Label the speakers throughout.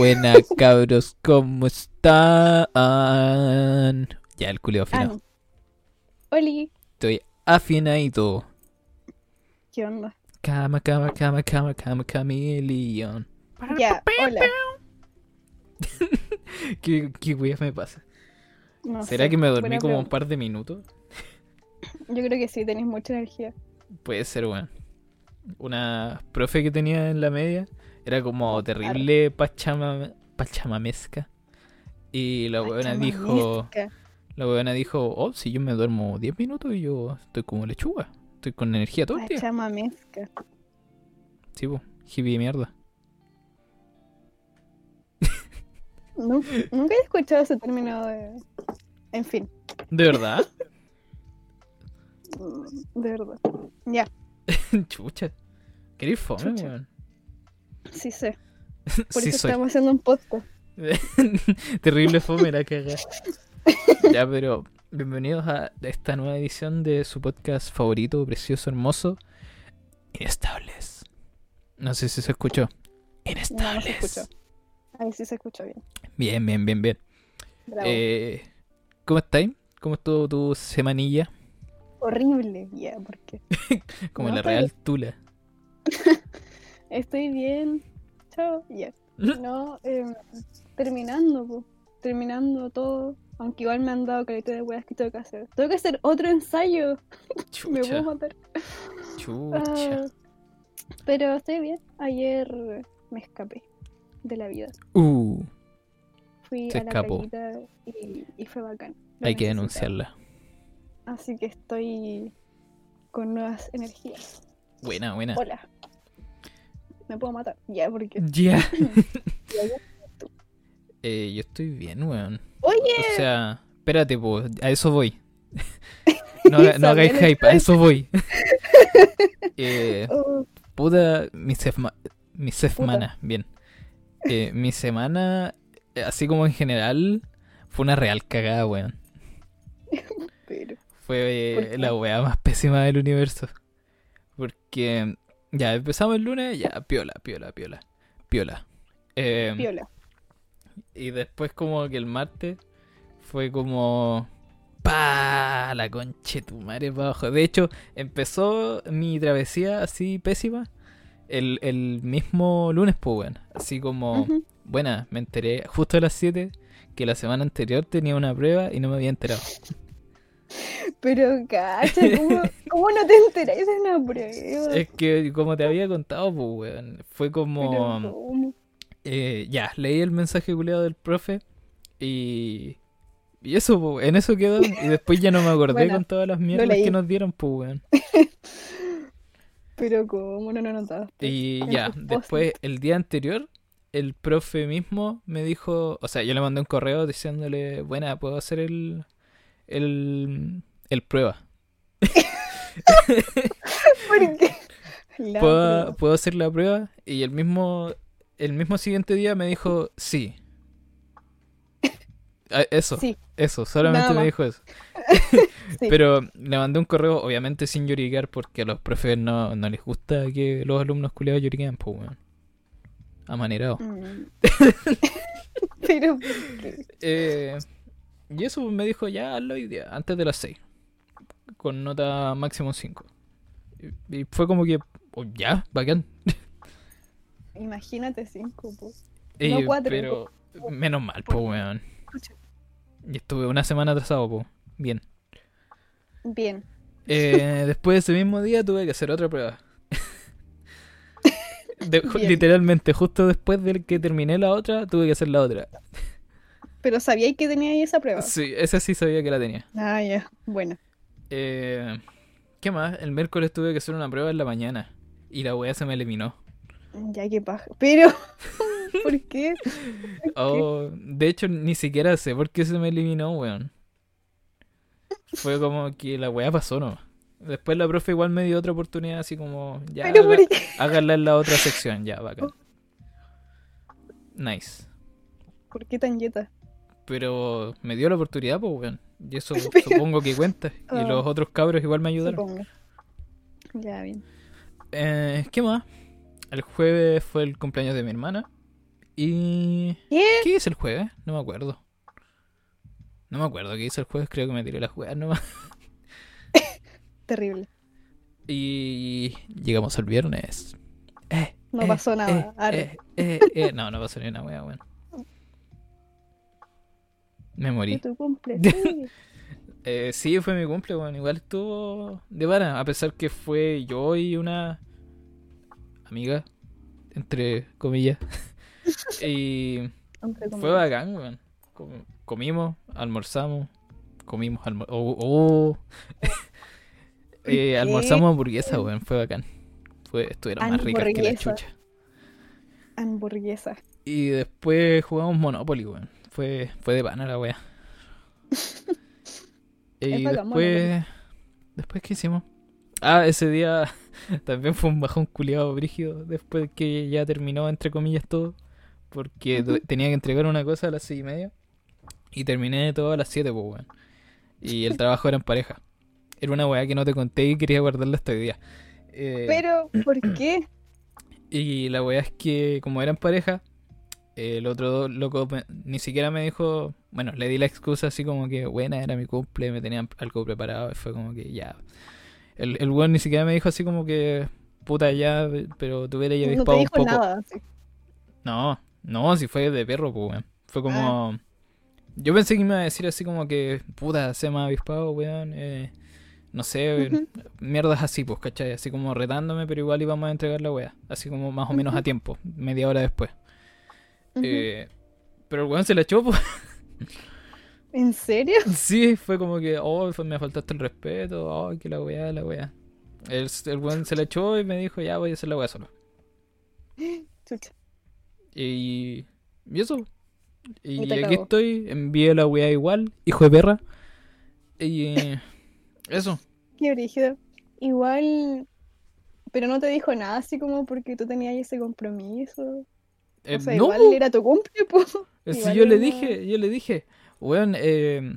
Speaker 1: Buena, cabros, ¿cómo están? Ya, el culio
Speaker 2: Ah,
Speaker 1: afinado.
Speaker 2: no. Oli,
Speaker 1: Estoy afinadito.
Speaker 2: ¿qué onda?
Speaker 1: Cama, cama, cama, cama, cama, cameleón.
Speaker 2: Ya, hola.
Speaker 1: ¿Qué, qué weas me pasa?
Speaker 2: No
Speaker 1: ¿Será
Speaker 2: sé,
Speaker 1: que me dormí
Speaker 2: buena
Speaker 1: como un
Speaker 2: pregunta.
Speaker 1: par de minutos?
Speaker 2: Yo creo que sí, tenés mucha energía.
Speaker 1: Puede ser, weón. Una profe que tenía en la media era como terrible pachama, pachamamesca. Y la weona dijo, la weona dijo, oh, si yo me duermo 10 minutos y yo estoy como lechuga. Estoy con energía todo el día.
Speaker 2: Pachamamesca.
Speaker 1: Sí, po, hippie de mierda.
Speaker 2: Nu- Nunca he escuchado ese término de... En fin,
Speaker 1: ¿De verdad?
Speaker 2: mm, de verdad. Ya,
Speaker 1: Chucha. ¿Querés fome,
Speaker 2: Chucha.
Speaker 1: weón?
Speaker 2: Sí sé. Por
Speaker 1: sí
Speaker 2: eso
Speaker 1: soy.
Speaker 2: estamos haciendo un podcast.
Speaker 1: Terrible fome la caga. ya, pero bienvenidos a esta nueva edición de su podcast favorito, precioso, hermoso. Inestables. No sé si se escuchó.
Speaker 2: No, no
Speaker 1: Inestables.
Speaker 2: se escuchó. Ahí sí se escucha bien.
Speaker 1: Bien, bien, bien, bien.
Speaker 2: Bravo.
Speaker 1: Eh, ¿Cómo estáis? ¿Cómo estuvo tu semanilla?
Speaker 2: Horrible, ya, porque
Speaker 1: Como
Speaker 2: No,
Speaker 1: la
Speaker 2: pero-
Speaker 1: Real Tula.
Speaker 2: Estoy bien. Chao, ya. No, eh, terminando, po. terminando todo. Aunque igual me han dado caleta de weas que tengo que hacer. Tengo que hacer otro ensayo. Me voy a
Speaker 1: Chucha.
Speaker 2: matar.
Speaker 1: Chucha.
Speaker 2: Ah, pero estoy bien. Ayer me escapé de la vida.
Speaker 1: Uh,
Speaker 2: Fui
Speaker 1: Se
Speaker 2: a la
Speaker 1: escapó.
Speaker 2: y, y fue bacán. Lo
Speaker 1: hay que denunciarla.
Speaker 2: Así que estoy con nuevas energías.
Speaker 1: Buena, buena.
Speaker 2: Hola. Me puedo matar. Ya, porque.
Speaker 1: Ya.
Speaker 2: Ya.
Speaker 1: Eh, yo estoy bien, weón.
Speaker 2: Oye,
Speaker 1: O sea, espérate, po, a eso voy. No, no hagáis hype, a eso voy. eh,
Speaker 2: oh,
Speaker 1: puta, mi, sefma- mi semana, bien. Eh, mi semana, eh, así como en general, fue una real cagada, weón.
Speaker 2: pero.
Speaker 1: Fue
Speaker 2: ¿Por
Speaker 1: eh, la weá más pésima del universo. Porque, ya, empezamos el lunes, ya, piola, piola, piola, piola. Eh,
Speaker 2: Piola.
Speaker 1: Y después como que el martes fue como... ¡Pa! La conche tu madre para abajo. De hecho, empezó mi travesía así pésima el, el mismo lunes, pues bueno. Así como... Buena, me enteré justo a las 7 que la semana anterior tenía una prueba y no me había enterado.
Speaker 2: Pero, cacha, ¿cómo, cómo no te enteráis de una prueba?
Speaker 1: Es que como te había contado, pues weón, fue como... Eh, ya, leí el mensaje culeado del profe y... Y eso, po, en eso quedó. Y después ya no me acordé
Speaker 2: Bueno,
Speaker 1: con todas las mierdas que nos dieron, pues, weón.
Speaker 2: Pero, ¿cómo no lo notaste?
Speaker 1: Y ya, después, el día anterior, el profe mismo me dijo... O sea, yo le mandé un correo diciéndole, buena, ¿puedo hacer el... el... el prueba?
Speaker 2: ¿Por qué?
Speaker 1: ¿Puedo. ¿Puedo hacer la prueba? Y el mismo... El mismo siguiente día me dijo, sí. Ah, Eso,
Speaker 2: Sí,
Speaker 1: eso, solamente me dijo eso.
Speaker 2: sí.
Speaker 1: Pero le mandé un correo, obviamente sin lloriquear, porque a los profes no, no les gusta que los alumnos culiados lloriquean, pues, weón. Amanerado.
Speaker 2: Mm. Pero, ¿por qué?
Speaker 1: Eh, y eso me dijo, ya hazlo hoy día, antes de las 6. Con nota máximo 5. Y, y fue como que, oh, ya, bacán.
Speaker 2: Imagínate cinco, po.
Speaker 1: Eh,
Speaker 2: cuatro.
Speaker 1: Pero menos mal, pues, weón. Y estuve una semana atrasado, pues. Bien.
Speaker 2: Bien.
Speaker 1: Eh, después de ese mismo día tuve que hacer otra prueba. De- literalmente, justo después de que terminé la otra, tuve que hacer la otra.
Speaker 2: Pero sabíais que tenía ahí esa prueba.
Speaker 1: Sí, esa sí sabía que la tenía.
Speaker 2: Ah, ya. Bueno.
Speaker 1: Eh, ¿Qué más? El miércoles tuve que hacer una prueba en la mañana. Y la weá se me eliminó.
Speaker 2: Ya que paja. Pero, ¿por qué?
Speaker 1: Oh, de hecho, ni siquiera sé por qué se me eliminó, weón. Fue como que la weá pasó nomás. Después la profe igual me dio otra oportunidad, así como, ya,
Speaker 2: Pero,
Speaker 1: haga- háganla en la otra sección, ya, bacán. Nice.
Speaker 2: ¿Por qué tan yeta?
Speaker 1: Pero me dio la oportunidad, pues, weón. Y eso supongo que cuenta. Y
Speaker 2: Ah.
Speaker 1: los otros cabros igual me ayudaron.
Speaker 2: Supongo. Ya, bien.
Speaker 1: Eh, ¿Qué más? El jueves fue el cumpleaños de mi hermana. Y...
Speaker 2: ¿Qué?
Speaker 1: ¿Qué hice el jueves? No me acuerdo. No me acuerdo qué hice el jueves, creo que me tiré las juegas nomás.
Speaker 2: Terrible.
Speaker 1: Y llegamos al viernes. Eh,
Speaker 2: No
Speaker 1: eh,
Speaker 2: pasó nada.
Speaker 1: eh, eh. No, no pasó ni una wea, weón. Me morí.
Speaker 2: tu cumple. sí.
Speaker 1: Eh, sí, fue mi cumple, weón. Igual estuvo de vara, a pesar que fue yo y una amiga, entre comillas. y
Speaker 2: Entre
Speaker 1: fue bacán, weón. Com- comimos, almorzamos, comimos, almo oh, oh. Eh, almorzamos hamburguesa, weón. Fue bacán. Fue, estuvieron más ricas que la chucha.
Speaker 2: Hamburguesa.
Speaker 1: Y después jugamos Monopoly, weón. Fue, fue de pana la wea. y después. Después, ¿qué hicimos? Ah, ese día también fue un bajón culiado brígido. Después que ya terminó, entre comillas, todo. Porque tenía que entregar una cosa a las seis y media. Y terminé todo a las siete, pues, weón. Y el trabajo era en pareja. Era una weá que no te conté y quería guardarla hasta hoy día. Eh,
Speaker 2: Pero, ¿por qué?
Speaker 1: y la weá es que, como eran pareja, el otro loco me- ni siquiera me dijo. Bueno, le di la excusa así como que, buena, era mi cumple, me tenían algo preparado. Y fue como que ya. El, el weón ni siquiera me dijo así como que, puta, ya, pero tuviera ya
Speaker 2: No te
Speaker 1: un poco.
Speaker 2: nada. sí.
Speaker 1: No, no, si fue de perro, pues, weón. Fue como. Yo pensé que me iba a decir así como que, puta, sé más avispado, weón. eh, no sé, mierdas así, pues, ¿cachai? Así como retándome, pero igual íbamos a entregar la wea. Así como más o menos a tiempo, media hora después. Eh, pero el weón se la echó, pues.
Speaker 2: ¿En serio?
Speaker 1: sí, fue como que, oh, me faltaste el respeto, oh, que la wea, la wea. El, el weón se la echó y me dijo, ya voy a hacer la wea solo.
Speaker 2: Chucha.
Speaker 1: Y, y eso. Y aquí estoy, envié la weá igual, hijo de perra. Y eso.
Speaker 2: Qué brígido. Igual. Pero no te dijo nada así como porque tú tenías ese compromiso.
Speaker 1: Eh,
Speaker 2: o sea,
Speaker 1: no,
Speaker 2: igual era tu cumple, po.
Speaker 1: si
Speaker 2: igual
Speaker 1: yo le dije, yo le dije, weón, eh,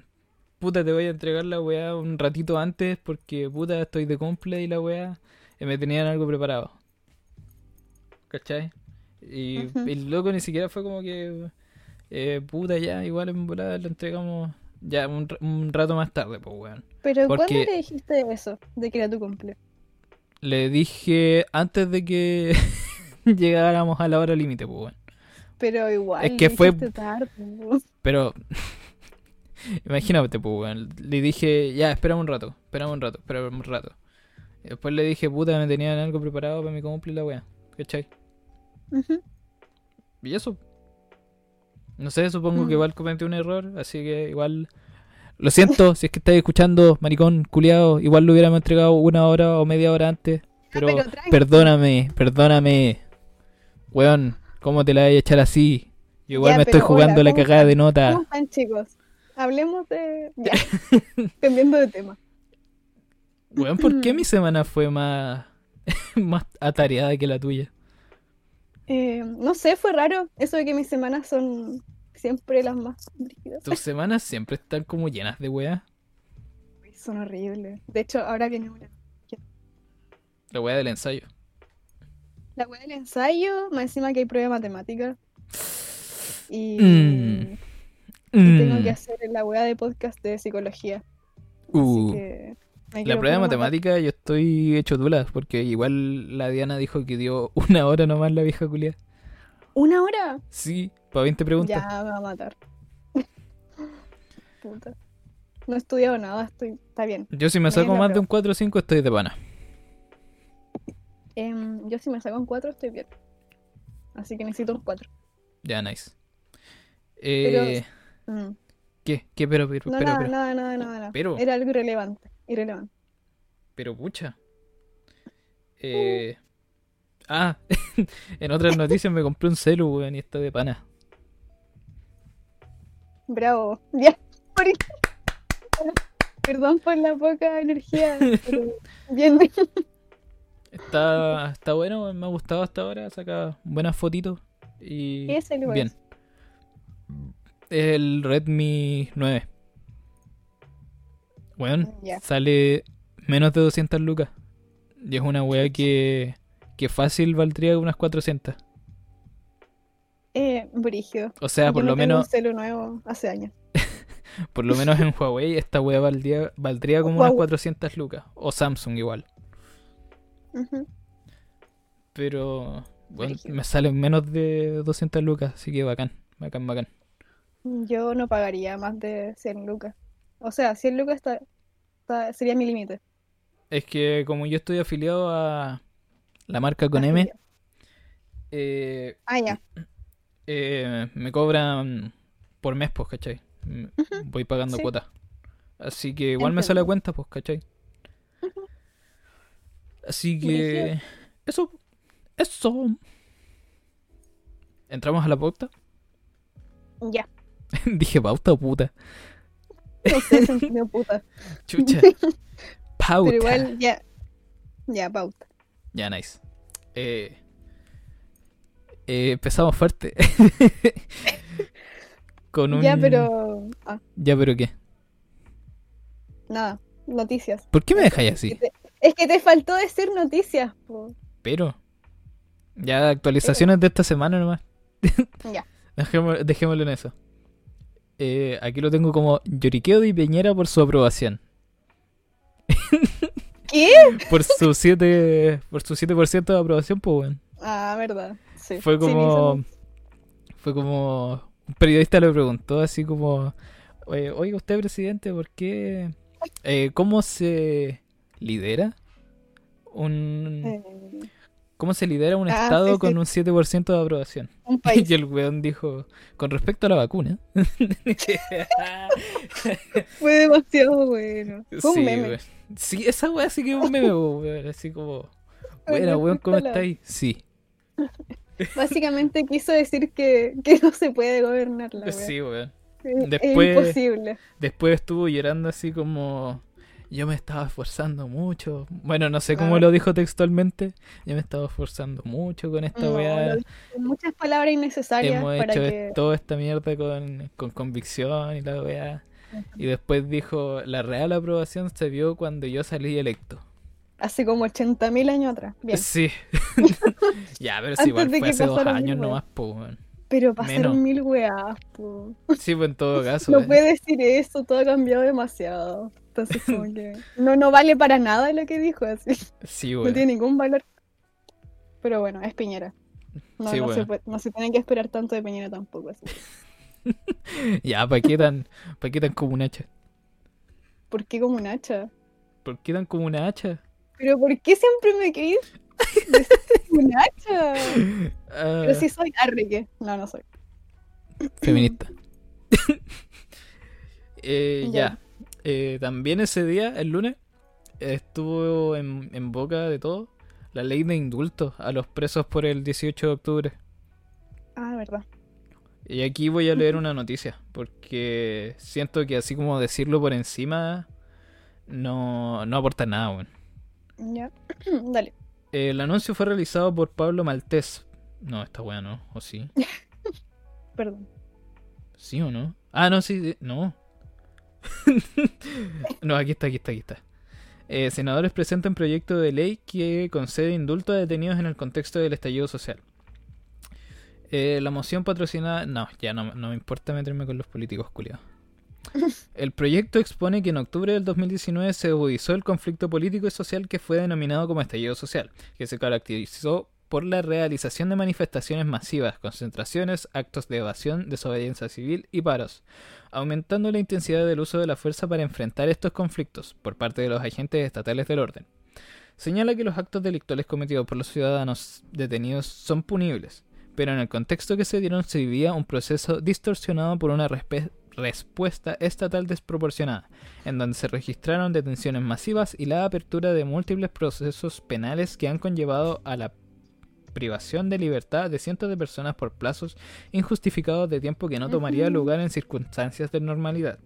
Speaker 1: puta, te voy a entregar la weá un ratito antes porque puta, estoy de cumple y la weá, y me tenían algo preparado. ¿Cachai? Y
Speaker 2: Ujú.
Speaker 1: el loco ni siquiera fue como que, eh, puta, ya, igual en volada le entregamos ya un, un rato más tarde, pues weón.
Speaker 2: Pero
Speaker 1: Porque-
Speaker 2: ¿cuándo le dijiste eso? De que era tu cumple.
Speaker 1: Le dije antes de que llegáramos a la hora límite, pues bueno.
Speaker 2: Pero igual.
Speaker 1: Es que fue-
Speaker 2: tarde.
Speaker 1: Pero imagínate, pues bueno. Le dije, ya, espérame un rato, espérame un rato, espérame un rato. Y después le dije, puta, me tenían algo preparado para mi cumple la wea. ¿Cachai?
Speaker 2: Ujú.
Speaker 1: Y eso. No sé, supongo que igual cometí un error, así que igual. Lo siento, si es que estáis escuchando, maricón, culiado, igual lo hubiéramos entregado una hora o media hora antes. Pero,
Speaker 2: pero
Speaker 1: perdóname, perdóname. Weón, ¿cómo te la voy a echar así? Yo igual
Speaker 2: Ya,
Speaker 1: me estoy jugando
Speaker 2: hola,
Speaker 1: la
Speaker 2: ¿cómo
Speaker 1: cagada de nota.
Speaker 2: ¿Cómo están, chicos? Hablemos de. Ya. Cambiando de tema.
Speaker 1: Weón, ¿por qué mi semana fue más, más atareada que la tuya?
Speaker 2: Eh, no sé, fue raro. Eso de que mis semanas son siempre las más brígidas.
Speaker 1: Tus semanas siempre están como llenas de weas.
Speaker 2: Son horribles. De hecho, ahora viene una.
Speaker 1: La wea del ensayo.
Speaker 2: La wea del ensayo, más encima que hay prueba de matemática. Y,
Speaker 1: Mm.
Speaker 2: y tengo
Speaker 1: Mm.
Speaker 2: que hacer la wea de podcast de psicología.
Speaker 1: Uh.
Speaker 2: Así que me
Speaker 1: La prueba de matemática yo estoy hecho tulas, porque igual la Diana dijo que dio una hora nomás la vieja culia.
Speaker 2: ¿Una hora?
Speaker 1: Sí, para 20 preguntas.
Speaker 2: Ya me va a matar. Puta. No he estudiado nada, estoy. Está bien.
Speaker 1: Yo si me saco
Speaker 2: Mañana
Speaker 1: más de un 4 o 5 estoy de pana.
Speaker 2: Em, yo si me saco un 4 estoy bien. Así que necesito un 4.
Speaker 1: Ya, nice. Eh, ¿Qué? ¿Qué? Pero, pero,
Speaker 2: No,
Speaker 1: pero,
Speaker 2: nada,
Speaker 1: pero,
Speaker 2: nada, nada, nada, nada.
Speaker 1: pero.
Speaker 2: Era algo irrelevante. Irrelevante.
Speaker 1: pero pucha. Eh... Ah, en otras noticias me compré un celu, weón, y está de pana.
Speaker 2: Bravo. Ya. Perdón por la poca energía. pero bien.
Speaker 1: Está, está bueno, me ha gustado hasta ahora, saca buenas fotitos. Y
Speaker 2: ¿Qué es el
Speaker 1: bien.
Speaker 2: es?
Speaker 1: El Redmi 9. Weón,
Speaker 2: Ya.
Speaker 1: sale menos de 200 lucas. Y es una weá que, que fácil valdría unas 400.
Speaker 2: Eh, brígido.
Speaker 1: O sea, por
Speaker 2: Yo
Speaker 1: lo
Speaker 2: no
Speaker 1: menos,
Speaker 2: un celu nuevo hace años.
Speaker 1: por lo menos en Huawei esta wea valdría, valdría como unas
Speaker 2: Huawei.
Speaker 1: 400 lucas. O Samsung igual.
Speaker 2: Ujú.
Speaker 1: Pero bueno, me salen menos de 200 lucas, así que bacán, bacán, bacán.
Speaker 2: Yo no pagaría más de 100 lucas. O sea, 100 lucas está, está- sería mi límite.
Speaker 1: Es que como yo estoy afiliado a la marca con M, eh,
Speaker 2: Ah, ya.
Speaker 1: eh, me cobran por mes, pues, ¿cachai? Voy pagando
Speaker 2: sí.
Speaker 1: cuotas. Así que igual me sale a cuenta, pues, ¿cachai? Así que... Eso... Eso... ¿Entramos a la pauta?
Speaker 2: Ya.
Speaker 1: Dije pauta o puta.
Speaker 2: No sé, puta.
Speaker 1: Chucha. Pauta.
Speaker 2: Pero igual, ya. Ya, pauta.
Speaker 1: Ya, nice. Eh, eh, empezamos fuerte. Con un...
Speaker 2: Ya, pero. Ah,
Speaker 1: Ya, pero ¿qué?
Speaker 2: nada. Noticias.
Speaker 1: ¿Por qué me dejáis así?
Speaker 2: que te- Es que te faltó decir noticias, po.
Speaker 1: Pero... Ya, actualizaciones de esta semana nomás.
Speaker 2: Ya.
Speaker 1: Dejémoslo, dejémoslo en eso. Eh, aquí lo tengo como lloriqueo de Piñera por su aprobación.
Speaker 2: ¿Qué?
Speaker 1: Por su 7, por su 7% de aprobación, pues bueno.
Speaker 2: Ah, verdad. Sí.
Speaker 1: Fue como. Fue como. Un periodista le preguntó así como. "Oye, Oiga, usted, presidente, ¿por qué. eh, ¿Cómo se lidera un. ¿Cómo se lidera un
Speaker 2: Ah,
Speaker 1: estado
Speaker 2: sí, sí.
Speaker 1: con un 7% de aprobación?
Speaker 2: un país.
Speaker 1: Y el weón dijo, con respecto a la vacuna.
Speaker 2: Fue demasiado bueno. Fue un
Speaker 1: sí,
Speaker 2: meme.
Speaker 1: weón. Sí, esa weá sí que es un meme, weón. Así como. Buena, weón, ¿cómo
Speaker 2: a la-
Speaker 1: estáis? Sí,
Speaker 2: Básicamente quiso decir que, que no se puede gobernar la wea.
Speaker 1: sí, weón.
Speaker 2: Es-
Speaker 1: Después-
Speaker 2: Es imposible.
Speaker 1: Después estuvo llorando así como. Yo me estaba esforzando mucho. Bueno, no sé cómo
Speaker 2: Ah.
Speaker 1: lo dijo textualmente. Yo me estaba esforzando mucho con esta
Speaker 2: No,
Speaker 1: weá.
Speaker 2: muchas palabras innecesarias
Speaker 1: Hemos
Speaker 2: para
Speaker 1: hecho
Speaker 2: que.
Speaker 1: toda esta mierda con, con convicción y la weá. Y después dijo, la real aprobación se vio cuando yo salí electo.
Speaker 2: Hace como 80.000 años atrás. Bien.
Speaker 1: Sí. ya, pero sí,
Speaker 2: Antes
Speaker 1: igual fue hace dos años nomás, weón.
Speaker 2: Pero pasaron mil weas, po.
Speaker 1: Sí, pues en todo caso.
Speaker 2: No
Speaker 1: eh.
Speaker 2: puede decir eso, todo ha cambiado demasiado. Entonces, como que. No, no vale para nada lo que dijo, así.
Speaker 1: Sí,
Speaker 2: No
Speaker 1: weón.
Speaker 2: tiene ningún valor. Pero bueno, es Piñera. No,
Speaker 1: Sí,
Speaker 2: no, se
Speaker 1: weón.
Speaker 2: puede- no se tiene que esperar tanto de Piñera tampoco. Así.
Speaker 1: Ya, ¿para qué tan, pa' qué tan como un hacha?
Speaker 2: ¿Por qué como un hacha?
Speaker 1: ¿Por qué tan como una hacha?
Speaker 2: ¿Pero por qué siempre me decir un hacha?
Speaker 1: Ah,
Speaker 2: Pero sí soy Arreque. No, no soy.
Speaker 1: Feminista. Eh, ya.
Speaker 2: Ya.
Speaker 1: Eh, también ese día, el lunes, estuvo en, en boca de todo la ley de indulto a los presos por el 18 de octubre.
Speaker 2: Ah, verdad.
Speaker 1: Y aquí voy a leer una noticia, porque siento que así como decirlo por encima no, no aporta nada, weón.
Speaker 2: Ya. Dale.
Speaker 1: El anuncio fue realizado por Pablo Maltés. No, esta weá no, o sí.
Speaker 2: Perdón.
Speaker 1: ¿Sí o no? Ah, no, sí, sí, no. no, aquí está, aquí está, aquí está. Eh, senadores presentan proyecto de ley que concede indulto a detenidos en el contexto del estallido social. Eh, la moción patrocinada... No, ya no, no me importa meterme con los políticos culiados. El proyecto expone que en octubre del 2019 se agudizó el conflicto político y social que fue denominado como estallido social, que se caracterizó por la realización de manifestaciones masivas, concentraciones, actos de evasión, desobediencia civil y paros, aumentando la intensidad del uso de la fuerza para enfrentar estos conflictos por parte de los agentes estatales del orden. Señala que los actos delictuales cometidos por los ciudadanos detenidos son punibles, pero en el contexto que se dieron se vivía un proceso distorsionado por una respuesta estatal desproporcionada, en donde se registraron detenciones masivas y la apertura de múltiples procesos penales que han conllevado a la privación de libertad de cientos de personas por plazos injustificados de tiempo que no tomaría lugar en circunstancias de normalidad.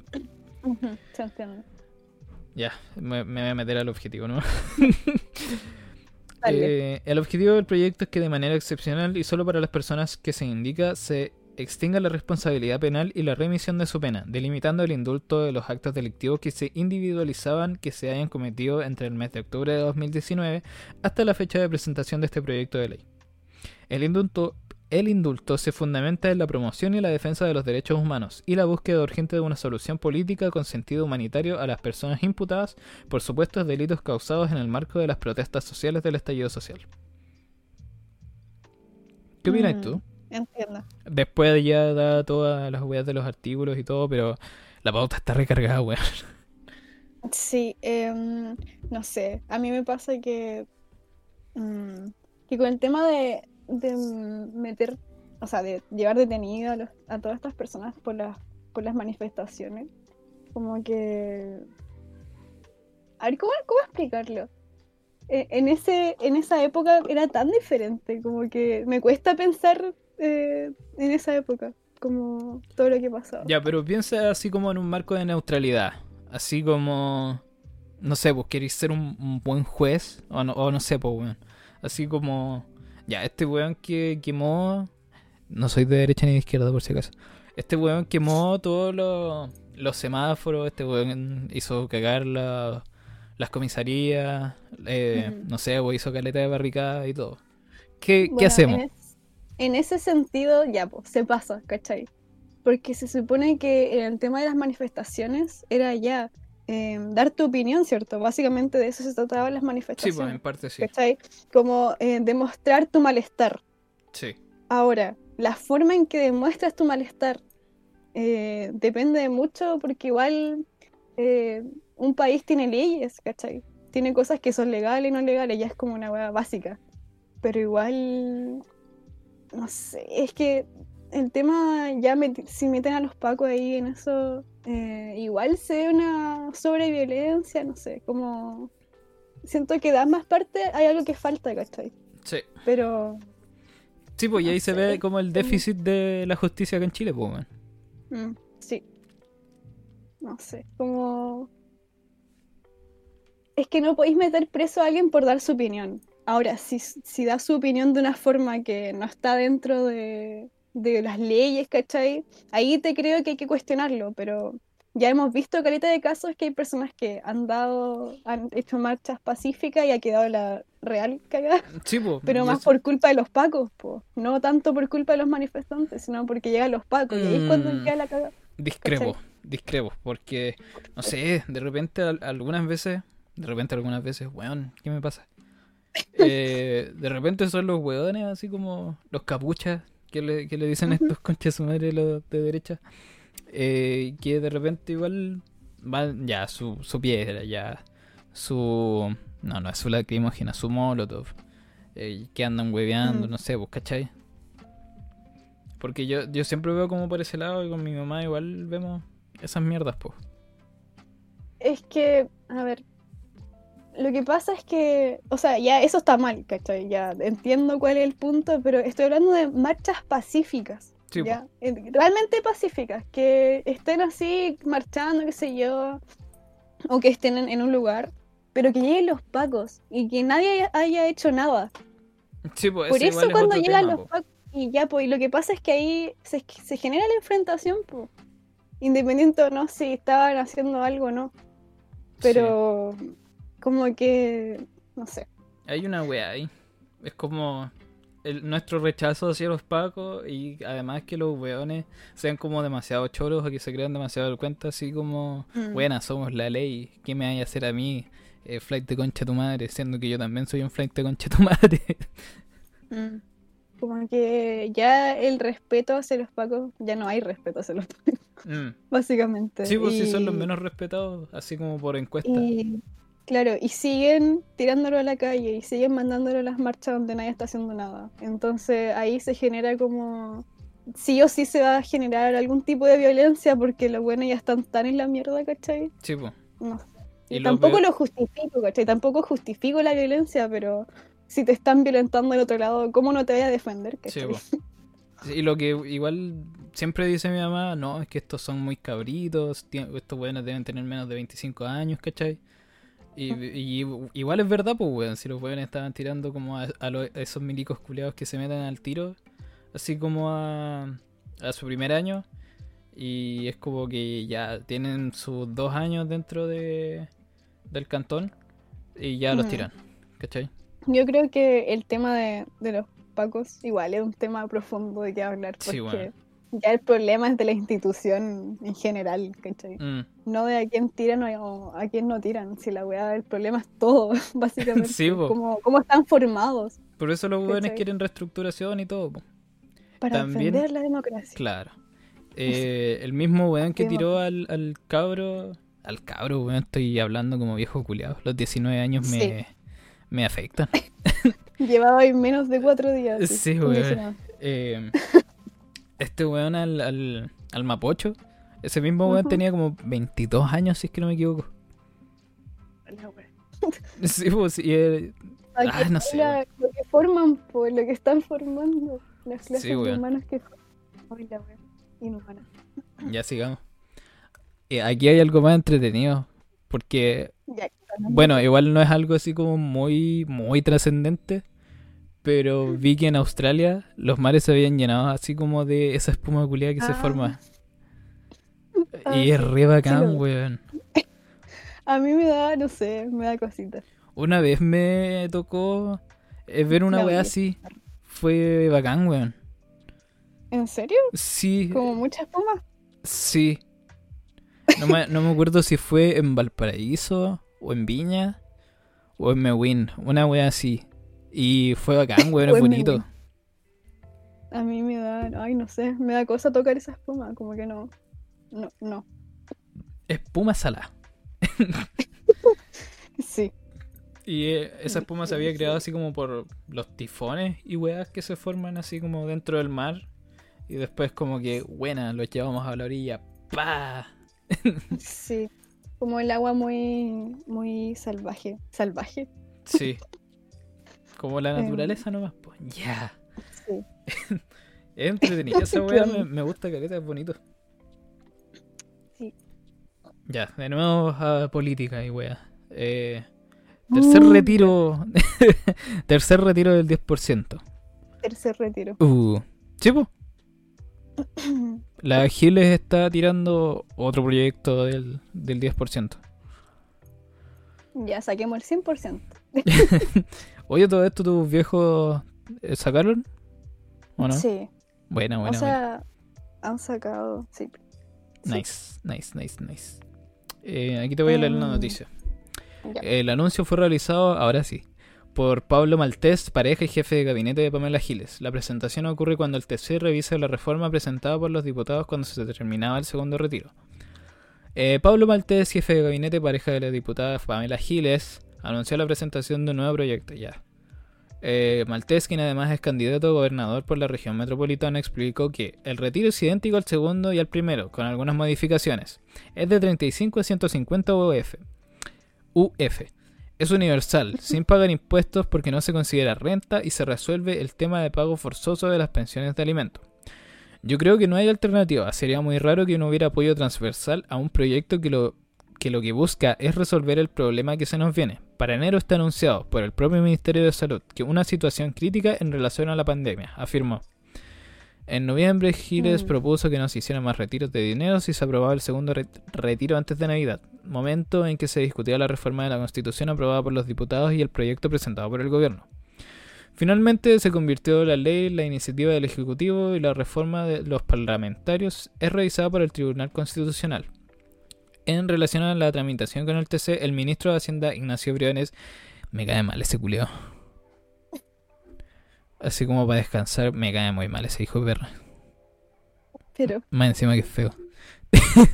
Speaker 1: Ya, me, me voy a meter al objetivo, ¿no? Eh, el objetivo del proyecto es que de manera excepcional y solo para las personas que se indica se extinga la responsabilidad penal y la remisión de su pena, delimitando el indulto de los actos delictivos que se individualizaban que se hayan cometido entre el mes de octubre de 2019 hasta la fecha de presentación de este proyecto de ley. El indulto, El indulto se fundamenta en la promoción y la defensa de los derechos humanos y la búsqueda urgente de una solución política con sentido humanitario a las personas imputadas por supuestos delitos causados en el marco de las protestas sociales del estallido social. ¿Qué opinas
Speaker 2: Mm,
Speaker 1: tú?
Speaker 2: Entiendo.
Speaker 1: Después ya da todas las weas de los artículos y todo, pero la pauta está recargada, weón.
Speaker 2: Sí, em, no sé, a mí me pasa que, mm, que con el tema de, de meter, o sea, de llevar detenido a, los- a todas estas personas por las, por las manifestaciones, como que... A ver, ¿cómo, cómo explicarlo? Eh, En ese, en esa época era tan diferente, como que me cuesta pensar eh, en esa época, como todo lo que pasaba.
Speaker 1: Ya, pero piensa así como en un marco de neutralidad. Así como. No sé, pues queréis ser un, buen juez. O no, o no sé, pues, weón. Así como. Ya, este weón que quemó. No soy de derecha ni de izquierda, por si acaso. Este weón quemó todos los, los semáforos. Este weón hizo cagar la- las comisarías. eh. No sé, hizo caleta de barricada y todo. ¿Qué, ¿qué hacemos?
Speaker 2: En, es- en ese sentido, ya, pues, se pasa, ¿cachai? Porque se supone que el tema de las manifestaciones era ya eh, dar tu opinión, ¿cierto? Básicamente de eso se trataban las
Speaker 1: Sí, pues en
Speaker 2: manifestaciones,
Speaker 1: parte sí.
Speaker 2: ¿cachai? Como eh, demostrar tu malestar.
Speaker 1: Sí.
Speaker 2: Ahora, la forma en que demuestras tu malestar eh, depende mucho porque igual eh, un país tiene leyes, ¿cachai? Tiene cosas que son legales y no legales, ya es como una hueá básica. Pero igual, no sé, es que el tema ya met- si meten a los pacos ahí en eso, eh, igual se ve una sobreviolencia, no sé, como... Siento que de ambas partes hay algo que falta, ¿cachai?
Speaker 1: Sí.
Speaker 2: Pero...
Speaker 1: Sí, pues y
Speaker 2: No
Speaker 1: ahí se ve como el déficit de la justicia acá en Chile, pues.
Speaker 2: Mm, sí. No sé, como... Es que no podéis meter preso a alguien por dar su opinión. Ahora, si, si da su opinión de una forma que no está dentro de, de las leyes, ¿cachai? Ahí te creo que hay que cuestionarlo, pero ya hemos visto caleta de casos que hay personas que han dado, han hecho marchas pacíficas y ha quedado la real cagada,
Speaker 1: Sí, pues.
Speaker 2: pero más
Speaker 1: eso-
Speaker 2: por culpa de los pacos, po. No tanto por culpa de los manifestantes, sino porque llegan los pacos y ahí es cuando
Speaker 1: Mm.
Speaker 2: queda la cagada.
Speaker 1: Discrepo, discrepo, porque, no sé, de repente al- algunas veces, de repente algunas veces, weón, ¿qué me pasa? Eh, de repente son los weones, así como los capuchas, que le, que le dicen a estos conchas su madre los de derecha, eh, que de repente igual van ya su, su piedra, ya su... No, no es su lacrimógena, su molotov, eh, que andan hueveando,
Speaker 2: Mm.
Speaker 1: no sé, pues, ¿cachai? Porque yo, yo siempre veo como por ese lado y con mi mamá igual vemos esas mierdas, pues.
Speaker 2: Es que, a ver, lo que pasa es que, o sea, ya eso está mal, ¿cachai? Ya entiendo cuál es el punto, pero estoy hablando de marchas pacíficas,
Speaker 1: Sí,
Speaker 2: ¿ya? Realmente pacíficas, que estén así marchando, qué sé yo, o que estén en, en un lugar, pero que lleguen los pacos y que nadie haya, hecho nada.
Speaker 1: Sí, pues
Speaker 2: Por eso
Speaker 1: es
Speaker 2: cuando llegan
Speaker 1: tema,
Speaker 2: los
Speaker 1: po.
Speaker 2: pacos, y ya, pues, y lo que pasa es que ahí se, se genera la enfrentación, pues, independiente o no si estaban haciendo algo o no. Pero como que, no sé.
Speaker 1: Hay una wea ahí. Es como el, nuestro rechazo hacia los pacos y además que los weones sean como demasiado choros o que se crean demasiado el cuento así como,
Speaker 2: Mm.
Speaker 1: buena, somos la ley, ¿qué me hay a hacer a mí? Eh, flight de concha tu madre, siendo que yo también soy un flight de concha tu madre.
Speaker 2: Mm. Como que ya el respeto hacia los pacos, ya no hay respeto hacia los pacos,
Speaker 1: Mm.
Speaker 2: básicamente.
Speaker 1: Sí, pues si son los menos respetados, así como por encuesta.
Speaker 2: Y claro, y siguen tirándolo a la calle y siguen mandándolo a las marchas donde nadie está haciendo nada. Entonces ahí se genera como sí o sí se va a generar algún tipo de violencia porque los buenos ya están tan en la mierda, ¿cachai?
Speaker 1: Sí, pues.
Speaker 2: No.
Speaker 1: Y
Speaker 2: Y
Speaker 1: lo
Speaker 2: tampoco lo justifico, ¿cachai? Tampoco justifico la violencia, pero si te están violentando del otro lado, ¿cómo no te vayas a defender?
Speaker 1: Sí,
Speaker 2: ¿cachai?
Speaker 1: po. Y lo que igual siempre dice mi mamá, no, es que estos son muy cabritos, estos weones deben tener menos de 25 años, ¿cachai? Y, y igual es verdad, pues, weón, si los weones estaban tirando como a, a lo- a esos milicos culeados que se meten al tiro, así como a, a su primer año, y es como que ya tienen sus dos años dentro de, del cantón y ya los tiran, ¿cachai?
Speaker 2: Yo creo que el tema de, de los pacos, igual es un tema profundo de qué hablar, porque
Speaker 1: Sí, bueno.
Speaker 2: Ya el problema es de la institución en general, ¿cachai?
Speaker 1: Mm.
Speaker 2: No de a quién tiran o a quién no tiran, si la weá, el problema es todo, básicamente.
Speaker 1: Sí, po.
Speaker 2: cómo, están formados
Speaker 1: Por eso los
Speaker 2: ¿Cachai?
Speaker 1: quieren reestructuración y todo. po.
Speaker 2: para
Speaker 1: También-
Speaker 2: defender la democracia.
Speaker 1: Claro. Eh, el mismo weón que tiró al, al cabro. Al cabro, weón, estoy hablando como viejo culiado. Los 19 años me,
Speaker 2: Sí.
Speaker 1: me afectan.
Speaker 2: Llevaba ahí menos de cuatro días.
Speaker 1: Sí, weón. Eh, este weón al, al, al Mapocho. Ese mismo weón tenía como 22 años, si es que no me equivoco.
Speaker 2: Weá.
Speaker 1: Sí, pues, sí, eh, Ah, no sé,
Speaker 2: la- lo que forman, por lo que están formando, las clases
Speaker 1: Sí,
Speaker 2: de humanos que la
Speaker 1: ya sigamos. Eh, aquí hay algo más entretenido. Porque
Speaker 2: Ya,
Speaker 1: Bueno, igual no es algo así como muy, muy trascendente, pero vi que en Australia los mares se habían llenado así como de esa espuma culiada que se
Speaker 2: Ah.
Speaker 1: forma.
Speaker 2: Ah,
Speaker 1: Y es re bacán,
Speaker 2: Sí
Speaker 1: weón.
Speaker 2: A mí me da, no sé, me da cosita.
Speaker 1: Una vez me tocó eh, ver una weá así. Fue bacán, weón.
Speaker 2: ¿En serio?
Speaker 1: Sí,
Speaker 2: ¿Como mucha espuma?
Speaker 1: sí. No me, no me acuerdo si fue en Valparaíso, o en Viña, o en Mewin. Una weá así. Y fue bacán, weón, es bonito.
Speaker 2: A mí me da, ay, no sé, me da cosa tocar esa espuma, como que no. No, no.
Speaker 1: Espuma salada.
Speaker 2: Sí.
Speaker 1: Y eh, esa espuma se había creado así como por los tifones y weas que se forman así como dentro del mar. Y después como que, buena, los llevamos a la orilla. ¡Pah!
Speaker 2: Sí. Como el agua muy, muy salvaje. Salvaje.
Speaker 1: Sí. Como la naturaleza nomás, pues. Ya.
Speaker 2: Sí.
Speaker 1: Es entretenido. Esa wea me, me gusta, careta, es bonito.
Speaker 2: Sí.
Speaker 1: Ya, de nuevo a política y wea. Eh, tercer
Speaker 2: Uh,
Speaker 1: retiro. tercer retiro del 10%.
Speaker 2: Tercer retiro.
Speaker 1: Uh. Sí, po. La Giles está tirando otro proyecto del, del 10%.
Speaker 2: Ya saquemos el 100%.
Speaker 1: Oye, todo esto tus viejos eh, sacaron? ¿O no?
Speaker 2: Sí.
Speaker 1: Buena, buena,
Speaker 2: o sea, han sacado. Sí.
Speaker 1: Nice, nice, nice, nice. Eh, aquí te voy a leer la
Speaker 2: Em,
Speaker 1: noticia.
Speaker 2: Ya.
Speaker 1: El anuncio fue realizado, ahora sí, por Pablo Maltés, pareja y jefe de gabinete de Pamela Giles. La presentación ocurre cuando el TC revisa la reforma presentada por los diputados cuando se terminaba el segundo retiro. Eh, Pablo Maltés, jefe de gabinete, pareja de la diputada Pamela Giles, anunció la presentación de un nuevo proyecto ya. Eh, Maltés, quien además es candidato a gobernador por la región metropolitana, explicó que el retiro es idéntico al segundo y al primero, con algunas modificaciones. Es de 35 a 150 UF. UF. Es universal, sin pagar impuestos porque no se considera renta y se resuelve el tema de pago forzoso de las pensiones de alimentos. Yo creo que no hay alternativa, sería muy raro que no hubiera apoyo transversal a un proyecto que lo, que lo que busca es resolver el problema que se nos viene. Para enero está anunciado por el propio Ministerio de Salud que una situación crítica en relación a la pandemia, afirmó. En noviembre, Giles
Speaker 2: Mm.
Speaker 1: propuso que no se hicieran más retiros de dinero si se aprobaba el segundo re- retiro antes de Navidad, momento en que se discutía la reforma de la Constitución aprobada por los diputados y el proyecto presentado por el gobierno. Finalmente se convirtió la ley, la iniciativa del Ejecutivo y la reforma de los parlamentarios es revisada por el Tribunal Constitucional. En relación a la tramitación con el TC, el ministro de Hacienda Ignacio Briones me cae mal ese culiao. Así como para descansar, me cae muy mal ese hijo de perra.
Speaker 2: Pero,
Speaker 1: Más encima que feo.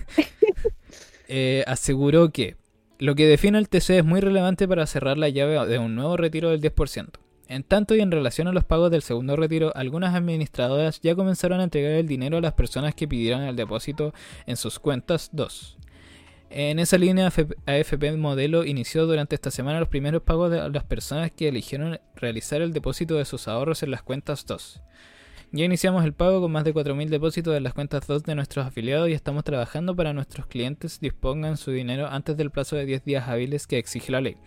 Speaker 1: Eh, aseguró que lo que define el TC es muy relevante para cerrar la llave de un nuevo retiro del 10%. En tanto y en relación a los pagos del segundo retiro, algunas administradoras ya comenzaron a entregar el dinero a las personas que pidieron el depósito en sus cuentas 2. En esa línea, AFP Modelo inició durante esta semana los primeros pagos de las personas que eligieron realizar el depósito de sus ahorros en las cuentas 2. Ya iniciamos el pago con más de 4.000 depósitos en las cuentas 2 de nuestros afiliados y estamos trabajando para que nuestros clientes dispongan su dinero antes del plazo de 10 días hábiles que exige la ley,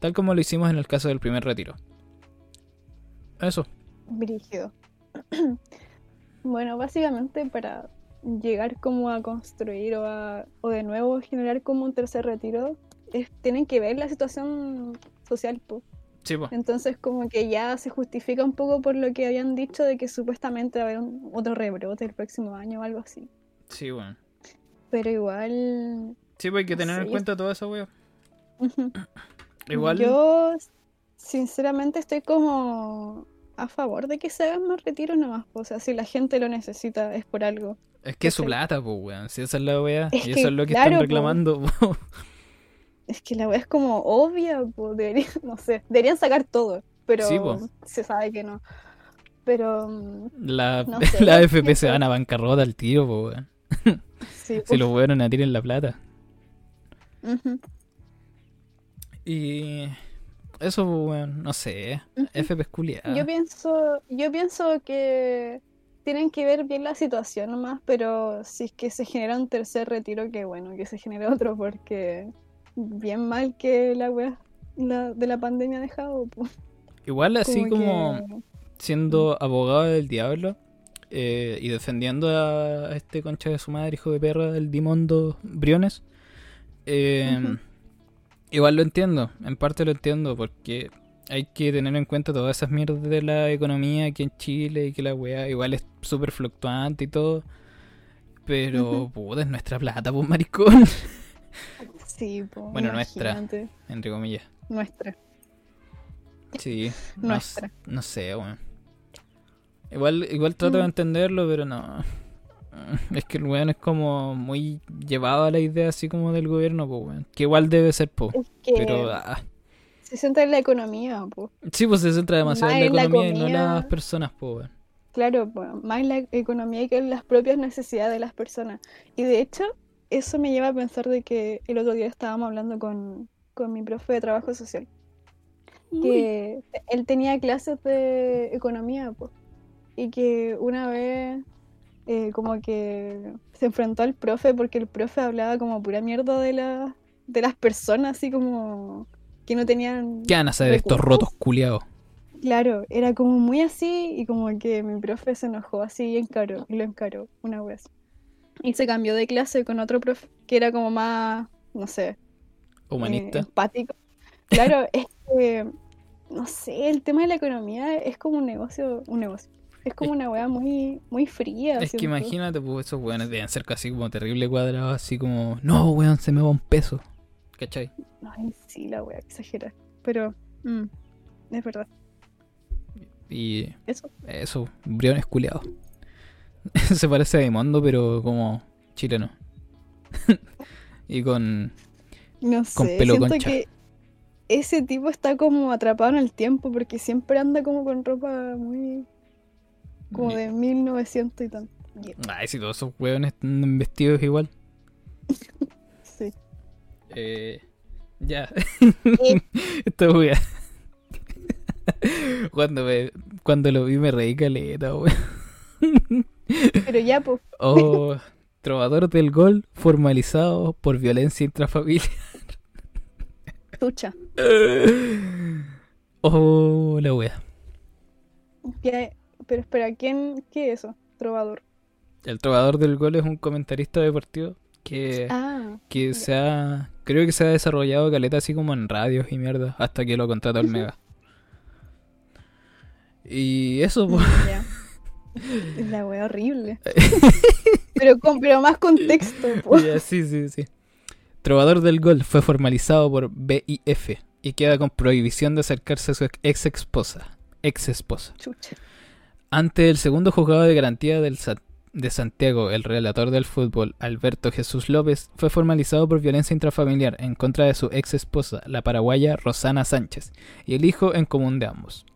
Speaker 1: tal como lo hicimos en el caso del primer retiro. Eso.
Speaker 2: brígido. bueno, básicamente para llegar como a construir o, a- o de nuevo generar como un tercer retiro, es- tienen que ver la situación social, po.
Speaker 1: Sí, po.
Speaker 2: Entonces como que ya se justifica un poco por lo que habían dicho de que supuestamente va a haber un- otro rebrote el próximo año o algo así.
Speaker 1: Sí, weón.
Speaker 2: Pero igual...
Speaker 1: Sí, pues hay que tener en cuenta todo eso, weón. Igual.
Speaker 2: Yo sinceramente estoy como a favor de que se hagan más retiros nomás. O sea, si la gente lo necesita es por algo.
Speaker 1: Es que es su plata, pues, weón. Si esa es la weá.
Speaker 2: Es
Speaker 1: y
Speaker 2: que,
Speaker 1: eso es lo que
Speaker 2: claro,
Speaker 1: están reclamando, po.
Speaker 2: Es que la weá es como obvia, po, deberían, no sé, deberían sacar todo, pero
Speaker 1: Sí,
Speaker 2: se sabe que no. Pero
Speaker 1: La,
Speaker 2: No sé,
Speaker 1: la AFP se van a bancarrota al tiro, po, weón.
Speaker 2: sí,
Speaker 1: Si los weones a tiren la plata.
Speaker 2: Ujú,
Speaker 1: Y. Eso, pues, weón. No sé.
Speaker 2: ujú.
Speaker 1: FP es culiada.
Speaker 2: Yo pienso, yo pienso que tienen que ver bien la situación nomás, pero si es que se genera un tercer retiro, que bueno, que se genere otro, porque bien mal que la weá la, de la pandemia ha dejado, po.
Speaker 1: Igual así como.
Speaker 2: que-
Speaker 1: siendo abogado del diablo eh, y defendiendo a este concha de su madre, hijo de perra del Dimondo Briones, eh. Igual lo entiendo, en parte lo entiendo, porque hay que tener en cuenta todas esas mierdas de la economía aquí en Chile y que la weá igual es súper fluctuante y todo. Pero, puta, es nuestra plata, pues maricón.
Speaker 2: Sí, po,
Speaker 1: Bueno, nuestra. Entre comillas.
Speaker 2: Nuestra.
Speaker 1: Sí,
Speaker 2: Nuestra.
Speaker 1: no sé, weón. Igual, igual trato de
Speaker 2: Mm.
Speaker 1: entenderlo, pero no. Es que el weón es como muy llevado a la idea así como del gobierno, pues weón. Que igual debe ser, po.
Speaker 2: Es que
Speaker 1: Pero, ah,
Speaker 2: se centra en la economía, po.
Speaker 1: sí, pues se centra demasiado en la economía y no en las personas, po, weón.
Speaker 2: Claro, po, más en la economía que en las propias necesidades de las personas. Y de hecho, eso me lleva a pensar de que el otro día estábamos hablando con, con mi profe de trabajo social, que él tenía clases de economía, po, y que una vez eh, como que se enfrentó al profe porque el profe hablaba como pura mierda de, la, de las personas, así como que no tenían...
Speaker 1: ¿Qué van a saber estos rotos culiados?
Speaker 2: Claro, era como muy así y como que mi profe se enojó así y encaró, y lo encaró una vez. Y se cambió de clase con otro profe que era como más, no sé, eh,
Speaker 1: Humanista.
Speaker 2: empático. Claro, es que, no sé, el tema de la economía es como un negocio, un negocio. Es como una weá muy, muy fría.
Speaker 1: es que imagínate, pues esos weones deben ser casi como terrible cuadrados, así como, no, weón, se me va un peso. ¿Cachai?
Speaker 2: Ay, sí, la weá, exagera. Pero, mm, es verdad.
Speaker 1: Y
Speaker 2: Eso.
Speaker 1: Eso, briones culiados. Se parece a Dimondo, pero como chileno. y con.
Speaker 2: No
Speaker 1: Con
Speaker 2: sé,
Speaker 1: pelo
Speaker 2: siento
Speaker 1: concha.
Speaker 2: que ese tipo está como atrapado en el tiempo porque siempre anda como con ropa muy como de 1900 y tanto. Yeah,
Speaker 1: Ay, si todos esos hueones están vestidos igual.
Speaker 2: sí.
Speaker 1: Eh, ya.
Speaker 2: Eh.
Speaker 1: Esta wea. cuando, me, cuando lo vi me reí caleta, weón.
Speaker 2: Pero ya, pues,
Speaker 1: Oh, trovador del gol formalizado por violencia intrafamiliar.
Speaker 2: tucha.
Speaker 1: Oh, la wea.
Speaker 2: Ya, pero espera, ¿quién, qué es eso? Trovador.
Speaker 1: El trovador del gol es un comentarista deportivo que,
Speaker 2: Ah,
Speaker 1: que se ha. Creo que se ha desarrollado caleta así como en radios y mierda. Hasta que lo contrató el Mega. Y eso, pues.
Speaker 2: Es la wea horrible. pero con pero más contexto, pues.
Speaker 1: Ya, sí, sí, sí. Trovador del Gol fue formalizado por BIF y queda con prohibición de acercarse a su ex esposa. Ex esposa.
Speaker 2: Chucha.
Speaker 1: Ante el segundo juzgado de garantía del Sa- de Santiago, el relator del fútbol, Alberto Jesús López, fue formalizado por violencia intrafamiliar en contra de su ex esposa, la paraguaya Rosana Sánchez, y el hijo en común de ambos.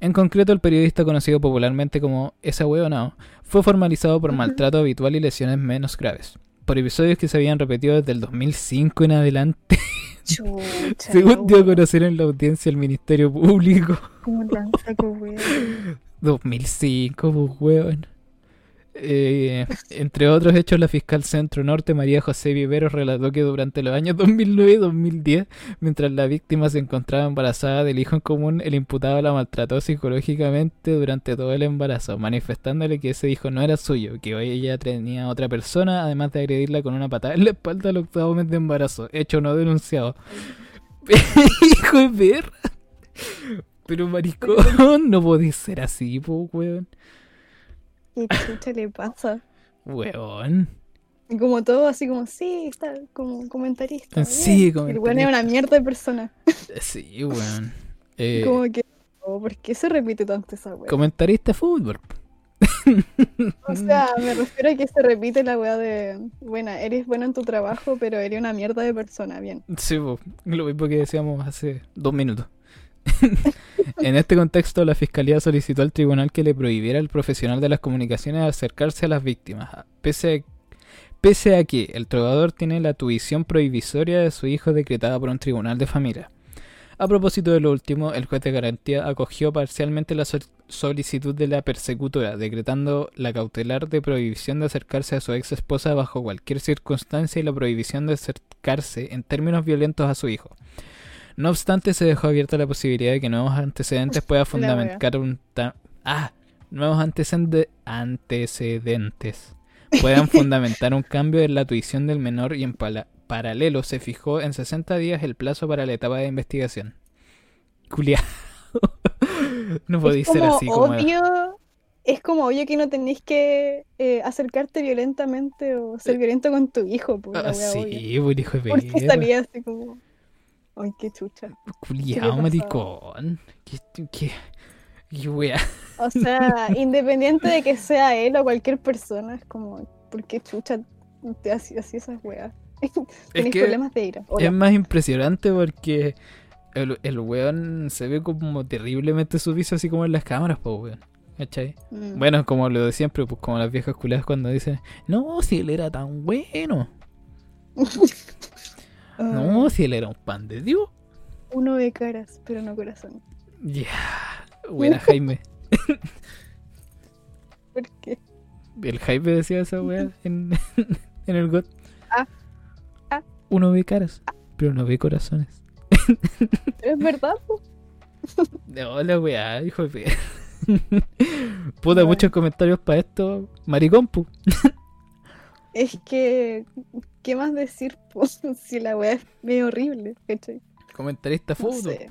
Speaker 1: En concreto, el periodista conocido popularmente como esa huevonao fue formalizado por maltrato habitual y lesiones menos graves, por episodios que se habían repetido desde el 2005 en adelante,
Speaker 2: Chucha.
Speaker 1: según dio a conocer en la audiencia el Ministerio Público.
Speaker 2: Como tan saco.
Speaker 1: 2005, pues, weón. Eh, entre otros hechos, la fiscal Centro Norte, María José Viveros, relató que durante los años 2009 y 2010, mientras la víctima se encontraba embarazada del hijo en común, el imputado la maltrató psicológicamente durante todo el embarazo, manifestándole que ese hijo no era suyo, que hoy ella tenía otra persona, además de agredirla con una patada en la espalda al octavo mes de embarazo, hecho no denunciado. hijo de perra. Pero maricón, no podés ser así, po, weón.
Speaker 2: ¿Qué chucha le pasa?
Speaker 1: Weón.
Speaker 2: Y como todo, así como, sí, está como comentarista.
Speaker 1: Sí,
Speaker 2: bien. El weón es una mierda de persona.
Speaker 1: Sí, weón. Eh,
Speaker 2: como que, oh, ¿por qué se repite tanto esa weá?
Speaker 1: comentarista de fútbol.
Speaker 2: O sea, me refiero a que se repite la weá de, bueno, eres bueno en tu trabajo, pero eres una mierda de persona, bien.
Speaker 1: Sí, po, lo mismo que decíamos hace dos minutos. En este contexto, la Fiscalía solicitó al tribunal que le prohibiera al profesional de las comunicaciones acercarse a las víctimas, pese a, pese a que el trovador tiene la tuición prohibisoria de su hijo decretada por un tribunal de familia. A propósito de lo último, el juez de garantía acogió parcialmente la sol- solicitud de la persecutora, decretando la cautelar de prohibición de acercarse a su ex esposa bajo cualquier circunstancia y la prohibición de acercarse en términos violentos a su hijo. No obstante, se dejó abierta la posibilidad de que nuevos antecedentes puedan fundamentar un ah, nuevos antecede- antecedentes puedan fundamentar un cambio en la tuición del menor y en paralelo se fijó en 60 días el plazo para la etapa de investigación. Culiao. no podéis ser así como
Speaker 2: obvio, es como obvio que no tenéis que eh, acercarte violentamente o ser violento con tu hijo, pues, la
Speaker 1: Ah, sí, buen hijo de
Speaker 2: ¿Por estaría así como, ay, qué chucha?
Speaker 1: Culiao, maricón. Qué, qué, qué wea.
Speaker 2: O sea, independiente de que sea él o cualquier persona, es como, ¿por qué chucha te hace así esas weas? Tenéis
Speaker 1: que
Speaker 2: problemas de ira. Hola.
Speaker 1: Es más impresionante porque el, el weón se ve como terriblemente subizo así como en las cámaras, pues weón. ¿Cachai?
Speaker 2: Mm.
Speaker 1: Bueno, como lo de siempre, pues como las viejas culiadas cuando dicen, no, si él era tan bueno.
Speaker 2: Ah,
Speaker 1: No, si él era un pan de Dios.
Speaker 2: Uno ve caras, pero no corazón.
Speaker 1: Ya. Buena Jaime.
Speaker 2: ¿Por qué?
Speaker 1: El Jaime decía esa weá en, en el GOT.
Speaker 2: Ah. Ah.
Speaker 1: Uno ve caras, pero no ve corazones.
Speaker 2: Es verdad, po.
Speaker 1: No, la weá, hijo de. Puta, muchos comentarios para esto. Maricón, pu.
Speaker 2: Es que, ¿qué más decir, po? Si la wea es medio horrible, ¿cachai?
Speaker 1: Comentarista
Speaker 2: No
Speaker 1: fútbol.
Speaker 2: sé.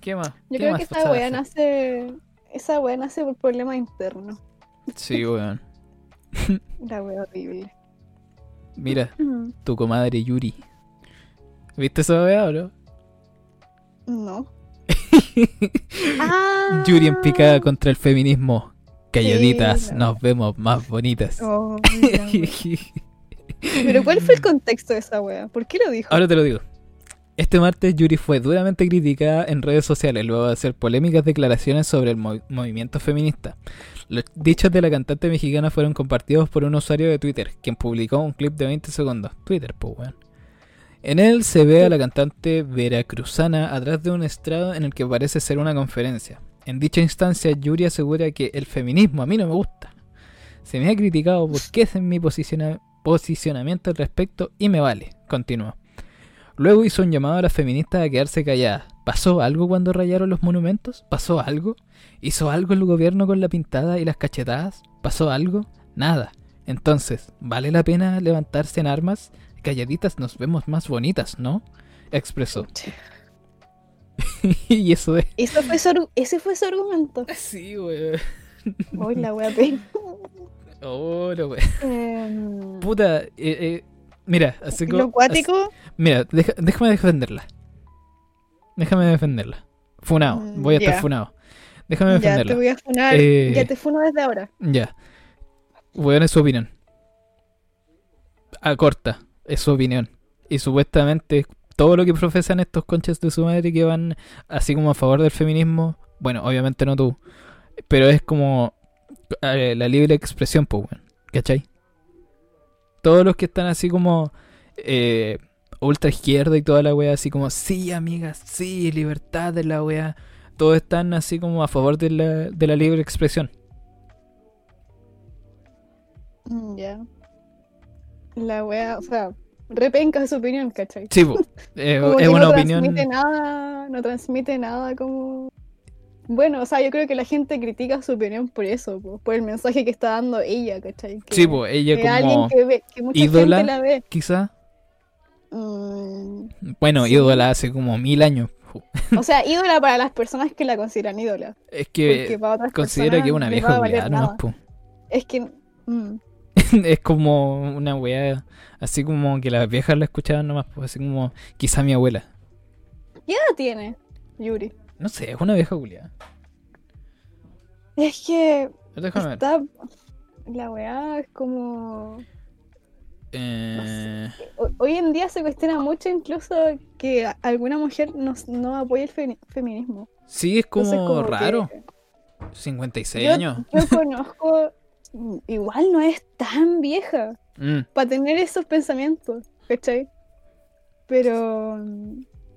Speaker 1: ¿Qué más?
Speaker 2: Yo
Speaker 1: ¿Qué
Speaker 2: creo
Speaker 1: más
Speaker 2: que esa
Speaker 1: hacer?
Speaker 2: nace, esa wea nace por problemas internos.
Speaker 1: Sí, weón.
Speaker 2: La wea horrible.
Speaker 1: Mira,
Speaker 2: Mm,
Speaker 1: tu comadre Yuri. ¿Viste esa weá o no?
Speaker 2: No. Ah.
Speaker 1: Yuri en picada contra el feminismo. Calladitas,
Speaker 2: Sí,
Speaker 1: nos vemos más bonitas.
Speaker 2: Oh. Pero ¿cuál fue el contexto de esa wea? ¿Por qué lo dijo?
Speaker 1: Ahora te lo digo. Este martes Yuri fue duramente criticada en redes sociales luego de hacer polémicas declaraciones sobre el movi- movimiento feminista. Los dichos de la cantante mexicana fueron compartidos por un usuario de Twitter, quien publicó un clip de 20 segundos. Twitter, pues weón. En él se ve a la cantante veracruzana atrás de un estrado en el que parece ser una conferencia. En dicha instancia, Yuri asegura que el feminismo a mí no me gusta. Se me ha criticado porque ese es mi posiciona- posicionamiento al respecto y me vale. Continuó. Luego hizo un llamado a las feministas a quedarse calladas. ¿Pasó algo cuando rayaron los monumentos? ¿Pasó algo? ¿Hizo algo el gobierno con la pintada y las cachetadas? ¿Pasó algo? Nada. Entonces, ¿vale la pena levantarse en armas? Calladitas nos vemos más bonitas, ¿no? Expresó. y eso es.
Speaker 2: Eso fue su ese fue su argumento.
Speaker 1: Sí, wey.
Speaker 2: Hoy la wea.
Speaker 1: Oh, wey.
Speaker 2: Em,
Speaker 1: Puta, eh, eh, mira, así como.
Speaker 2: lo acuático,
Speaker 1: Mira, deja- déjame defenderla. Déjame defenderla. Funado,
Speaker 2: Mm,
Speaker 1: voy a estar
Speaker 2: ya.
Speaker 1: funado. Déjame
Speaker 2: ya te
Speaker 1: defenderla.
Speaker 2: voy a funar.
Speaker 1: Eh,
Speaker 2: Ya te funo desde ahora.
Speaker 1: Ya. Bueno, es su opinión. A corta, es su opinión. Y supuestamente todo lo que profesan estos conchas de su madre que van así como a favor del feminismo, bueno, obviamente no tú, pero es como eh, la libre expresión, pues, weón. ¿Cachai? Todos los que están así como eh, ultra izquierda y toda la wea, así como, sí, amigas, sí, libertad de la wea. Todos están así como a favor de la, de la libre expresión.
Speaker 2: Mm, Ya. La wea, o sea, repenca su opinión, ¿cachai?
Speaker 1: Sí. Eh, es una
Speaker 2: no
Speaker 1: opinión.
Speaker 2: transmite nada, no transmite nada como... Bueno, o sea, yo creo que la gente critica su opinión por eso, po, por el mensaje que está dando ella, ¿cachai? Que,
Speaker 1: Sí, pues ella
Speaker 2: que
Speaker 1: como
Speaker 2: alguien que, ve, que mucha
Speaker 1: ídola.
Speaker 2: gente la ve.
Speaker 1: quizá.
Speaker 2: Mm,
Speaker 1: Bueno,
Speaker 2: Sí.
Speaker 1: ídola hace como mil años.
Speaker 2: O sea, ídola para las personas que la consideran ídola.
Speaker 1: Es que considero que es una vieja.
Speaker 2: Es que. mm,
Speaker 1: es como una weá, así como que las viejas la escuchaban nomás, pues así como quizá mi abuela.
Speaker 2: ¿Qué edad tiene Yuri?
Speaker 1: No sé, es una vieja culiada.
Speaker 2: Es que.
Speaker 1: Déjame ver.
Speaker 2: Está. La weá es como.
Speaker 1: Eh,
Speaker 2: ho- Hoy en día se cuestiona mucho incluso que alguna mujer no, no apoye el fe- feminismo.
Speaker 1: sí, es como,
Speaker 2: Entonces, como que
Speaker 1: raro. 56
Speaker 2: Yo,
Speaker 1: años.
Speaker 2: yo conozco. Igual no es tan vieja
Speaker 1: Mm,
Speaker 2: para tener esos pensamientos, ¿cachai? Pero.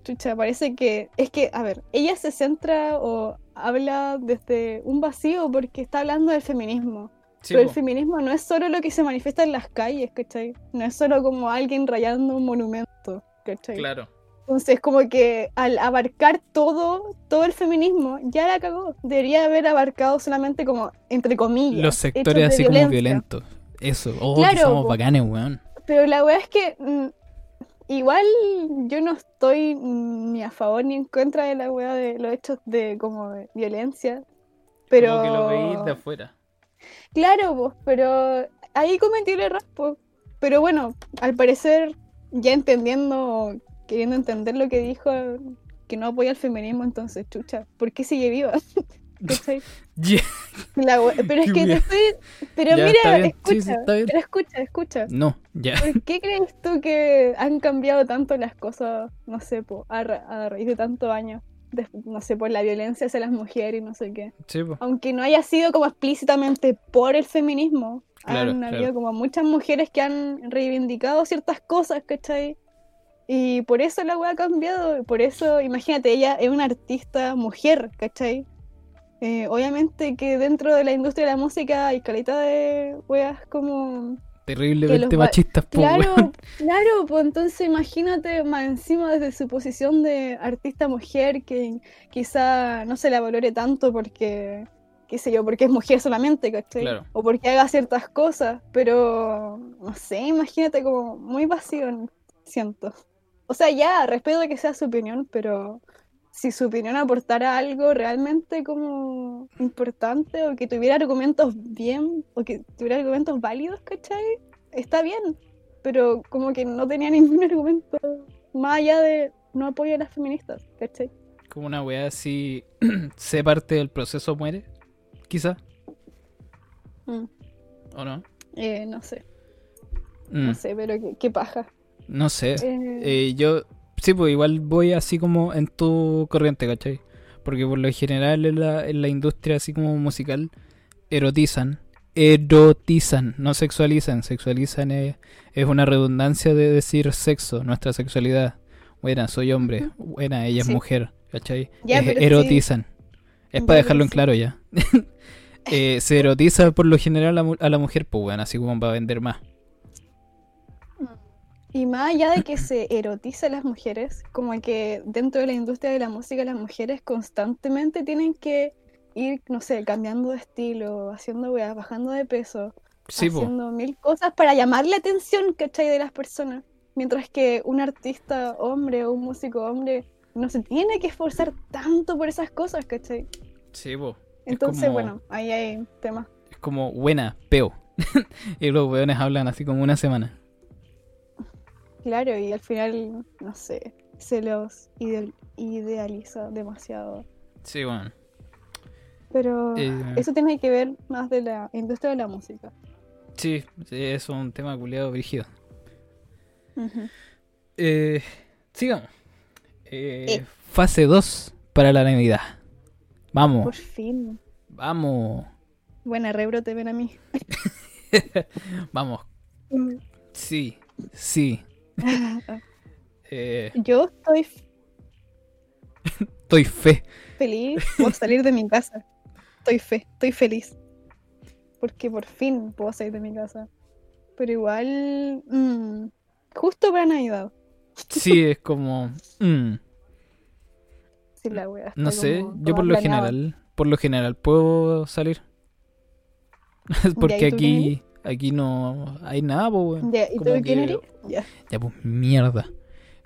Speaker 2: Chucha, parece que. Es que, a ver, ella se centra o habla desde un vacío porque está hablando del feminismo.
Speaker 1: sí,
Speaker 2: Pero el feminismo no es solo lo que se manifiesta en las calles, ¿cachai? No es solo como alguien rayando un monumento, ¿cachai?
Speaker 1: Claro.
Speaker 2: Entonces, como que al abarcar todo, todo el feminismo, ya la cagó. Debería haber abarcado solamente como, entre comillas,
Speaker 1: Los sectores así como
Speaker 2: violencia.
Speaker 1: violentos. Eso. Oh,
Speaker 2: Claro,
Speaker 1: que somos
Speaker 2: po.
Speaker 1: bacanes, weón.
Speaker 2: Pero la weá es que mm, igual yo no estoy ni a favor ni en contra de la weá de los hechos de como de violencia. Pero...
Speaker 1: Como que lo veis de afuera.
Speaker 2: Claro, pues, pero ahí cometí el error, pues. Pero bueno, al parecer, ya entendiendo, queriendo entender lo que dijo, que no apoya el feminismo, entonces, chucha, ¿por qué sigue viva? ¿Cachai?
Speaker 1: Yeah.
Speaker 2: La pero es que estoy... Pero
Speaker 1: Ya,
Speaker 2: mira.
Speaker 1: Sí,
Speaker 2: escucha, pero escucha, escucha.
Speaker 1: No, ya.
Speaker 2: ¿Por qué crees tú que han cambiado tanto las cosas, no sé, po, a, ra- a raíz de tantos años? De- no sé, por la violencia hacia las mujeres y no sé qué
Speaker 1: Sí,
Speaker 2: aunque no haya sido como explícitamente por el feminismo,
Speaker 1: Claro,
Speaker 2: han
Speaker 1: claro.
Speaker 2: habido como muchas mujeres que han reivindicado ciertas cosas, ¿cachai? Y por eso la wea ha cambiado, por eso, imagínate, ella es una artista mujer, ¿cachai? Eh, obviamente que dentro de la industria de la música hay calidad de weas como
Speaker 1: Terriblemente machistas,
Speaker 2: Claro, claro, pues entonces imagínate más encima desde su posición de artista mujer que quizá no se la valore tanto porque, qué sé yo, porque es mujer solamente, ¿cachai?
Speaker 1: Claro.
Speaker 2: O porque haga ciertas cosas, pero no sé, imagínate como muy vacío, siento. O sea, ya, respeto que sea su opinión, pero si su opinión aportara algo realmente como importante o que tuviera argumentos bien o que tuviera argumentos válidos, ¿cachai? Está bien, pero como que no tenía ningún argumento más allá de no apoyo a las feministas, ¿cachai?
Speaker 1: Como una weá así, sé parte del proceso muere, quizá,
Speaker 2: Mm,
Speaker 1: ¿o no?
Speaker 2: eh, no sé,
Speaker 1: Mm,
Speaker 2: no sé, pero qué, qué paja.
Speaker 1: no sé.
Speaker 2: Eh,
Speaker 1: Eh, yo, sí, pues igual voy así como en tu corriente, ¿cachai? Porque por lo general en la, en la industria así como musical erotizan, erotizan, no sexualizan. Sexualizan es, es una redundancia de decir sexo, nuestra sexualidad. Buena, soy hombre. Buena, ella es
Speaker 2: Sí.
Speaker 1: mujer, ¿cachai?
Speaker 2: Ya,
Speaker 1: Es-
Speaker 2: pero sí.
Speaker 1: erotizan. Es para dejarlo en claro ya. Eh, se erotiza por lo general a la, mu- a la mujer, pues bueno, así como para vender más.
Speaker 2: Y más allá de que se erotiza a las mujeres, como que dentro de la industria de la música las mujeres constantemente tienen que ir, no sé, cambiando de estilo, haciendo weas, bajando de peso,
Speaker 1: Sí,
Speaker 2: haciendo mil cosas para llamar la atención, ¿cachai? De las personas. Mientras que un artista hombre o un músico hombre no se tiene que esforzar tanto por esas cosas, ¿cachai?
Speaker 1: Sí, pues.
Speaker 2: Entonces,
Speaker 1: como-
Speaker 2: bueno, ahí hay temas.
Speaker 1: Es como buena, peo. y los weones hablan así como una semana.
Speaker 2: Claro, y al final, no sé, se los ide- idealiza demasiado.
Speaker 1: Sí, bueno.
Speaker 2: Pero
Speaker 1: Eh.
Speaker 2: eso tiene que ver más de la industria de la música.
Speaker 1: Sí, es un tema culiado brígido.
Speaker 2: Ujú.
Speaker 1: Eh, sigamos. Eh,
Speaker 2: Eh.
Speaker 1: Fase 2 para la Navidad. Vamos,
Speaker 2: Por fin.
Speaker 1: vamos,
Speaker 2: Buena rebro te ven a mí.
Speaker 1: vamos. Sí, sí. Eh,
Speaker 2: Yo estoy
Speaker 1: estoy fe.
Speaker 2: feliz por salir de mi casa. Estoy fe, estoy feliz. Porque por fin puedo salir de mi casa. Pero igual, mm, justo para Navidad.
Speaker 1: Sí, es como... mm,
Speaker 2: Sí, la wea está
Speaker 1: no sé, yo por lo general, por lo general puedo salir. Porque
Speaker 2: ¿y tú quién
Speaker 1: aquí, aquí no hay nada, weón.
Speaker 2: Ya, ¿Y tú quién eres? Ya.
Speaker 1: Ya, pues mierda.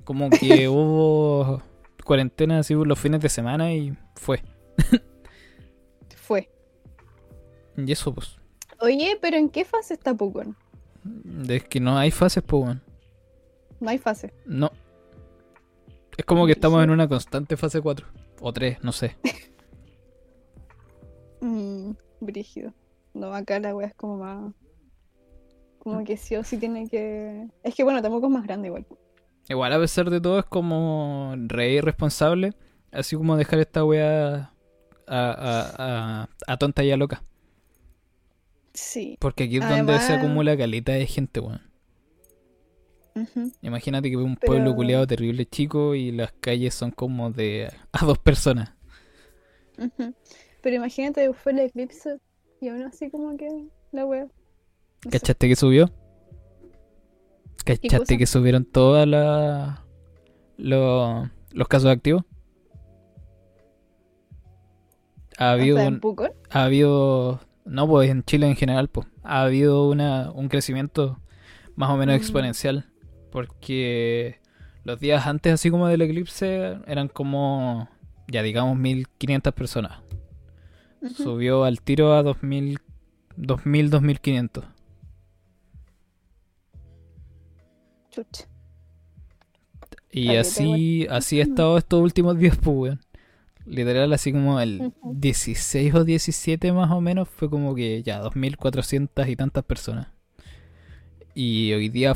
Speaker 1: Como que hubo cuarentena así los fines de semana y fue.
Speaker 2: Fue.
Speaker 1: Y eso, pues.
Speaker 2: Oye, pero ¿en qué fase está Pokémon?
Speaker 1: Es que no hay fases, pues, weón.
Speaker 2: No hay fase.
Speaker 1: No. Es como que estamos en una constante fase 4. O 3, no sé.
Speaker 2: Mm, brígido. No, acá la wea es como más. Como que sí o sí tiene que. Es que bueno, tampoco es más grande igual.
Speaker 1: Igual a pesar de todo es como re irresponsable. Así como dejar esta wea a, a, a, a tonta y a loca.
Speaker 2: Sí.
Speaker 1: Porque aquí es donde se acumula caleta de gente, weón. Imagínate que un
Speaker 2: Pero-
Speaker 1: pueblo culiado terrible chico y las calles son como de a dos personas.
Speaker 2: Pero imagínate fue el eclipse y aún así como que la wea.
Speaker 1: ¿Cachaste que subió? ¿Cachaste que subieron todas las los, los casos activos? Ha habido, un-
Speaker 2: en
Speaker 1: ha habido, no pues en Chile en general, pues, ha habido una, un crecimiento más o menos
Speaker 2: Mm.
Speaker 1: exponencial. Porque los días antes, así como del eclipse, eran como, ya digamos, 1500 personas. Subió al tiro a 2000, 2000 2500.
Speaker 2: Chucha.
Speaker 1: Y así, así ha estado estos últimos días, pues, weón. Literal, así como el
Speaker 2: Ujú.
Speaker 1: 16 o 17 más o menos, fue como que ya 2400 y tantas personas. Y hoy día,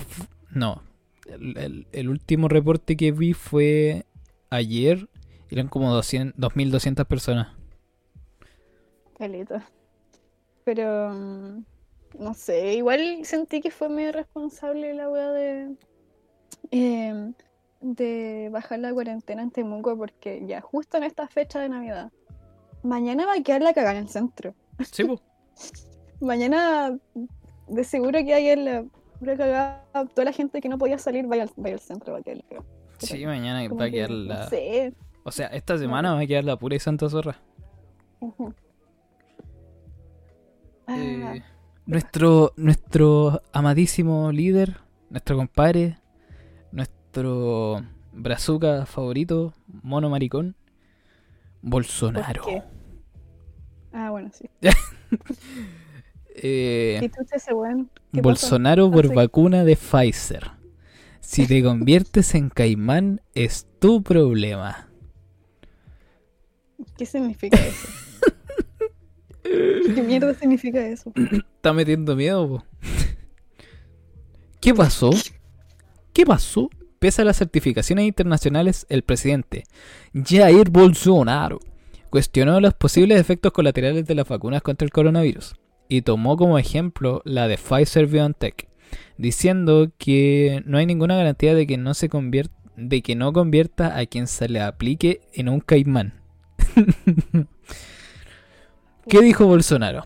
Speaker 1: no. El, el- el último reporte que vi fue ayer, eran como 200, 2200 personas.
Speaker 2: Caleta. Pero mm, no sé, igual sentí que fue medio responsable la wea de em, de bajar la cuarentena en Temuco porque ya justo en esta fecha de Navidad. Mañana va a quedar la cagada en el centro.
Speaker 1: Sí.
Speaker 2: Mañana de seguro que hay la pura cagada. Toda la gente que no podía salir vaya al, vaya al centro, va a quedar la cagada.
Speaker 1: Sí, mañana va a
Speaker 2: que,
Speaker 1: quedar
Speaker 2: no
Speaker 1: la...
Speaker 2: sé.
Speaker 1: O sea, esta semana va a quedar la pura y santa zorra.
Speaker 2: Ujú. Ah,
Speaker 1: Eh, nuestro, nuestro amadísimo líder, nuestro compadre, nuestro brazuca favorito, mono maricón, Bolsonaro.
Speaker 2: ¿por qué? Ah, bueno, sí.
Speaker 1: Eh,
Speaker 2: ¿Y tú ese weón? ¿Qué pasó?
Speaker 1: Bolsonaro por vacuna de Pfizer. Si te conviertes en caimán, es tu problema.
Speaker 2: ¿Qué significa eso? ¿Qué mierda significa eso?
Speaker 1: Está metiendo miedo, po. ¿Qué pasó? ¿Qué pasó? Pese a las certificaciones internacionales, el presidente Jair Bolsonaro cuestionó los posibles efectos colaterales de las vacunas contra el coronavirus y tomó como ejemplo la de Pfizer BioNTech, diciendo que no hay ninguna garantía de que no se convier- de que no convierta a quien se le aplique en un caimán. ¿Qué dijo Bolsonaro?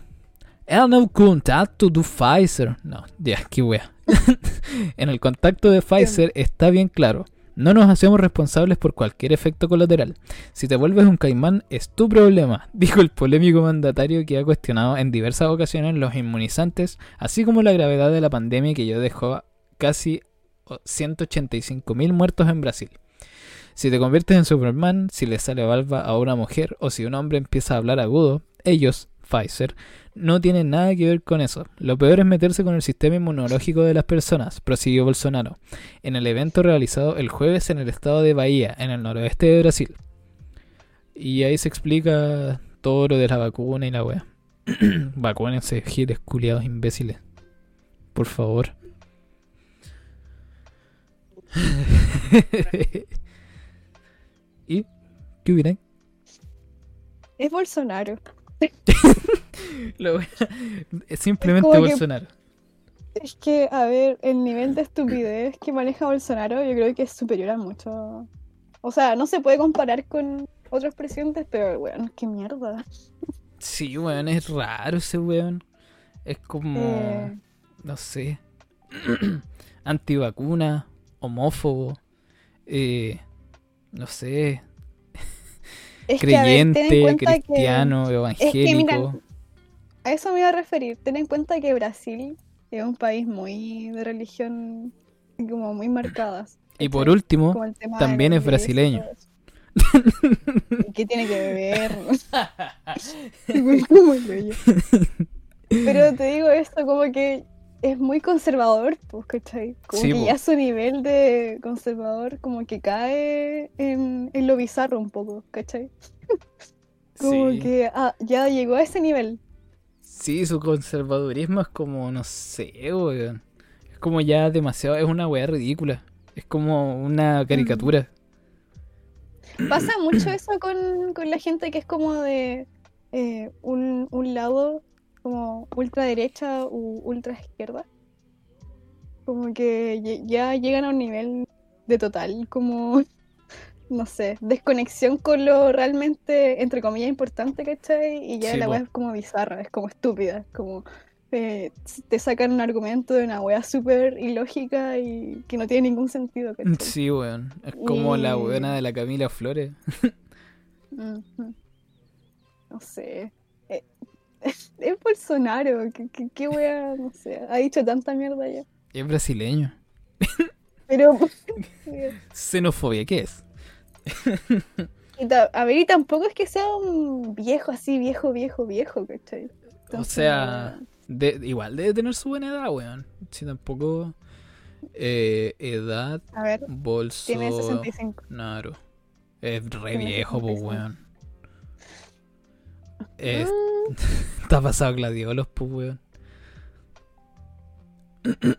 Speaker 1: El contacto Pfizer. No, ya, qué wea. en el contacto de Pfizer está bien claro. No nos hacemos responsables por cualquier efecto colateral. Si te vuelves un caimán, es tu problema, dijo el polémico mandatario que ha cuestionado en diversas ocasiones los inmunizantes, así como la gravedad de la pandemia que ya dejó casi 185.000 muertos en Brasil. Si te conviertes en Superman, si le sale barba a una mujer o si un hombre empieza a hablar agudo, ellos, Pfizer, no tienen nada que ver con eso. Lo peor es meterse con el sistema inmunológico de las personas, prosiguió Bolsonaro, en el evento realizado el jueves en el estado de Bahía, en el noroeste de Brasil. Y ahí se explica todo lo de la vacuna y la wea. Vacúnense, giles culiados imbéciles. Por favor. ¿Y qué opinan?
Speaker 2: Es Bolsonaro.
Speaker 1: Es simplemente
Speaker 2: que-
Speaker 1: Bolsonaro.
Speaker 2: Es que, a ver, el nivel de estupidez que maneja Bolsonaro yo creo que es superior a mucho. O sea, no se puede comparar con otros presidentes, pero, weón, qué mierda.
Speaker 1: Sí, weón, es raro ese weón. Es como,
Speaker 2: Eh,
Speaker 1: no sé, antivacuna, homófobo, eh, no sé,
Speaker 2: es que, ver,
Speaker 1: creyente,
Speaker 2: cuenta que-
Speaker 1: cristiano,
Speaker 2: Es que,
Speaker 1: evangélico.
Speaker 2: mira, a eso me iba a referir. Ten en cuenta que Brasil es un país muy de religión, como muy marcadas.
Speaker 1: y por último, también es brasileño.
Speaker 2: todo eso. ¿Y ¿Qué tiene que hoyo. Pero te digo esto, como que es muy conservador, pues, ¿cachai? Como
Speaker 1: Sí,
Speaker 2: que
Speaker 1: po.
Speaker 2: ya su nivel de conservador como que cae en, en lo bizarro un poco, ¿cachai? Como
Speaker 1: Sí.
Speaker 2: que ah, ya llegó a ese nivel.
Speaker 1: Sí, su conservadurismo es como, no sé, weón. Es como ya demasiado, es una weá ridícula. Es como una caricatura.
Speaker 2: Pasa mucho eso con, con la gente que es como de eh, un, un lado como ultraderecha u ultra izquierda. Como que ya llegan a un nivel de total, como, no sé, desconexión con lo realmente, entre comillas, importante, ¿cachai? Y ya
Speaker 1: Sí,
Speaker 2: la
Speaker 1: po.
Speaker 2: weá es como bizarra, es como estúpida, es como eh, te sacan un argumento de una weá súper ilógica y que no tiene ningún sentido, ¿cachai?
Speaker 1: Sí, weón. Es como la
Speaker 2: Y-
Speaker 1: weona de la Camila Flores.
Speaker 2: No sé. Es Bolsonaro, ¿qué, qué, qué wea? No sé, ha dicho tanta mierda ya.
Speaker 1: Es brasileño.
Speaker 2: Pero,
Speaker 1: Xenofobia, ¿qué es?
Speaker 2: y a ver, y tampoco es que sea un viejo así, viejo, viejo, viejo, ¿cachai?
Speaker 1: O sea, de- igual debe tener su buena edad, weón. Si tampoco. eh, edad,
Speaker 2: a ver,
Speaker 1: bolso.
Speaker 2: tiene 65.
Speaker 1: Naro. Es re
Speaker 2: Tiene
Speaker 1: viejo, pues,
Speaker 2: 65.
Speaker 1: weón. Es-
Speaker 2: Mm,
Speaker 1: Está pasado gladiolos, pues, weón.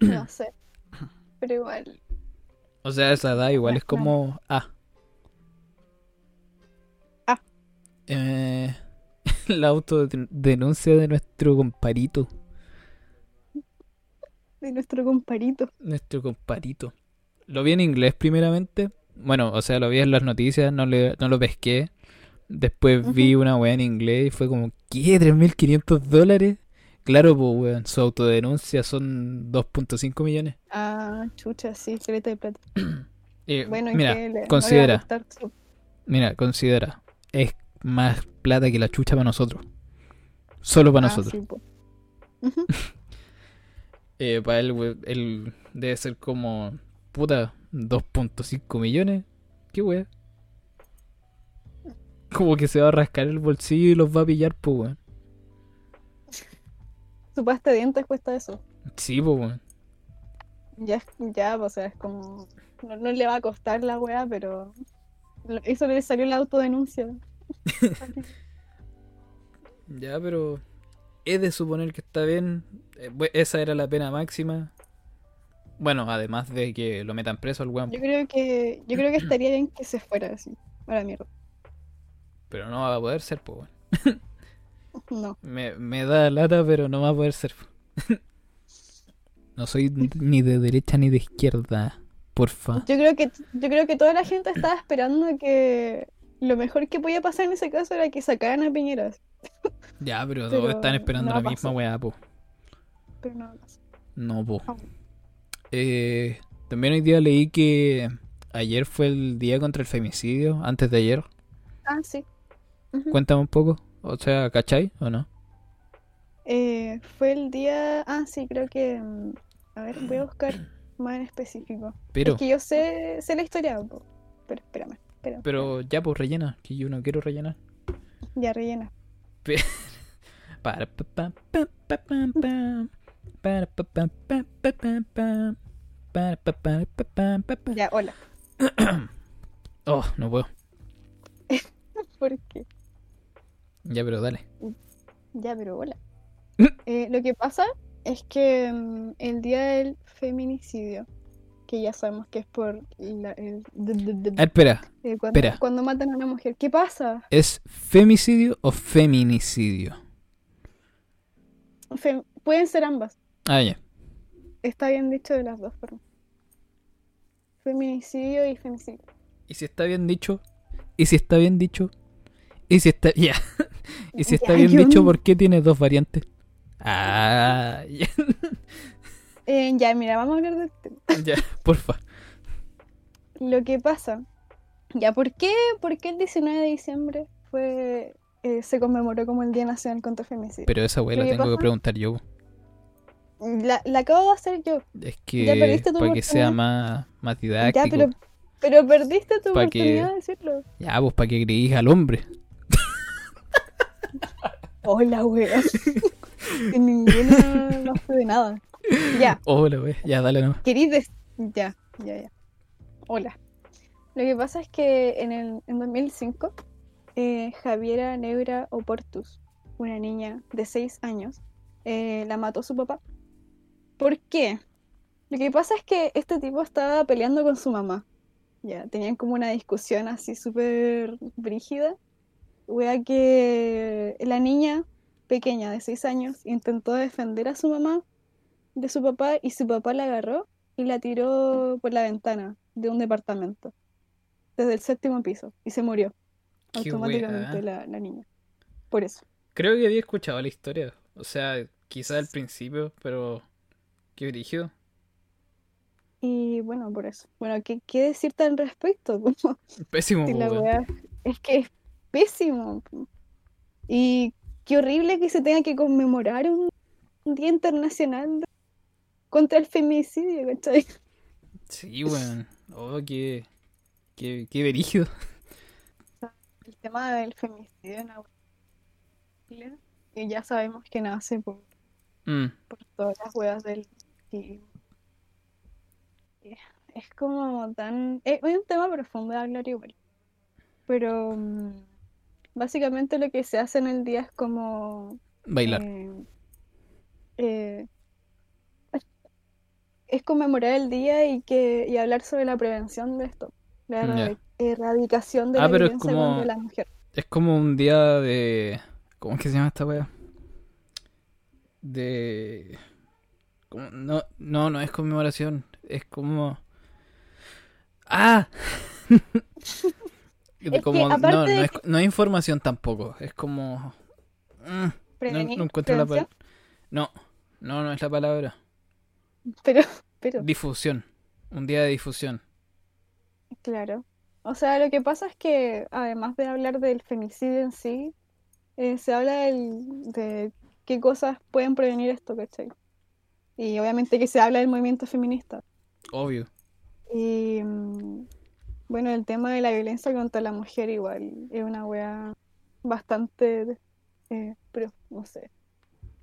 Speaker 2: no sé. Pero igual.
Speaker 1: O sea, esa edad igual
Speaker 2: No,
Speaker 1: es como. Ah.
Speaker 2: Ah.
Speaker 1: Eh, la autodenuncia de nuestro comparito.
Speaker 2: De nuestro comparito.
Speaker 1: Nuestro comparito. Lo vi en inglés primeramente. Bueno, o sea, lo vi en las noticias, no, le, no lo pesqué. Después vi una weá en inglés y fue como, ¿qué? ¿3.500 dólares? Claro, pues weón, su autodenuncia son 2.5 millones.
Speaker 2: Ah, chucha, sí, filete de plata.
Speaker 1: Eh,
Speaker 2: Bueno, ¿y
Speaker 1: mira,
Speaker 2: va a
Speaker 1: considera,
Speaker 2: su-
Speaker 1: mira, considera. Es más plata que la chucha para nosotros. Solo para
Speaker 2: Ah,
Speaker 1: nosotros.
Speaker 2: sí. Ujú.
Speaker 1: Eh, para él, él debe ser como, puta, 2.5 millones. ¿Qué wea? Como que se va a rascar el bolsillo y los va a pillar, pues weón.
Speaker 2: Su pasta de dientes cuesta eso.
Speaker 1: Sí, pues weón.
Speaker 2: Ya, ya, o sea, es como. No, no le va a costar la weá, pero. Eso le salió la autodenuncia.
Speaker 1: Ya, pero es de suponer que está bien. Eh, esa era la pena máxima. Bueno, además de que lo metan preso al weón.
Speaker 2: Yo creo que. Yo creo que estaría bien que se fuera así. A la mierda.
Speaker 1: Pero no va a poder ser, pues.
Speaker 2: No.
Speaker 1: Me, me da lata, pero no va a poder ser. no soy ni de derecha ni de izquierda. Porfa.
Speaker 2: Yo creo que yo creo que toda la gente estaba esperando que lo mejor que podía pasar en ese caso era que sacaran a Piñera.
Speaker 1: Ya, pero,
Speaker 2: Pero
Speaker 1: todos están esperando
Speaker 2: no
Speaker 1: la misma weá, po.
Speaker 2: Pero no.
Speaker 1: No, po.
Speaker 2: Aún.
Speaker 1: Eh, también hoy día leí que ayer fue el día contra el femicidio, antes de ayer.
Speaker 2: Ah, sí.
Speaker 1: Cuéntame un poco. O sea, ¿cachai o no?
Speaker 2: Eh, fue el día. Ah, sí, creo que. mm, A ver, voy a buscar más en específico.
Speaker 1: Pero,
Speaker 2: Es que yo sé, sé la historia, pero espérame, espérame.
Speaker 1: pero ya, pues rellena, que yo no quiero rellenar.
Speaker 2: Ya rellena.
Speaker 1: Para.
Speaker 2: Ya, hola.
Speaker 1: Oh, no puedo.
Speaker 2: ¿Por qué?
Speaker 1: Ya, pero dale.
Speaker 2: Ya, pero hola. Eh, lo que pasa es que mm, el día del feminicidio, que ya sabemos que es por la- el,
Speaker 1: Ah, espera,
Speaker 2: eh, cuando,
Speaker 1: espera.
Speaker 2: cuando matan a una mujer. ¿Qué pasa?
Speaker 1: ¿es femicidio o feminicidio?
Speaker 2: Fem- pueden ser ambas.
Speaker 1: Ah, ya.
Speaker 2: Está bien dicho de las dos formas. Feminicidio y femicidio.
Speaker 1: ¿Y si está bien dicho? ¿Y si está bien dicho? ¿Y si está... Ya. ¿Y si está
Speaker 2: Ya,
Speaker 1: bien dicho, por qué tiene dos variantes? Ah, ya.
Speaker 2: Eh, ya, mira, vamos a hablar del tema.
Speaker 1: ya, porfa.
Speaker 2: Lo que pasa, ya, ¿por qué, por qué el 19 de diciembre fue, eh, se conmemoró como el Día Nacional contra el Femicidio?
Speaker 1: Pero esa weá la
Speaker 2: ¿Qué
Speaker 1: tengo que preguntar yo.
Speaker 2: La, la acabo de hacer yo.
Speaker 1: Es
Speaker 2: Ya
Speaker 1: que
Speaker 2: perdiste tu
Speaker 1: para que sea más, más
Speaker 2: Ya,
Speaker 1: didáctico.
Speaker 2: pero, Pero perdiste tu
Speaker 1: Pa' que-
Speaker 2: oportunidad de decirlo.
Speaker 1: Ya, pues para que creís al hombre.
Speaker 2: Hola, wea. En ninguna no fue de nada. Ya,
Speaker 1: Hola, wey. Ya, dale no.
Speaker 2: querís des- Ya, ya, ya. Hola. Lo que pasa es que en el en 2005, eh, Javiera Negra Oportus, una niña de 6 años, eh, la mató su papá. ¿Por qué? Lo que pasa es que este tipo estaba peleando con su mamá. Ya, tenían como una discusión así súper brígida. Wea que la niña pequeña de 6 años intentó defender a su mamá de su papá y su papá la agarró y la tiró por la ventana de un departamento desde el séptimo piso y se murió
Speaker 1: Qué
Speaker 2: automáticamente la, la niña. Por eso.
Speaker 1: Creo que había escuchado la historia. O sea, quizá al principio, pero. Qué brígido.
Speaker 2: Y bueno, por eso. Bueno, ¿qué, qué decirte al respecto?
Speaker 1: Pésimo,
Speaker 2: si la wea- es que es pésimo. Y qué horrible que se tenga que conmemorar un, un Día Internacional contra el femicidio, ¿cachai?
Speaker 1: Sí, weón. Oh, qué. Qué, qué.
Speaker 2: El tema del femicidio en Chile, que ya sabemos que nace por,
Speaker 1: Mm,
Speaker 2: por todas las weas del y- y Es como tan... Es, es un tema profundo de hablar igual. Pero mm, básicamente lo que se hace en el día es como...
Speaker 1: Bailar.
Speaker 2: eh, eh, es conmemorar el día y que y hablar sobre la prevención de esto, la erradicación de
Speaker 1: Ah,
Speaker 2: la
Speaker 1: pero
Speaker 2: violencia
Speaker 1: como-
Speaker 2: contra la mujer.
Speaker 1: Es como un día de. ¿Cómo es que se llama esta wea? De. como- No, no, no es conmemoración. Es como. ¡Ah!
Speaker 2: que
Speaker 1: como,
Speaker 2: aparte
Speaker 1: no, no
Speaker 2: de
Speaker 1: es, no es información tampoco. Es como. mm, no,
Speaker 2: Prevenir-
Speaker 1: no encuentro la palabra. No, no, no es la palabra.
Speaker 2: pero, pero,
Speaker 1: Difusión. Un día de difusión.
Speaker 2: claro. O sea, lo que pasa es que además de hablar del femicidio en sí, eh, se habla del- de qué cosas pueden prevenir esto, ¿cachai? Y obviamente que se habla del movimiento feminista.
Speaker 1: Obvio.
Speaker 2: Y bueno, el tema de la violencia contra la mujer igual es una wea bastante, eh, pero no sé.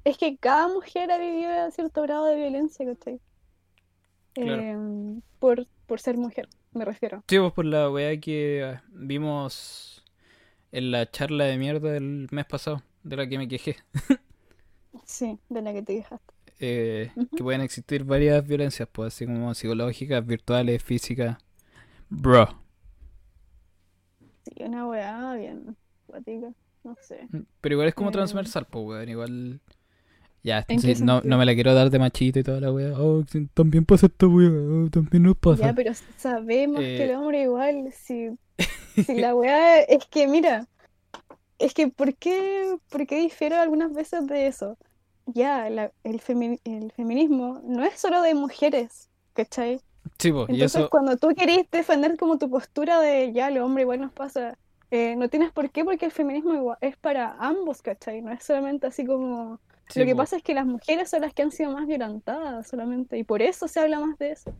Speaker 2: Es que cada mujer ha vivido cierto grado de violencia, ¿cachai?
Speaker 1: Claro.
Speaker 2: Em, por, por ser mujer, me refiero.
Speaker 1: Sí, pues por la weá que vimos en la charla de mierda del mes pasado, de la que me quejé.
Speaker 2: Sí, de la que te dejaste.
Speaker 1: eh, que pueden existir varias violencias, pues así como psicológicas, virtuales, físicas. Bro.
Speaker 2: Sí, una weá bien cuática, no sé.
Speaker 1: Pero igual es como
Speaker 2: Eh.
Speaker 1: transversal, pues weón, igual. Ya,
Speaker 2: ¿En
Speaker 1: sí,
Speaker 2: qué
Speaker 1: no, no me la quiero dar de machito y toda la weá. Oh, también pasa esta weá, oh, también nos pasa.
Speaker 2: Ya, pero sabemos que
Speaker 1: Eh.
Speaker 2: el hombre igual, si, si la weá es que, mira, es que ¿por qué, por qué difiero algunas veces de eso? Ya, la- el, femi- el feminismo no es solo de mujeres, ¿cachai?
Speaker 1: Sí, pues, y
Speaker 2: Entonces
Speaker 1: eso.
Speaker 2: cuando tú querés defender como tu postura de ya, el hombre igual nos pasa, eh, no tienes por qué porque el feminismo igual es para ambos, ¿cachai? No es solamente así como...
Speaker 1: sí,
Speaker 2: Lo que pasa es que las mujeres son las que han sido más violentadas solamente, y por eso se habla más de eso.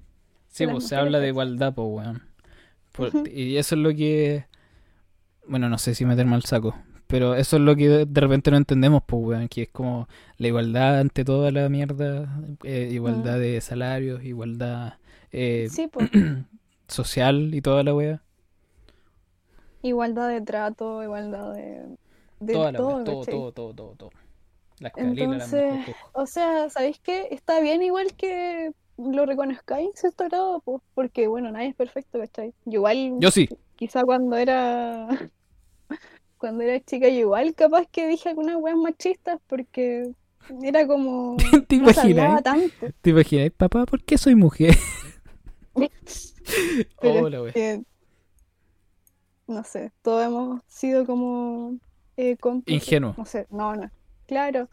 Speaker 1: Sí, pues se habla de igualdad, pues, weón. Por-. Y eso es lo que. Bueno, no sé si meterme al saco. Pero eso es lo que de- repente no entendemos, pues, weón. Que es como la igualdad ante toda la mierda. eh, igualdad de salarios, igualdad eh,
Speaker 2: Sí, pues.
Speaker 1: social y toda la wea.
Speaker 2: Igualdad de trato, igualdad de, de
Speaker 1: Toda la
Speaker 2: todo,
Speaker 1: wea. Todo, todo, todo, todo, todo. La la
Speaker 2: Entonces,
Speaker 1: mojojojo.
Speaker 2: o sea, ¿sabéis qué? Está bien igual que lo reconozcáis en cierto grado, pues, porque, bueno, nadie es perfecto, ¿cachai? Yo igual,
Speaker 1: Yo sí.
Speaker 2: quizá cuando era cuando era chica, yo igual capaz que dije algunas weas machistas porque era como,
Speaker 1: ¿Te
Speaker 2: no
Speaker 1: imaginas?
Speaker 2: tanto.
Speaker 1: ¿Te imaginas? Papá, ¿por qué soy mujer?
Speaker 2: Pero
Speaker 1: Oh,
Speaker 2: que, no sé, todos hemos sido como eh. No sé, no, no. Claro.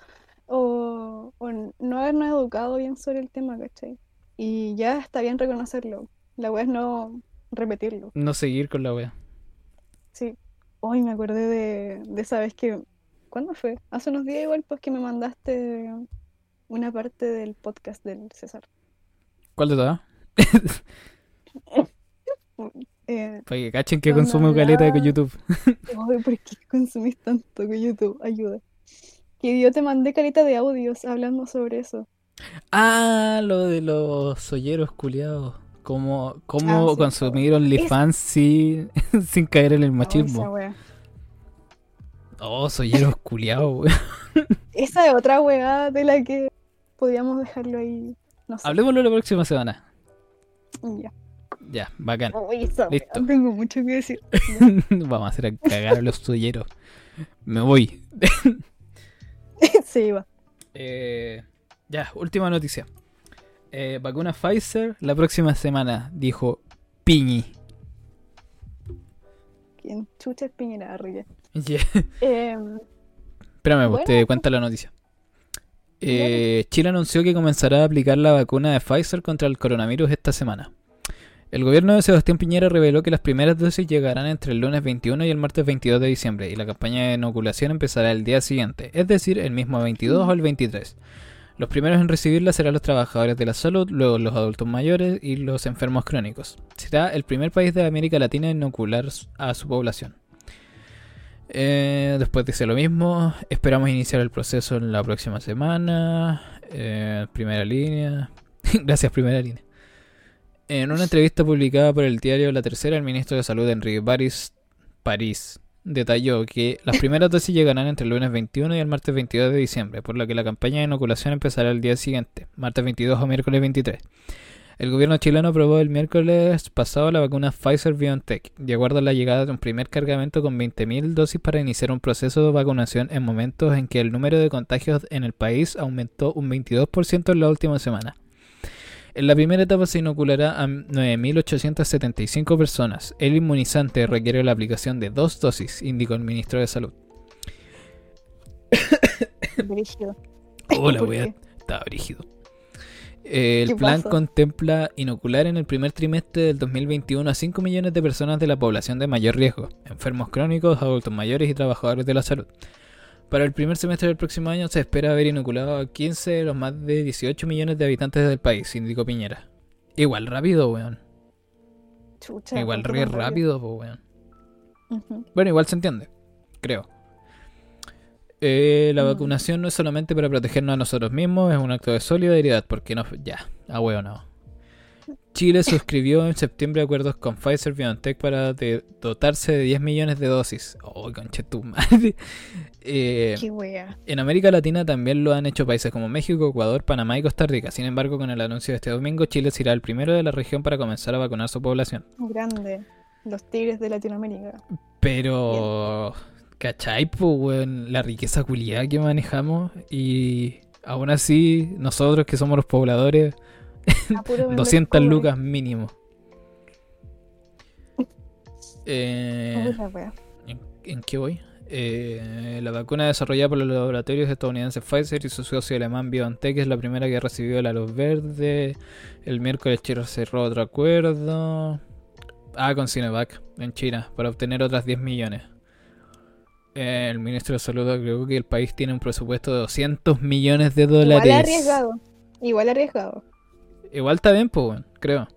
Speaker 2: O, o no habernos educado bien sobre el tema, ¿cachai? Y ya está bien reconocerlo. La wea es no repetirlo.
Speaker 1: No seguir con la wea.
Speaker 2: Sí. Hoy me acordé de, de esa vez que. ¿Cuándo fue? Hace unos días igual, pues que me mandaste una parte del podcast del César.
Speaker 1: ¿Cuál de todas?
Speaker 2: Eh,
Speaker 1: Para que cachen que consumo caleta de
Speaker 2: hablaba-
Speaker 1: YouTube.
Speaker 2: ay, ¿por qué consumís tanto con YouTube? Ayuda. Que yo te mandé caleta de audios hablando sobre eso.
Speaker 1: Ah, lo de los solleros culiados. Cómo, cómo
Speaker 2: Ah, sí,
Speaker 1: consumir OnlyFans sin, sin caer en el
Speaker 2: Oh,
Speaker 1: machismo. Oh, solleros culiados, weón.
Speaker 2: Esa es otra weá de la que podríamos dejarlo ahí. No sé.
Speaker 1: Hablemoslo la próxima semana.
Speaker 2: Ya.
Speaker 1: Ya, bacán.
Speaker 2: Uy,
Speaker 1: Listo.
Speaker 2: Tengo mucho que decir.
Speaker 1: Vamos a hacer a cagar a los solleros. Me voy.
Speaker 2: Se iba.
Speaker 1: Eh, ya, última noticia. Eh, vacuna Pfizer la próxima semana, dijo Piñi.
Speaker 2: ¿Quién chucha es Piñera Arriba?
Speaker 1: Yeah.
Speaker 2: Eh,
Speaker 1: Espérame, pues
Speaker 2: Bueno.
Speaker 1: te cuenta la noticia. Eh, Chile anunció que comenzará a aplicar la vacuna de Pfizer contra el coronavirus esta semana. El gobierno de Sebastián Piñera reveló que las primeras dosis llegarán entre el lunes 21 y el martes 22 de diciembre y la campaña de inoculación empezará el día siguiente, es decir, el mismo 22 o el 23. Los primeros en recibirla serán los trabajadores de la salud, luego los adultos mayores y los enfermos crónicos. Será el primer país de América Latina en inocular a su población. Eh, después dice lo mismo. Esperamos iniciar el proceso en la próxima semana. Eh, primera línea. Gracias, primera línea. En una entrevista publicada por el diario La Tercera, el ministro de Salud, Enrique París, París detalló que las primeras dosis llegarán entre el lunes 21 y el martes 22 de diciembre, por lo que la campaña de inoculación empezará el día siguiente, martes 22 o miércoles 23. El gobierno chileno aprobó el miércoles pasado la vacuna Pfizer BioNTech, de acuerdo a la llegada de un primer cargamento con 20.000 dosis para iniciar un proceso de vacunación en momentos en que el número de contagios en el país aumentó un 22% en la última semana. En la primera etapa se inoculará a 9.875 personas. El inmunizante requiere la aplicación de dos dosis, indicó el ministro de Salud.
Speaker 2: brígido.
Speaker 1: Hola,
Speaker 2: ¿Por
Speaker 1: wea,
Speaker 2: qué?
Speaker 1: estaba brígido. Eh, el
Speaker 2: ¿Qué
Speaker 1: plan
Speaker 2: pasa?
Speaker 1: contempla inocular en el primer trimestre del 2021 a 5 millones de personas de la población de mayor riesgo, enfermos crónicos, adultos mayores y trabajadores de la salud. Para el primer semestre del próximo año se espera haber inoculado a 15 de los más de 18 millones de habitantes del país, indicó Piñera. Igual rápido, weón.
Speaker 2: Chucha,
Speaker 1: Igual
Speaker 2: ¿por
Speaker 1: re rápido, po, weón. Bueno, igual se entiende, creo. Eh, la
Speaker 2: Mm.
Speaker 1: vacunación no es solamente para protegernos a nosotros mismos, es un acto de solidaridad, porque no. Ya, a huevo no. Chile suscribió en septiembre acuerdos con Pfizer BioNTech para de- dotarse de 10 millones de dosis. Oh, conche tu madre. Eh,
Speaker 2: Qué
Speaker 1: en América Latina también lo han hecho países como México, Ecuador, Panamá y Costa Rica. Sin embargo, con el anuncio de este domingo, Chile será el primero de la región para comenzar a vacunar su población.
Speaker 2: Grande. Los tigres de Latinoamérica.
Speaker 1: Pero, ¿cachai? Weón, la riqueza culiada que manejamos y aún así, nosotros que somos los pobladores,
Speaker 2: A puro vender
Speaker 1: 200
Speaker 2: cobre.
Speaker 1: lucas mínimo. Eh. ¿en, en qué voy? Eh, la vacuna desarrollada por los laboratorios estadounidenses Pfizer y su socio alemán BioNTech es la primera que ha recibido la luz verde. El miércoles Chile cerró otro acuerdo. Ah, con Sinovac en China para obtener otras 10 millones. El ministro de Salud agregó que el país tiene un presupuesto de 200 millones de dólares.
Speaker 2: Igual arriesgado. Igual arriesgado.
Speaker 1: Igual está bien, pues, bueno, creo.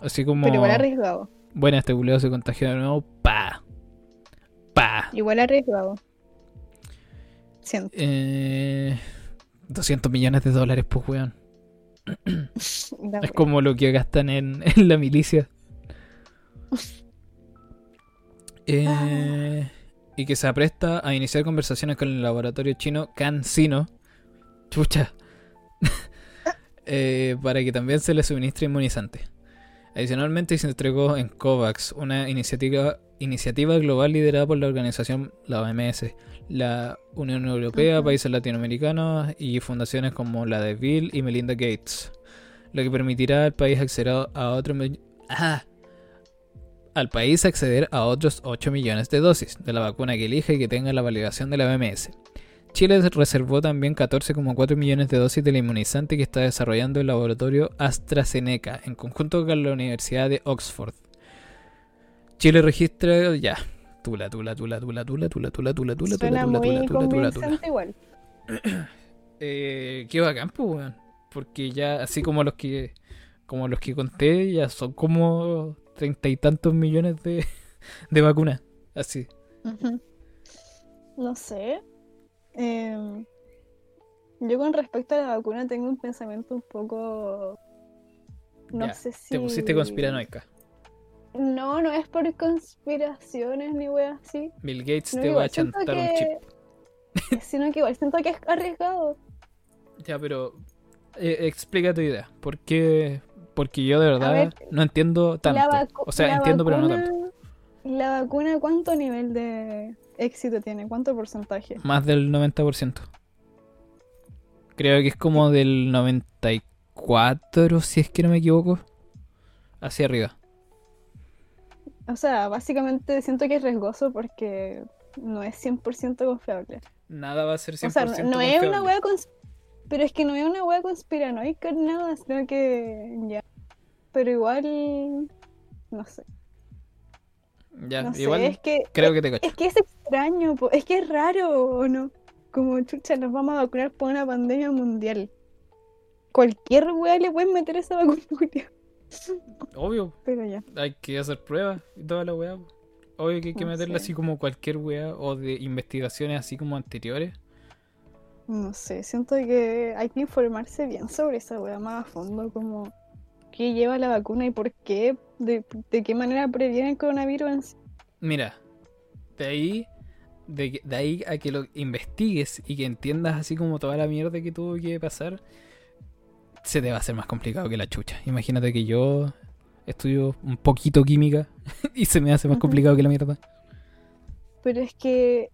Speaker 1: Así como.
Speaker 2: Pero igual arriesgado.
Speaker 1: Bueno, este culiado se contagió de nuevo. Pa. Pa.
Speaker 2: Igual arriesgado. Siento.
Speaker 1: Eh, 200 millones de dólares, pues, weón. Es
Speaker 2: wea.
Speaker 1: como lo que gastan en, en la milicia. Eh, y que se apresta a iniciar conversaciones con el laboratorio chino CanSino. Chucha. Eh, para que también se le suministre inmunizante. Adicionalmente se entregó en COVAX, una iniciativa, iniciativa global liderada por la organización, la OMS, la Unión Europea, países latinoamericanos y fundaciones como la de Bill y Melinda Gates, lo que permitirá al país acceder a otro mi- ah, al país acceder a otros 8 millones de dosis de la vacuna que elija y que tenga la validación de la OMS. Chile reservó también 14,4 millones de dosis del inmunizante que está desarrollando el laboratorio AstraZeneca en conjunto con la Universidad de Oxford. Chile registra ya. Tula, tula, tula, tula, tula, tula, tula, tula, tula, tula, tula, tula, tula, tula. Eh, qué bacán, pues, weón. Porque ya, así como los que. como los que conté, ya son como treinta y tantos millones de, de vacunas. Así.
Speaker 2: No sé. Em, yo con respecto a la vacuna tengo un pensamiento un poco... No
Speaker 1: Ya,
Speaker 2: sé si...
Speaker 1: Te pusiste conspiranoica.
Speaker 2: No, no es por conspiraciones ni weas así.
Speaker 1: Bill Gates
Speaker 2: No,
Speaker 1: te va a chantar un chip.
Speaker 2: Sino que igual siento que es arriesgado.
Speaker 1: Ya, pero eh, explica tu idea. ¿Por qué? Porque yo de verdad
Speaker 2: ver,
Speaker 1: no entiendo tanto. O sea, entiendo, pero no tanto.
Speaker 2: ¿La vacuna cuánto nivel de éxito tiene? ¿Cuánto porcentaje?
Speaker 1: Más del 90%. Creo que es como del 94, si es que no me equivoco. Hacia arriba.
Speaker 2: O sea, básicamente siento que es riesgoso porque no es 100% confiable.
Speaker 1: Nada va a ser 100%
Speaker 2: O sea, no, no es una wea Pero es que no es una wea conspiranoica nada, sino que ya. Pero igual. No sé.
Speaker 1: Ya,
Speaker 2: No sé,
Speaker 1: igual
Speaker 2: es que.
Speaker 1: creo que te cacho.
Speaker 2: Es que es extraño, po, es que es raro, ¿o no? Como chucha, nos vamos a vacunar por una pandemia mundial. Cualquier wea le pueden meter esa vacuna.
Speaker 1: Obvio,
Speaker 2: Pero ya.
Speaker 1: hay que hacer pruebas y toda la weá. Obvio que hay que
Speaker 2: No
Speaker 1: meterla
Speaker 2: sé.
Speaker 1: así como cualquier weá o de investigaciones así como anteriores.
Speaker 2: No sé, siento que hay que informarse bien sobre esa wea más a fondo, como qué lleva la vacuna y por qué, de, de qué manera previene el coronavirus.
Speaker 1: Mira, de ahí, de, ahí a que lo investigues y que entiendas así como toda la mierda que tuvo que pasar, se te va a hacer más complicado que la chucha. Imagínate que yo estudio un poquito química y se me hace más complicado que la mierda.
Speaker 2: Pero es que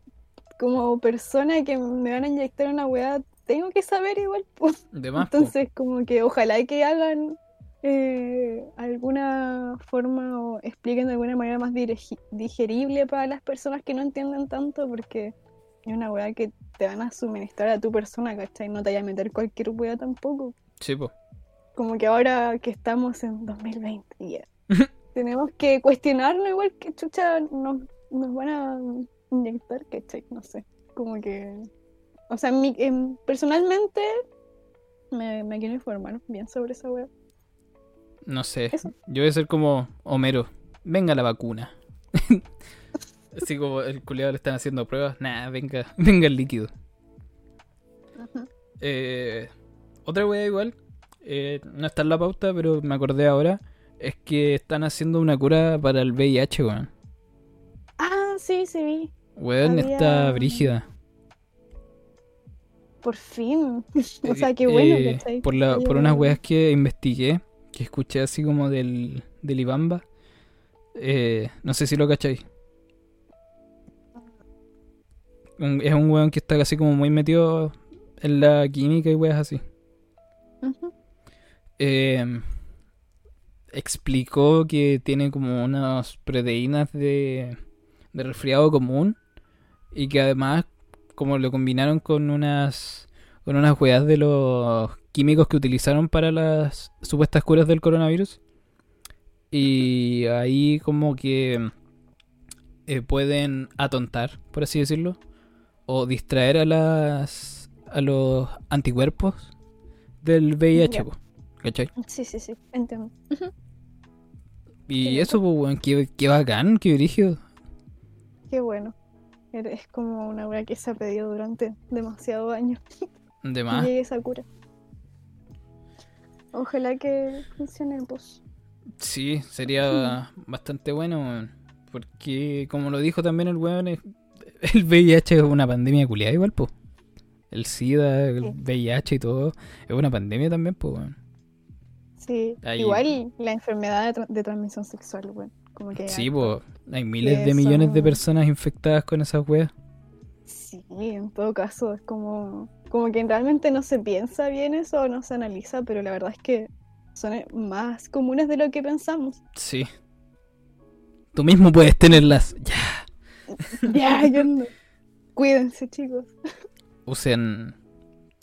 Speaker 2: como persona que me van a inyectar una weá, tengo que saber igual. pues.
Speaker 1: De más, po.
Speaker 2: Entonces, como que ojalá que hagan eh, alguna forma o expliquen de alguna manera más digerible para las personas que no entienden tanto, porque es una weá que te van a suministrar a tu persona, ¿cachai? No te vaya a meter cualquier weá tampoco.
Speaker 1: Sí, po.
Speaker 2: Como que ahora que estamos en 2020, ya. Tenemos que cuestionarnos igual que chucha nos, nos van a inyectar, ¿cachai? No sé. Como que. O sea, mi- em, personalmente me, me quiero informar bien sobre esa wea.
Speaker 1: No sé.
Speaker 2: Eso.
Speaker 1: Yo voy a ser como Homero. Venga la vacuna. así como el culiado le están haciendo pruebas. Nah, venga, venga el líquido. Eh, otra wea igual, eh, no está en la pauta, pero me acordé ahora, es que están haciendo una cura para el VIH, weón.
Speaker 2: Ah, sí, sí vi.
Speaker 1: Weón,
Speaker 2: Había-
Speaker 1: está brígida.
Speaker 2: Por fin. o sea, qué bueno,
Speaker 1: Eh,
Speaker 2: ¿cachai?
Speaker 1: por, la, por unas weas que investigué, que escuché así como del, del Ibamba. Eh, no sé si lo cacháis. Es un weón que está casi como muy metido en la química y weas así. Eh, explicó que tiene como unas proteínas de, de resfriado común y que además como lo combinaron con unas con unas weas de los químicos que utilizaron para las supuestas curas del coronavirus y ahí como que eh, pueden atontar por así decirlo o distraer a las a los anticuerpos del VIH ¿cachai?
Speaker 2: Sí, sí, sí, entiendo.
Speaker 1: Y
Speaker 2: Qué
Speaker 1: eso, pues, qué, qué bacán, qué brígido.
Speaker 2: Qué bueno. Es como una wea que se ha pedido durante demasiados años.
Speaker 1: De más.
Speaker 2: llegue esa cura. Ojalá que funcione, pues.
Speaker 1: Sí, sería bastante bueno, weón. Porque, como lo dijo también el weón, el VIH es una pandemia culiada igual, pues. El SIDA, el
Speaker 2: Sí.
Speaker 1: VIH y todo, es una pandemia también, pues, weón.
Speaker 2: Sí,
Speaker 1: Ahí-
Speaker 2: igual la enfermedad de, tra- de transmisión sexual, bueno, como que
Speaker 1: Sí,
Speaker 2: hay-
Speaker 1: pues, hay miles de millones de personas infectadas con esas weas.
Speaker 2: Sí, en todo caso es como, como que realmente no se piensa bien eso, no se analiza, pero la verdad es que son eh, más comunes de lo que pensamos.
Speaker 1: Sí. Tú mismo puedes tenerlas. Ya.
Speaker 2: ya, yo no. Cuídense, chicos.
Speaker 1: Usen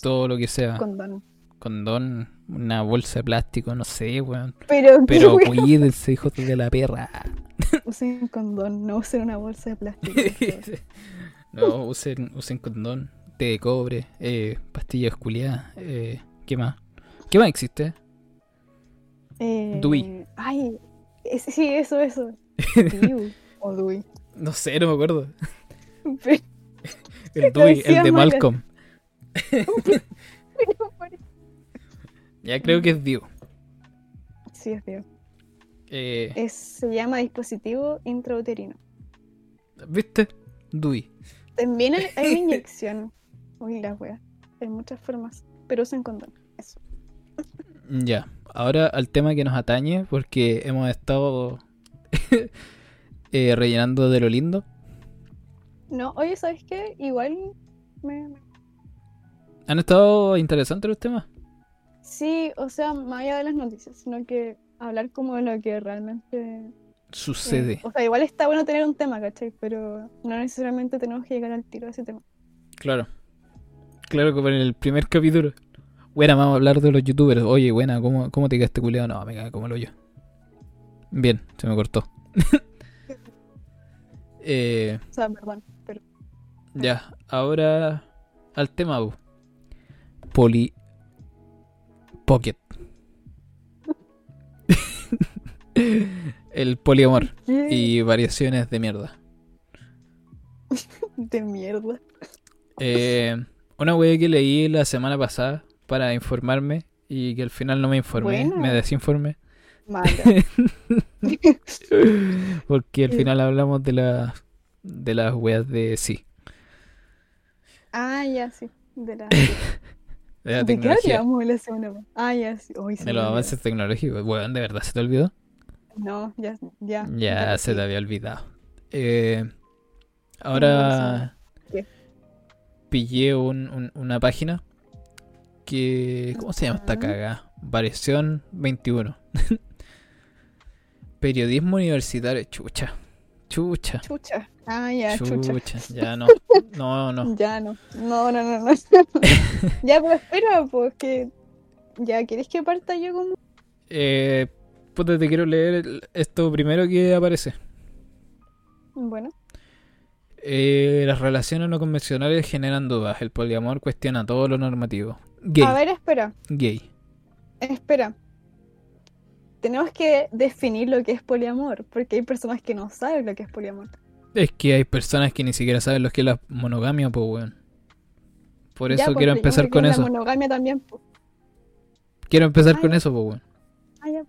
Speaker 1: todo lo que sea.
Speaker 2: Condón.
Speaker 1: Condón, una bolsa de plástico, no sé, weón.
Speaker 2: Pero,
Speaker 1: Pero cuídense, hijos de la perra.
Speaker 2: usen condón, no usen una bolsa de plástico.
Speaker 1: no, usen, usen condón, de cobre, eh, pastillas culiadas, eh, ¿qué más? ¿Qué más existe?
Speaker 2: Eh,
Speaker 1: Dewey.
Speaker 2: Ay, es- sí, eso, eso. O Dewey.
Speaker 1: No sé, no me acuerdo. El Dewey, el de
Speaker 2: mal.
Speaker 1: Malcolm. Ya creo que es Dio.
Speaker 2: Sí, es Diu.
Speaker 1: Eh,
Speaker 2: Es, se llama dispositivo intrauterino.
Speaker 1: ¿Viste? Dewey.
Speaker 2: También hay, hay una inyección. Uy, la wea. Hay muchas formas, pero usan condón. Eso.
Speaker 1: Ya, ahora al tema que nos atañe, porque hemos estado eh, rellenando de lo lindo.
Speaker 2: No, oye, ¿sabes qué? Igual me, me-
Speaker 1: ¿Han estado interesantes los temas?
Speaker 2: Sí, o sea, más allá de las noticias, sino que hablar como de lo que realmente... eh,
Speaker 1: Sucede.
Speaker 2: o sea, igual está bueno tener un tema, ¿cachai? Pero no necesariamente tenemos que llegar al tiro de ese tema.
Speaker 1: Claro. Claro, como en el primer capítulo. Buena, vamos a hablar de los youtubers. Oye, buena, ¿cómo, cómo te quedaste culeado? No, me cae como lo yo. Bien, se me cortó. eh,
Speaker 2: O sea, perdón, pero...
Speaker 1: ya, ahora al tema bu. Poli Pocket. el poliamor y variaciones de mierda.
Speaker 2: De mierda.
Speaker 1: Eh, una wea que leí la semana pasada para informarme y que al final no me informé, me desinformé, porque al final hablamos de las de las weas de sí,
Speaker 2: ah, ya, sí. De la...
Speaker 1: de la
Speaker 2: ¿De
Speaker 1: tecnología,
Speaker 2: la semana? Ah, ya, sí. Se
Speaker 1: de
Speaker 2: me
Speaker 1: los avances tecnológicos. Weón, ¿de verdad se te olvidó?
Speaker 2: No, ya, ya.
Speaker 1: Ya se
Speaker 2: sí.
Speaker 1: te había olvidado. Eh, ahora. Pillé un- un- una página que... ¿Cómo se llama esta caga? Variación 21. Periodismo universitario. Chucha. Chucha.
Speaker 2: Chucha. Ah, ya, chucha.
Speaker 1: Chucha. Ya no. No, no.
Speaker 2: Ya no. No, no, no, no. ya, pues espera, pues que. Ya, ¿quieres que parta yo como.?
Speaker 1: Eh, puta, te quiero leer esto primero que aparece.
Speaker 2: Bueno,
Speaker 1: Eh, las relaciones no convencionales generan dudas. El poliamor cuestiona todo lo normativo. Gay.
Speaker 2: a ver, espera.
Speaker 1: Gay.
Speaker 2: Espera. Tenemos que definir lo que es poliamor, porque hay personas que no saben lo que es poliamor.
Speaker 1: Es que hay personas que ni siquiera saben lo que es la monogamia, pues, weón. Por eso
Speaker 2: pues,
Speaker 1: quiero empezar con
Speaker 2: la
Speaker 1: eso.
Speaker 2: monogamia también. pues.
Speaker 1: Quiero empezar
Speaker 2: Ah,
Speaker 1: con
Speaker 2: ya.
Speaker 1: eso, pues, weón.
Speaker 2: Ah, ya.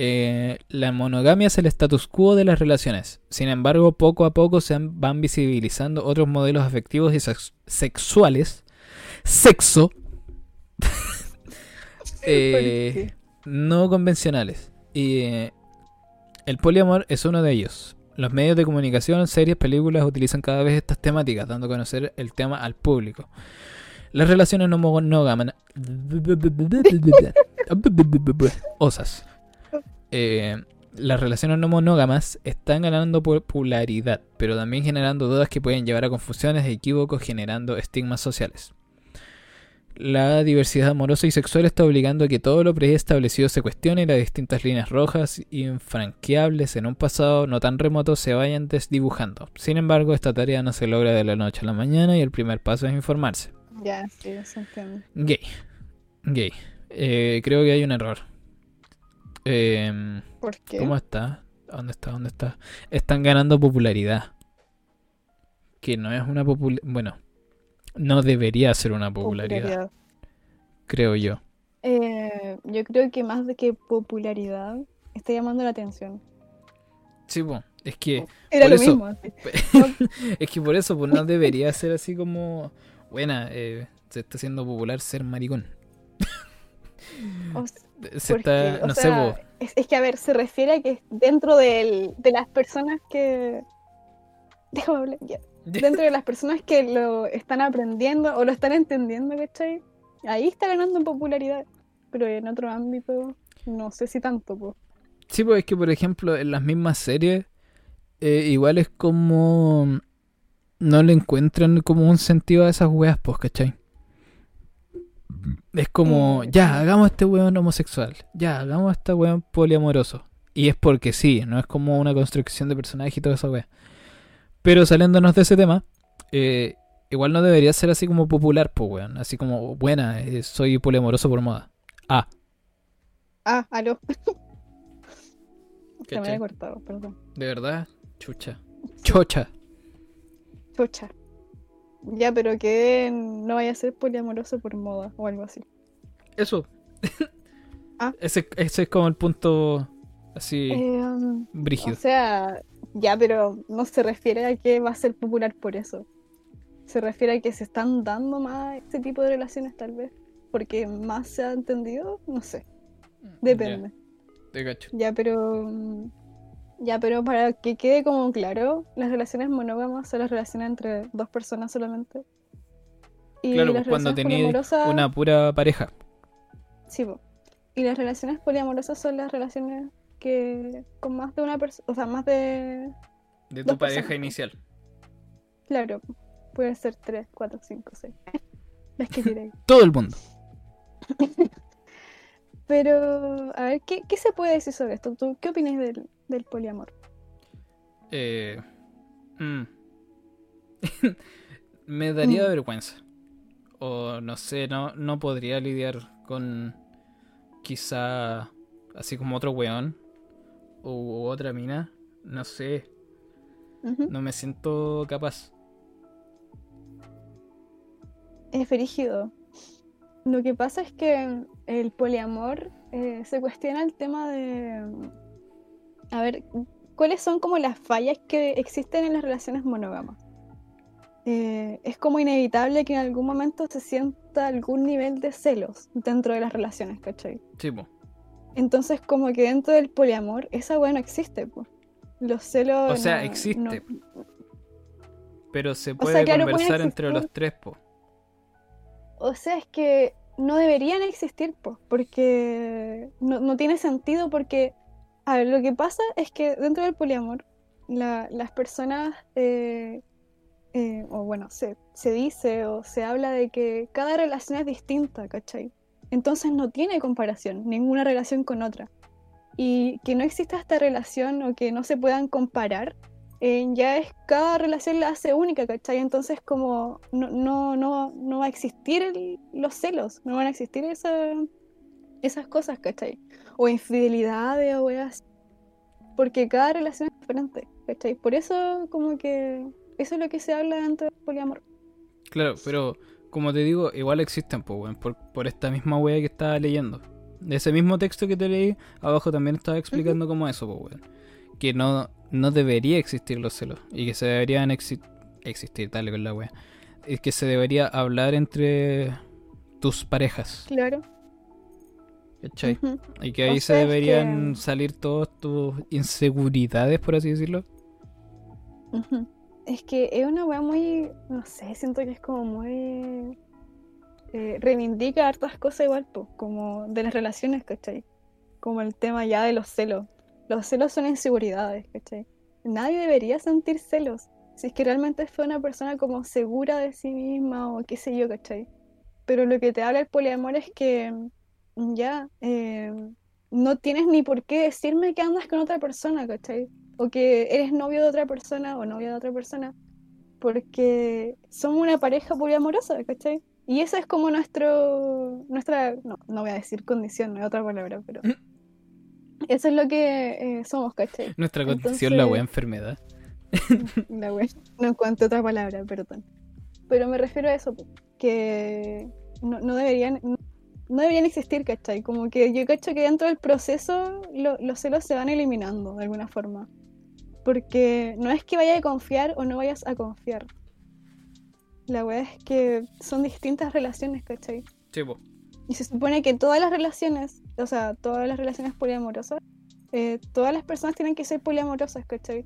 Speaker 1: Eh, la monogamia es el status quo de las relaciones. Sin embargo, poco a poco se van visibilizando otros modelos afectivos y sex- sexuales. Sexo. eh, no convencionales. Y eh, el poliamor es uno de ellos. Los medios de comunicación, series, películas utilizan cada vez estas temáticas, dando a conocer el tema al público. Las relaciones no monógamas. Osas. Eh, las relaciones no monógamas están ganando popularidad, pero también generando dudas que pueden llevar a confusiones e equívocos, generando estigmas sociales. La diversidad amorosa y sexual está obligando a que todo lo preestablecido se cuestione y las distintas líneas rojas infranqueables en un pasado no tan remoto se vayan desdibujando. Sin embargo, esta tarea no se logra de la noche a la mañana y el primer paso es informarse.
Speaker 2: Ya, sí.
Speaker 1: Gay. Gay. Eh, creo que hay un error. Em,
Speaker 2: ¿Por qué?
Speaker 1: ¿Cómo está? ¿Dónde está? ¿Dónde está? Están ganando popularidad. Que no es una popularidad. Bueno, no debería ser una popularidad,
Speaker 2: Popularidad.
Speaker 1: creo yo.
Speaker 2: Eh, yo creo que más de que popularidad está llamando la atención.
Speaker 1: Sí, po, es que
Speaker 2: Era
Speaker 1: Por
Speaker 2: lo
Speaker 1: eso-
Speaker 2: mismo.
Speaker 1: es que por eso pues no debería ser así como buena, eh, se está haciendo popular ser maricón.
Speaker 2: O s-
Speaker 1: Se
Speaker 2: porque,
Speaker 1: está,
Speaker 2: o
Speaker 1: no sé,
Speaker 2: es, es que a ver, se refiere a que dentro del- de las personas que. Déjame hablar, ya. Dentro de las personas que lo están aprendiendo o lo están entendiendo, ¿cachai? Ahí está ganando en popularidad. Pero en otro ámbito, no sé si tanto, pues.
Speaker 1: Sí, pues es que por ejemplo en las mismas series eh, igual es como no le encuentran como un sentido a esas weas, pues, ¿cachai? Es como,
Speaker 2: Eh,
Speaker 1: ya, hagamos este weón homosexual, ya, hagamos este weón poliamoroso. Y es porque sí, no es como una construcción de personaje y toda esa wea. Pero saliéndonos de ese tema, eh, igual no debería ser así como popular, pues weón. Así como, buena, eh, soy poliamoroso por moda. Ah,
Speaker 2: Ah, aló. Se me había cortado, perdón.
Speaker 1: De verdad, chucha. Chocha.
Speaker 2: Chocha. Ya, pero que no vaya a ser poliamoroso por moda o algo así.
Speaker 1: Eso.
Speaker 2: Ah.
Speaker 1: Ese, ese es como el punto así
Speaker 2: Eh, um, o
Speaker 1: brígido.
Speaker 2: sea, ya, pero no se refiere a que va a ser popular por eso. Se refiere a que se están dando más este tipo de relaciones, tal vez. Porque más se ha entendido, no sé. Depende.
Speaker 1: Ya, te cacho.
Speaker 2: Ya, pero. mm, Ya, pero para que quede como claro, las relaciones monógamas son las relaciones entre dos personas solamente. Y
Speaker 1: Claro,
Speaker 2: las
Speaker 1: pues, cuando
Speaker 2: poliamorosas-
Speaker 1: una pura pareja.
Speaker 2: Sí, po. Y las relaciones poliamorosas son las relaciones que con más de una persona, o sea, más de...
Speaker 1: De tu pareja
Speaker 2: personas.
Speaker 1: inicial.
Speaker 2: Claro, pueden ser tres, cuatro, cinco, seis. Las que queráis.
Speaker 1: Todo el mundo.
Speaker 2: Pero, a ver, ¿qué, qué se puede decir sobre esto? ¿Tú qué opinas del, del poliamor?
Speaker 1: Eh, mm. Me daría
Speaker 2: Mm.
Speaker 1: vergüenza. O no sé, no, no podría lidiar con quizá así como otro weón. O otra mina. No sé. No me siento capaz.
Speaker 2: Es frígido. Lo que pasa es que el poliamor eh, se cuestiona el tema de... A ver, ¿cuáles son como las fallas que existen en las relaciones monógamas? Eh, es como inevitable que en algún momento se sienta algún nivel de celos dentro de las relaciones, ¿cachai?
Speaker 1: Sí, po.
Speaker 2: Entonces como que dentro del poliamor esa weá no existe, pues. Los celos...
Speaker 1: O sea,
Speaker 2: no-
Speaker 1: existe.
Speaker 2: no-
Speaker 1: Pero se
Speaker 2: sea,
Speaker 1: puede
Speaker 2: claro,
Speaker 1: conversar entre los tres, po.
Speaker 2: O sea, es que no deberían existir, po, porque no, no tiene sentido porque, a ver, lo que pasa es que dentro del poliamor, la- las personas, eh, eh, o bueno, se, se dice o se habla de que cada relación es distinta, ¿cachai? Entonces no tiene comparación, ninguna relación con otra. Y que no exista esta relación o que no se puedan comparar, eh, ya es cada relación la hace única, ¿cachai? Entonces como no, no, no, no va a existir los celos, no van a existir esa- esas cosas, ¿cachai? O infidelidades o weas. Porque cada relación es diferente, ¿cachai? Por eso como que eso es lo que se habla dentro del poliamor.
Speaker 1: Claro, pero como te digo, igual existen, po, weón, por, por esta misma wea que estaba leyendo. De ese mismo texto que te leí, abajo también estaba explicando como eso, po, weón. Que no, no debería existir los celos. Y que se deberían exi- existir, dale con la wea. Es que se debería hablar entre tus parejas,
Speaker 2: Claro.
Speaker 1: ¿Cachai? Y que
Speaker 2: O
Speaker 1: ahí se deberían
Speaker 2: que-
Speaker 1: salir todas tus inseguridades, por así decirlo.
Speaker 2: Es que es una weá muy, no sé, siento que es como muy... eh, reivindica hartas cosas igual, pues, como de las relaciones, ¿cachai? Como el tema ya de los celos. Los celos son inseguridades, ¿cachai? Nadie debería sentir celos. Si es que realmente fue una persona como segura de sí misma o qué sé yo, ¿cachai? Pero lo que te habla el poliamor es que ya eh, no tienes ni por qué decirme que andas con otra persona, ¿cachai? o que eres novio de otra persona o novia de otra persona, porque somos una pareja poliamorosa, ¿cachai? Y esa es como nuestro, nuestra, no, no voy a decir condición, no hay otra palabra, pero eso es lo que eh, somos, ¿cachai?
Speaker 1: Nuestra condición, la wea enfermedad.
Speaker 2: La wea, no encuentro otra palabra, perdón. Pero me refiero a eso, que no, no deberían, no, no deberían existir, ¿cachai? Como que yo cacho que dentro del proceso lo- los celos se van eliminando de alguna forma. Porque no es que vayas a confiar o no vayas a confiar. La wea es que son distintas relaciones, ¿cachai?
Speaker 1: Sí, po.
Speaker 2: Y se supone que todas las relaciones, o sea, todas las relaciones poliamorosas, eh, todas las personas tienen que ser poliamorosas, ¿cachai?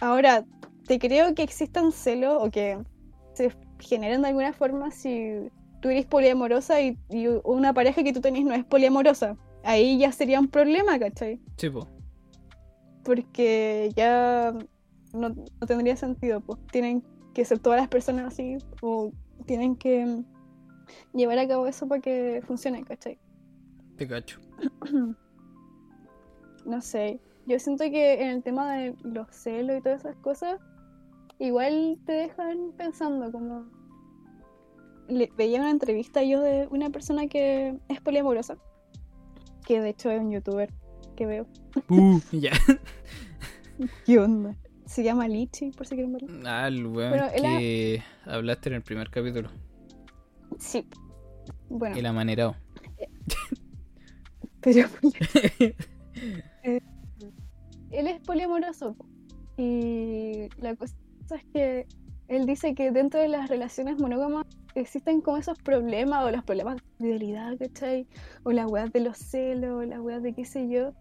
Speaker 2: Ahora, te creo que existan celos o que se generen de alguna forma si tú eres poliamorosa y, y una pareja que tú tenés no es poliamorosa. Ahí ya sería un problema, ¿cachai?
Speaker 1: Sí, po.
Speaker 2: Porque ya no, no tendría sentido, pues tienen que ser todas las personas así o tienen que llevar a cabo eso para que funcione, ¿cachai?
Speaker 1: Te cacho.
Speaker 2: No sé, yo siento que en el tema de los celos y todas esas cosas, igual te dejan pensando como... Le- veía una entrevista yo de una persona que es poliamorosa que de hecho es un youtuber que veo.
Speaker 1: Uh, ya.
Speaker 2: ¿Qué onda? Se llama Lichi, por si quieren verlo.
Speaker 1: Ah, el weón
Speaker 2: ha-
Speaker 1: hablaste en el primer capítulo.
Speaker 2: Sí. Bueno,
Speaker 1: El amanerado.
Speaker 2: pero eh, él es poliamoroso. Y la cosa es que él dice que dentro de las relaciones monógamas existen como esos problemas, o los problemas de fidelidad, ¿cachai? O las weas de los celos, o las weas de qué sé yo.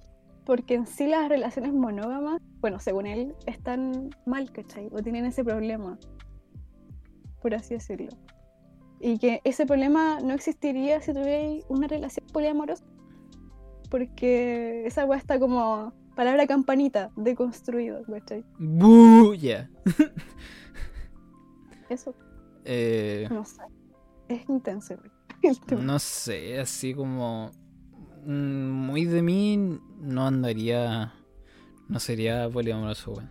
Speaker 2: Porque en sí las relaciones monógamas, bueno, según él, están mal, ¿cachai? O tienen ese problema, por así decirlo. Y que ese problema no existiría si tuvierais una relación poliamorosa. Porque esa wea está como palabra campanita, deconstruido, ¿cachai?
Speaker 1: Buh, ya.
Speaker 2: Eso,
Speaker 1: Eh,
Speaker 2: no sé. Es intenso,
Speaker 1: no sé, así como. mm, Muy de mí no andaría. No sería poliamoroso, weón.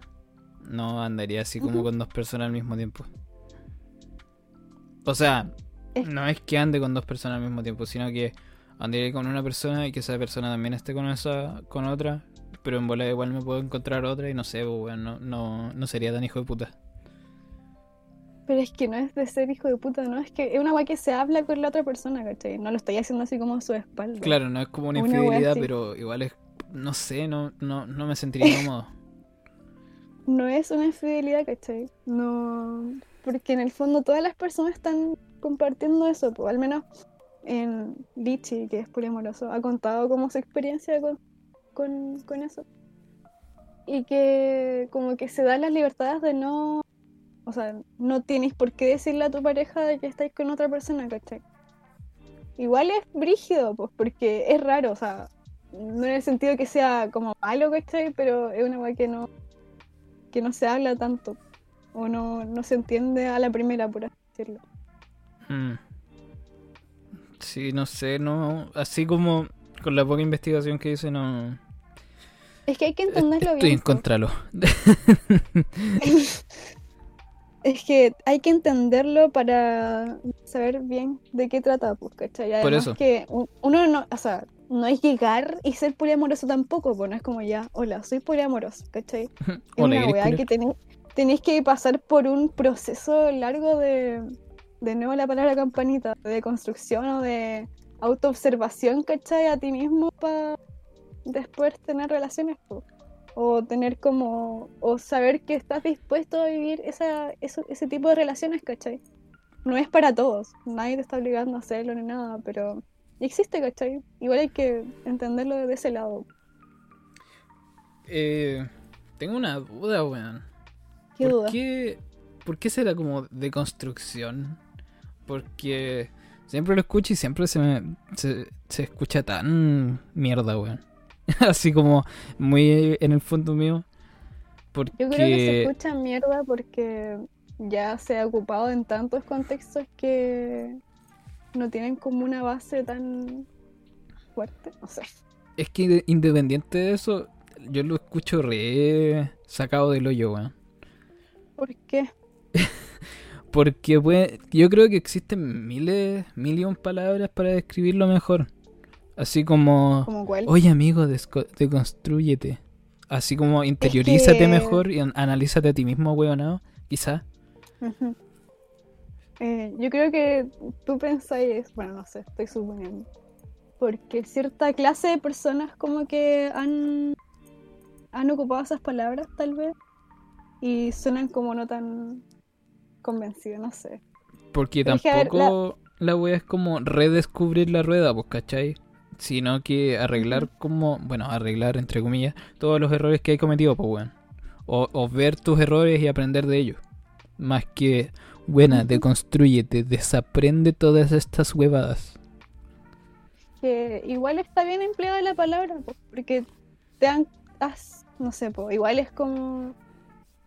Speaker 1: No andaría así como con dos personas al mismo tiempo. O sea, no es que ande con dos personas al mismo tiempo, sino que andaría con una persona y que esa persona también esté con esa, con otra. Pero en bola igual me puedo encontrar otra y no sé, weón, no, no, no sería tan hijo de puta.
Speaker 2: Pero es que no es de ser hijo de puta, ¿no? Es que es una weá que se habla con la otra persona, ¿cachai? No lo estoy haciendo así como a su espalda.
Speaker 1: Claro, no es como una infidelidad, pero igual es, no sé, no, no, no me sentiría cómodo.
Speaker 2: No es una infidelidad, ¿cachai? No. Porque en el fondo todas las personas están compartiendo eso, pues al menos en Lichi, que es poliamoroso, ha contado como su experiencia con, con, con eso. Y que como que se dan las libertades de no. O sea, no tienes por qué decirle a tu pareja de que estáis con otra persona, ¿cachai? Igual es brígido, pues, porque es raro, o sea, no en el sentido que sea como malo, ¿cachai? Pero es una weá que no, que no se habla tanto, o no, no se entiende a la primera, por así decirlo.
Speaker 1: Mm. Sí, no sé, no. Así como con la poca investigación que hice, no.
Speaker 2: Es que hay que entenderlo
Speaker 1: Estoy
Speaker 2: bien.
Speaker 1: en contralo.
Speaker 2: pues. Es que hay que entenderlo para saber bien de qué trata, pues, ¿cachai?
Speaker 1: Por
Speaker 2: Además
Speaker 1: eso.
Speaker 2: que un- uno no, o sea, no es llegar y ser poliamoroso tampoco, pues no es como ya, hola, soy poliamoroso, ¿cachai? Es
Speaker 1: Hola,
Speaker 2: una
Speaker 1: ¿querés
Speaker 2: weá que tenéis, tenéis que pasar por un proceso largo de, de nuevo la palabra campanita, de construcción o de autoobservación, ¿cachai? A ti mismo para después tener relaciones, po. O tener como, o saber que estás dispuesto a vivir esa, eso- ese tipo de relaciones, ¿cachai? No es para todos, nadie te está obligando a hacerlo ni nada, pero existe, ¿cachai? Igual hay que entenderlo desde ese lado.
Speaker 1: Eh, tengo una duda, weón.
Speaker 2: ¿Qué
Speaker 1: ¿Por
Speaker 2: duda?
Speaker 1: qué, ¿Por qué será como de construcción? Porque siempre lo escucho y siempre se me se, se escucha tan mierda, weón. Así como muy en el fondo mío. Porque
Speaker 2: Yo creo que se escucha mierda porque ya se ha ocupado en tantos contextos que no tienen como una base tan fuerte, no sé.
Speaker 1: es que inde- independiente de eso, yo lo escucho re sacado del hoyo, weón.
Speaker 2: ¿Por qué?
Speaker 1: Porque puede, yo creo que existen miles, millón palabras para describirlo mejor. Así como,
Speaker 2: ¿Como cuál?
Speaker 1: oye amigo, deconstrúyete. Así como interiorízate
Speaker 2: que-
Speaker 1: mejor y an- analízate a ti mismo, weonado. Quizá.
Speaker 2: Eh, yo creo que tú pensáis, bueno, no sé, estoy suponiendo. Porque cierta clase de personas como que han, han ocupado esas palabras, tal vez, y suenan como no tan convencidos, no sé.
Speaker 1: Porque
Speaker 2: Pero es que, a ver,
Speaker 1: tampoco la wea es como redescubrir la rueda, pues, ¿cachai? Sino que arreglar como, bueno, arreglar entre comillas, todos los errores que hay cometido, pues, weón. O, o ver tus errores y aprender de ellos. Más que, buena,
Speaker 2: Ujú.
Speaker 1: deconstrúyete, desaprende todas estas huevadas.
Speaker 2: que igual está bien empleada la palabra, po, porque te han, has- no sé, po, igual es como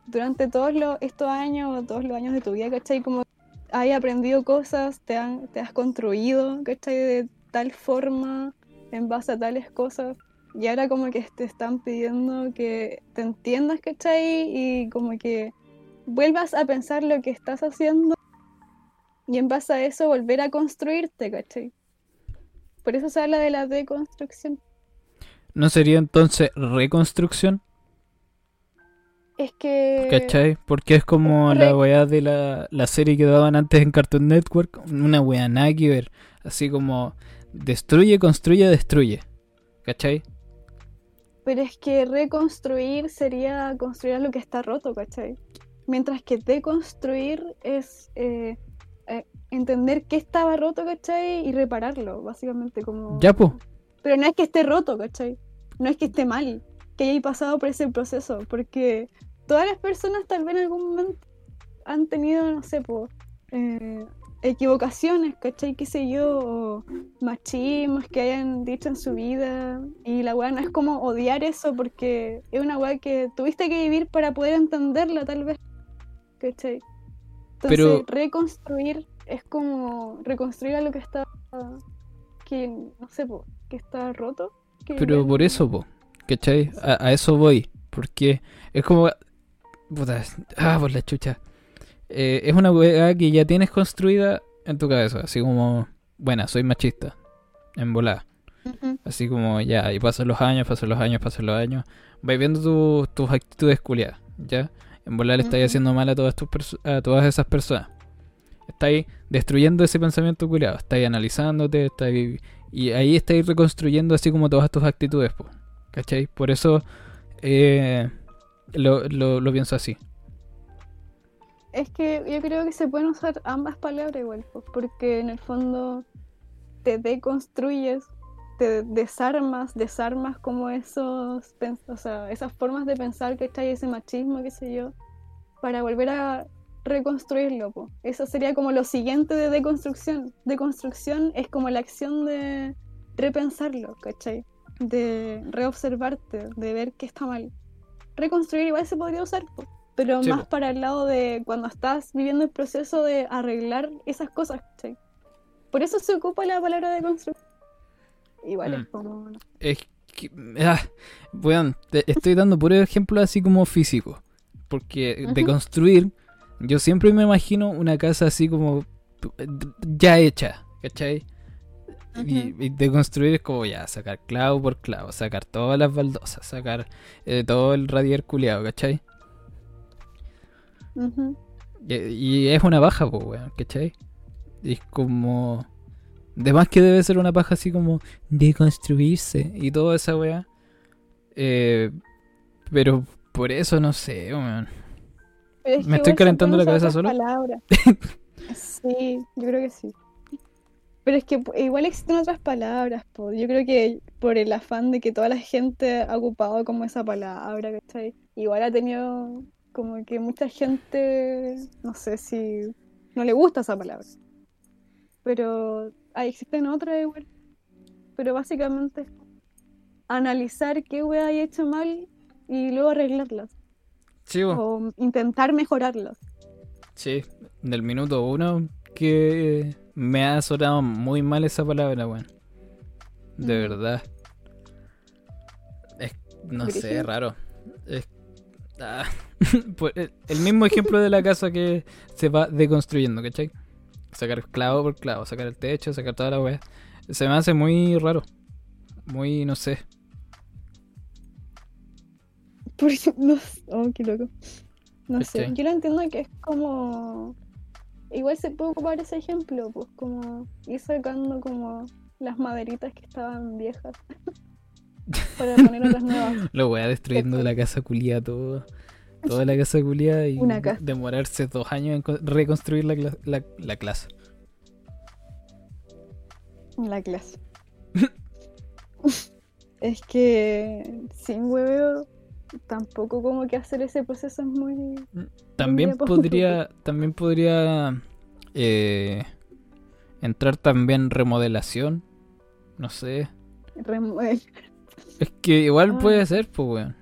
Speaker 2: durante todos los, estos años, todos los años de tu vida, ¿cachai? Como has aprendido cosas, te, han, te has construido, ¿cachai? De tal forma, en base a tales cosas, y ahora como que te están pidiendo que te entiendas, ¿cachai? Y como que vuelvas a pensar lo que estás haciendo y en base a eso volver a construirte, ¿cachai? Por eso se habla de la deconstrucción.
Speaker 1: ¿No sería entonces reconstrucción?
Speaker 2: Es que.
Speaker 1: ¿Cachai? Porque es como
Speaker 2: Re-
Speaker 1: la weá de la, la serie que daban antes en Cartoon Network. Una weá nada que ver. Así como destruye, construye, destruye. ¿Cachai?
Speaker 2: Pero es que reconstruir sería construir lo que está roto, ¿cachai? Mientras que deconstruir es eh, eh, entender qué estaba roto, ¿cachai? Y repararlo, básicamente como...
Speaker 1: Ya, po.
Speaker 2: Pero no es que esté roto, ¿cachai? No es que esté mal, que haya pasado por ese proceso, porque todas las personas tal vez en algún momento han tenido, no sé, po, eh, equivocaciones, ¿cachai? Qué sé yo, o machismos que hayan dicho en su vida. Y la weá no es como odiar eso porque es una weá que tuviste que vivir para poder entenderla, tal vez. ¿cachai? Entonces,
Speaker 1: Pero-
Speaker 2: reconstruir es como reconstruir a lo que está, que no sé, po, que está roto. que
Speaker 1: Pero
Speaker 2: ya
Speaker 1: por eso, po. ¿Cachai? A, a eso voy. Porque es como. Puta, ah, por la chucha. Eh, es una weá que ya tienes construida en tu cabeza. Así como, bueno, soy machista. En volada. Así como ya, y pasan los años, pasan los años, pasan los años. Vais viendo tu- tus actitudes culiadas, ¿ya? En volar le estáis haciendo mal a todas, tus a todas esas personas. Estáis destruyendo ese pensamiento culiado. Estáis analizándote, estáis... Y ahí estáis reconstruyendo así como todas tus actitudes, po, ¿cachai? Por eso eh, lo, lo, lo pienso así.
Speaker 2: Es que yo creo que se pueden usar ambas palabras igual, po, porque en el fondo te deconstruyes, te desarmas, desarmas como esos, o sea, esas formas de pensar que ahí, ese machismo, qué sé yo, para volver a reconstruirlo. po. Eso sería como lo siguiente de deconstrucción. Deconstrucción es como la acción de repensarlo, ¿cachai? De reobservarte, de ver qué está mal. Reconstruir igual se podría usar, po, pero
Speaker 1: Sí,
Speaker 2: más para el lado de cuando estás viviendo el proceso de arreglar esas cosas, ¿cachai? Por eso se ocupa la palabra de construcción. Igual
Speaker 1: Mm.
Speaker 2: es como...
Speaker 1: Es que... Ah, weón, te- estoy dando puro ejemplo así como físico. Porque de construir, yo siempre me imagino una casa así como ya hecha, ¿cachai? Y, de construir es como ya, sacar clavo por clavo, sacar todas las baldosas, sacar eh, todo el radier culiado, ¿cachai? Y, y es una baja, pues, weón, ¿cachai? Es como... De más que debe ser una paja así como de construirse y toda esa weá. Eh, pero por eso no sé, weón. ¿Me estoy calentando la cabeza solo?
Speaker 2: sí, yo creo que sí. Pero es que igual existen otras palabras, po. Yo creo que por el afán de que toda la gente ha ocupado como esa palabra, ¿cachai? Igual ha tenido como que mucha gente, no sé si no le gusta esa palabra. Pero ahí existen otras igual. Pero básicamente es analizar qué wea hay hecho mal y luego arreglarlas.
Speaker 1: Sí.
Speaker 2: O intentar mejorarlas.
Speaker 1: Sí, del minuto uno que me ha sonado muy mal esa palabra, weón. De
Speaker 2: Mm.
Speaker 1: verdad. Es, no sé, raro. Es, ah, el- el mismo ejemplo de la casa que se va deconstruyendo, ¿cachai? Sacar clavo por clavo, sacar el techo, sacar toda la weá. Se me hace muy raro. Muy, no sé.
Speaker 2: Porque no oh, qué loco. No sé, yo lo entiendo que es como. Igual se puede ocupar ese ejemplo, pues como ir sacando como las maderitas que estaban viejas para poner otras nuevas.
Speaker 1: La weá destruyendo la casa culia todo. Toda la casa culia y
Speaker 2: Una casa.
Speaker 1: demorarse dos años en co- reconstruir la, cla- la, la clase.
Speaker 2: La clase. es que sin hueveo, tampoco como que hacer ese proceso es muy.
Speaker 1: También
Speaker 2: día pa'
Speaker 1: podría, también podría eh, entrar también remodelación. No sé. Es que igual
Speaker 2: Ah.
Speaker 1: puede ser, pues weón.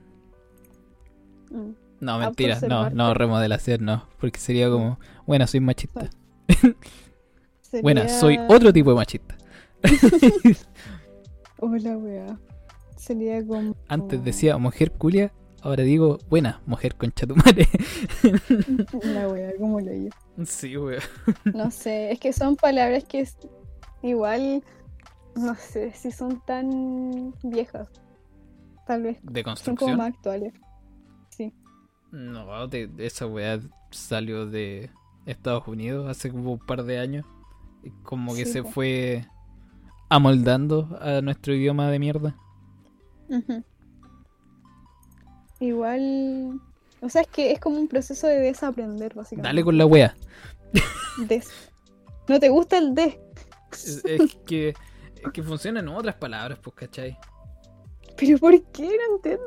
Speaker 2: Mm.
Speaker 1: No, mentira, no, no, remodelación no. Porque sería como, bueno, soy machista.
Speaker 2: Sería...
Speaker 1: Bueno, soy otro tipo de machista.
Speaker 2: Hola, weá. Sería como.
Speaker 1: Antes decía mujer culia, ahora digo buena mujer concha tu madre.
Speaker 2: La weá, como lo digo.
Speaker 1: sí, weón.
Speaker 2: No sé, es que son palabras que es- igual, no sé si son tan viejas. tal vez.
Speaker 1: ¿De
Speaker 2: Son como
Speaker 1: construcción?
Speaker 2: más actuales.
Speaker 1: No, de- esa weá salió de Estados Unidos hace como un par de años. Como que
Speaker 2: Sí,
Speaker 1: se fue amoldando a nuestro idioma de mierda.
Speaker 2: Igual. O sea, es que es como un proceso de desaprender, básicamente.
Speaker 1: Dale con la weá.
Speaker 2: Des. ¿No te gusta el des?
Speaker 1: Es, es que, es que funcionan otras palabras, pues, ¿cachai?
Speaker 2: ¿Pero por qué? No entiendo.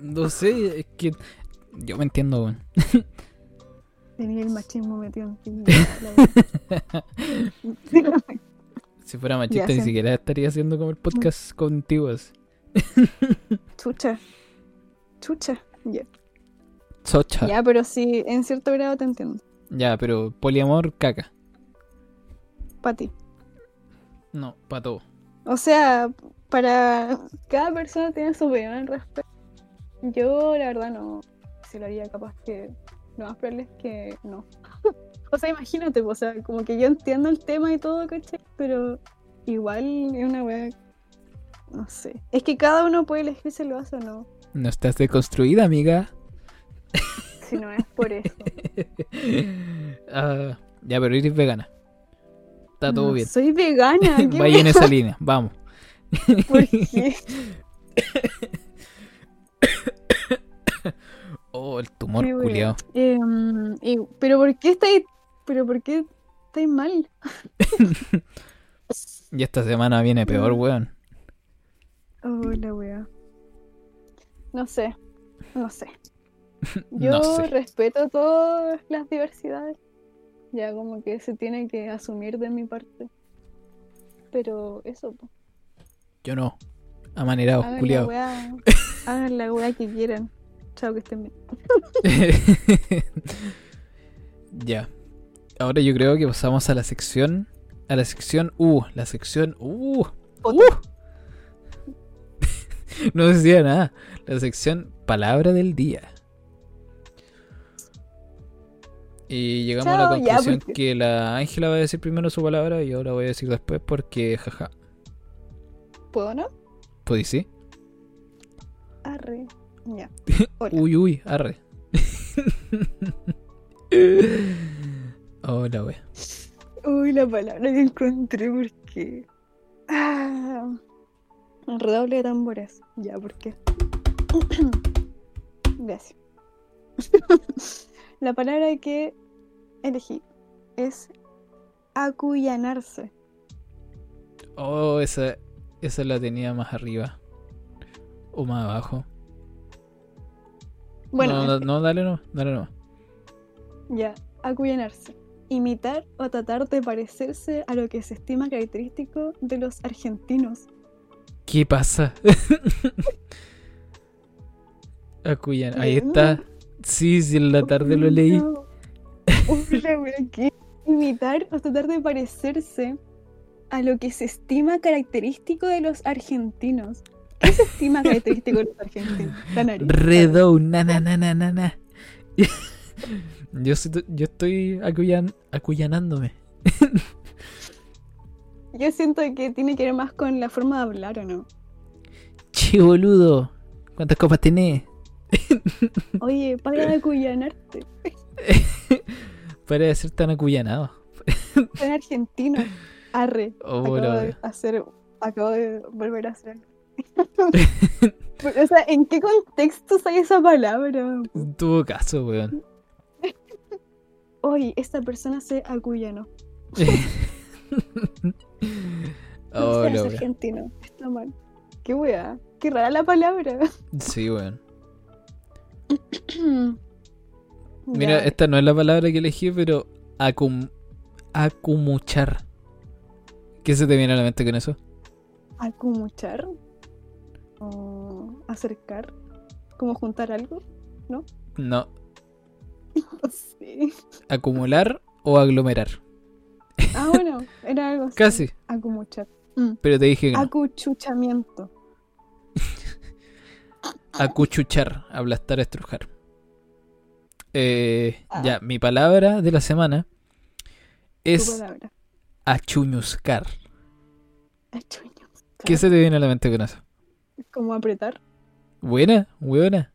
Speaker 1: No sé, es que yo me entiendo, weón.
Speaker 2: Tenía el machismo metido en ti. la-
Speaker 1: Si fuera machista
Speaker 2: Ya,
Speaker 1: ni
Speaker 2: sí.
Speaker 1: siquiera estaría haciendo como el podcast contigo. así.
Speaker 2: Chucha. Chucha. Ya.
Speaker 1: Socha. Ya.
Speaker 2: Ya, pero sí, en cierto grado te entiendo.
Speaker 1: pero poliamor, caca.
Speaker 2: Para ti.
Speaker 1: No, para todo.
Speaker 2: O sea, para cada persona tiene su opinión al respecto. Yo, la verdad, no. Si lo haría, capaz que. Lo más probable es que no. o sea, imagínate, o sea, como que yo entiendo el tema y todo, ¿cachai? Pero igual es una wea. No sé. Es que cada uno puede elegir si lo hace o no.
Speaker 1: No estás deconstruida, amiga.
Speaker 2: Si no es por eso.
Speaker 1: Ah, ya, pero eres vegana. Está todo
Speaker 2: No
Speaker 1: bien.
Speaker 2: Soy vegana. ¿qué
Speaker 1: Vaya en esa línea, vamos.
Speaker 2: ¿Por qué?
Speaker 1: Oh, el tumor
Speaker 2: wea.
Speaker 1: culiao.
Speaker 2: Em, pero ¿por qué estáis, pero por qué estáis mal?
Speaker 1: Y esta semana viene peor, weón.
Speaker 2: Oh, la wea. No sé, no sé. Yo
Speaker 1: No sé.
Speaker 2: respeto todas las diversidades. Ya como que se tiene que asumir de mi parte. Pero eso, po.
Speaker 1: Yo no. Culiao.
Speaker 2: wea, hagan la wea que quieran. Chao, que estén bien.
Speaker 1: ya. Ahora yo creo que pasamos a la sección. A la sección Uh, la sección Uh.
Speaker 2: Poto.
Speaker 1: Uh. no decía nada. La sección Palabra del Día. Y llegamos a la
Speaker 2: ya,
Speaker 1: conclusión que la Ángela va a decir primero su palabra y yo la voy a decir después porque, jaja.
Speaker 2: ¿Puedo no?
Speaker 1: Pues sí.
Speaker 2: Arre. Ya. Hola.
Speaker 1: Uy, uy, arre. Hola, wea.
Speaker 2: Uy, la palabra que encontré porque. Ah, redoble de tambores. Ya, ¿por qué? Gracias. la palabra que elegí es acuyanarse.
Speaker 1: Oh, esa, esa la tenía más arriba. O más abajo.
Speaker 2: Bueno,
Speaker 1: no, no, no, dale no, dale no.
Speaker 2: ya, acuyanarse. Imitar o tratar de parecerse a lo que se estima característico de los argentinos.
Speaker 1: ¿Qué pasa? Acuyan, ahí está. Sí, sí, en la tarde lo leí.
Speaker 2: Imitar o tratar de parecerse a lo que se estima característico de los argentinos. ¿Qué se estima característico de los argentinos? La nariz.
Speaker 1: Redo, na, na, na, na, na, na. Yo, yo estoy acuyan, acuyanándome.
Speaker 2: Yo siento que tiene que ver más con la forma de hablar, ¿o no?
Speaker 1: Che, boludo. ¿Cuántas copas tenés?
Speaker 2: Oye, para de acuyanarte.
Speaker 1: Para de ser tan acuyanado.
Speaker 2: Soy argentino. Arre.
Speaker 1: Oh,
Speaker 2: acabo de hacer. Acabo de volver a hacer o sea, ¿en qué contexto sale esa palabra?
Speaker 1: Todo caso, weón.
Speaker 2: Oye, esta persona se acuyanó. No
Speaker 1: Oh, la wea.
Speaker 2: argentino. Está mal. Qué wea. Qué rara la palabra.
Speaker 1: Sí, weón. Mira,
Speaker 2: Ya,
Speaker 1: esta no es la palabra que elegí, pero acum acumuchar. ¿Qué se te viene a la mente con eso?
Speaker 2: Acumuchar. Acercar. Como juntar algo.
Speaker 1: No,
Speaker 2: No sé.
Speaker 1: acumular o aglomerar.
Speaker 2: Ah, bueno, era algo así.
Speaker 1: Casi,
Speaker 2: Acumuchar. Mm.
Speaker 1: pero te dije que no.
Speaker 2: Acuchuchamiento.
Speaker 1: Acuchuchar, aplastar, estrujar. Eh,
Speaker 2: Ah.
Speaker 1: Ya, mi palabra de la semana es achuñuscar.
Speaker 2: Achuño.
Speaker 1: ¿Qué se te viene a la mente con eso?
Speaker 2: Como apretar.
Speaker 1: Buena, buena.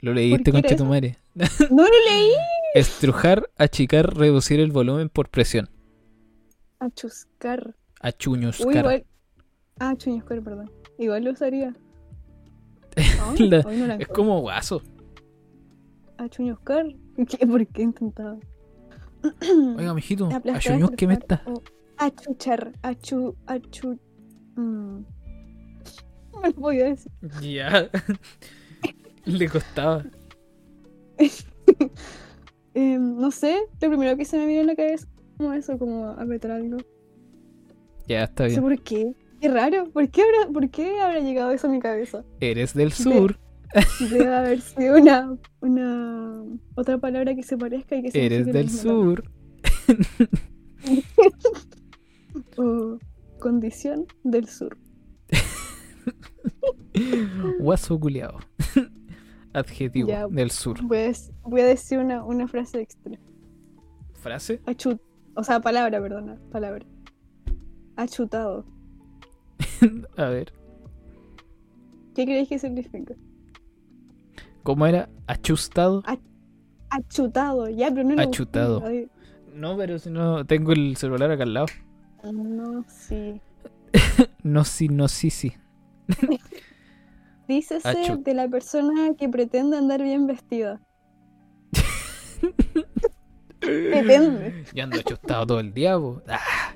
Speaker 1: Lo leíste, concha tu madre.
Speaker 2: No lo leí.
Speaker 1: Estrujar, achicar, reducir el volumen por presión.
Speaker 2: A chuscar. Uy,
Speaker 1: Achuñuscar.
Speaker 2: igual. Ah, chuñuscar, perdón. Igual lo usaría. No,
Speaker 1: La-
Speaker 2: hoy no la
Speaker 1: Es como guaso.
Speaker 2: A chuñuscar. ¿Qué? ¿Por qué he intentado?
Speaker 1: Oiga, mijito, achuñus, ¿qué me está?
Speaker 2: o Achuchar. Achu. Achu. mm. No lo podía decir.
Speaker 1: Ya. Le costaba.
Speaker 2: Eh, no sé, lo primero que se me vino en la cabeza como eso, como apretar algo.
Speaker 1: Ya, está
Speaker 2: No sé
Speaker 1: bien.
Speaker 2: por qué. Qué raro. ¿Por qué habrá, por qué habrá llegado eso a mi cabeza?
Speaker 1: Eres del sur.
Speaker 2: Debe haber sido una, una otra palabra que se parezca y que
Speaker 1: Eres
Speaker 2: signifique lo
Speaker 1: del sur.
Speaker 2: O condición del sur.
Speaker 1: Guaso culiao. Adjetivo
Speaker 2: Ya.
Speaker 1: del sur.
Speaker 2: Voy a, dec- voy a decir una, una frase extra.
Speaker 1: ¿Frase?
Speaker 2: Achut. O sea, palabra, perdona. Palabra. Achutado.
Speaker 1: A ver.
Speaker 2: ¿Qué creéis que significa?
Speaker 1: ¿Cómo era? ¿Achustado?
Speaker 2: Achutado. Ya, pero no lo.
Speaker 1: Achutado. No, pero si no, tengo el celular acá al lado.
Speaker 2: No, sí.
Speaker 1: No, sí, no, sí, sí.
Speaker 2: Dícese
Speaker 1: Achu-
Speaker 2: de la persona que pretende andar bien vestida. Depende.
Speaker 1: Yo ando achustado todo el día. Ah,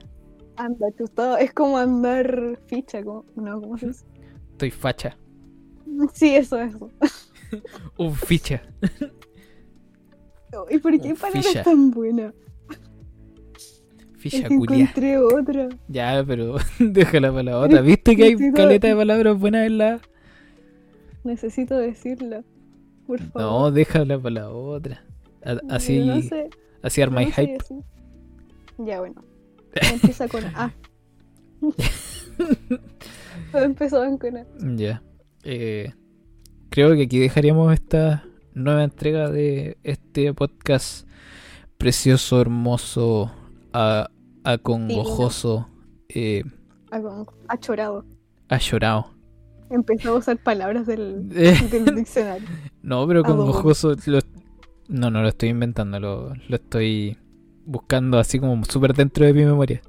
Speaker 2: Anda achutado. Es como andar ficha. Como... No, ¿cómo se dice?
Speaker 1: estoy facha.
Speaker 2: Sí, eso, eso.
Speaker 1: Un ficha.
Speaker 2: ¿Y por qué palabra
Speaker 1: ficha.
Speaker 2: tan buena?
Speaker 1: Ficha culia.
Speaker 2: encontré otra.
Speaker 1: Ya, pero déjala para la otra. ¿Viste que hay
Speaker 2: Necesito-
Speaker 1: caleta de palabras buenas en la.?
Speaker 2: Necesito decirla. Por favor.
Speaker 1: No, déjala para la otra. A- Así,
Speaker 2: No sé,
Speaker 1: así arma
Speaker 2: no
Speaker 1: y hype.
Speaker 2: Ya, bueno. Empieza con A. Empezaban con A.
Speaker 1: Ya. Eh, creo que aquí dejaríamos esta nueva entrega de este podcast precioso, hermoso, a- acongojoso, eh,
Speaker 2: A, con- a chorado.
Speaker 1: llorado.
Speaker 2: Empezó a usar palabras del,
Speaker 1: Eh,
Speaker 2: del diccionario.
Speaker 1: no, pero acongojoso. lo- no, no lo estoy inventando, lo, lo estoy buscando así como súper dentro de mi memoria.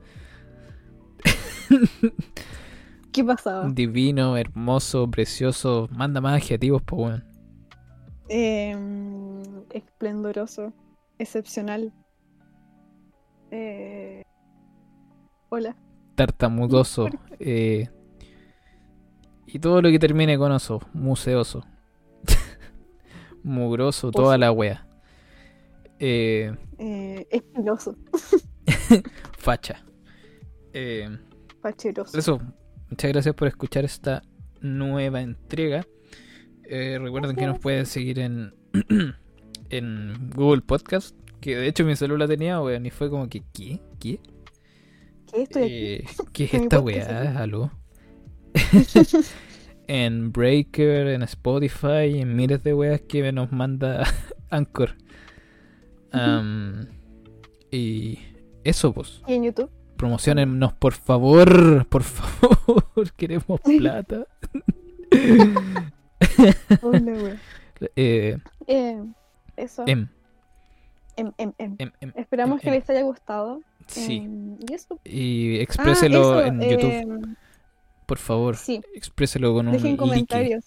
Speaker 2: ¿Qué pasaba?
Speaker 1: Divino, hermoso, precioso. Manda más adjetivos, pues, weón.
Speaker 2: Em, esplendoroso. Excepcional. Eh, hola.
Speaker 1: tartamudoso eh, y todo lo que termine con oso, museoso, mugroso, toda la wea. Eh,
Speaker 2: Eh, espiloso.
Speaker 1: facha. Eh,
Speaker 2: Facheroso.
Speaker 1: eso, muchas gracias por escuchar esta nueva entrega. Eh, recuerden que nos pueden seguir en, en Google Podcast, que de hecho mi celular tenía, weón, y fue como que, ¿qué? ¿Qué?
Speaker 2: ¿Qué estoy aquí?
Speaker 1: Eh, ¿Qué es esta weá? ¿Aló? en Breaker, en Spotify, en miles de weas que nos manda Anchor. Y eso, pues.
Speaker 2: ¿Y en YouTube?
Speaker 1: Promocionennos, por favor. Por favor. Queremos plata.
Speaker 2: Hola,
Speaker 1: eh,
Speaker 2: Eh, eso. Esperamos que les haya gustado.
Speaker 1: Sí.
Speaker 2: Em, y eso.
Speaker 1: Y
Speaker 2: Ah,
Speaker 1: expréselo
Speaker 2: eso,
Speaker 1: en YouTube,
Speaker 2: em,
Speaker 1: por favor.
Speaker 2: sí,
Speaker 1: Expréselo con un
Speaker 2: dejen
Speaker 1: like.
Speaker 2: comentarios.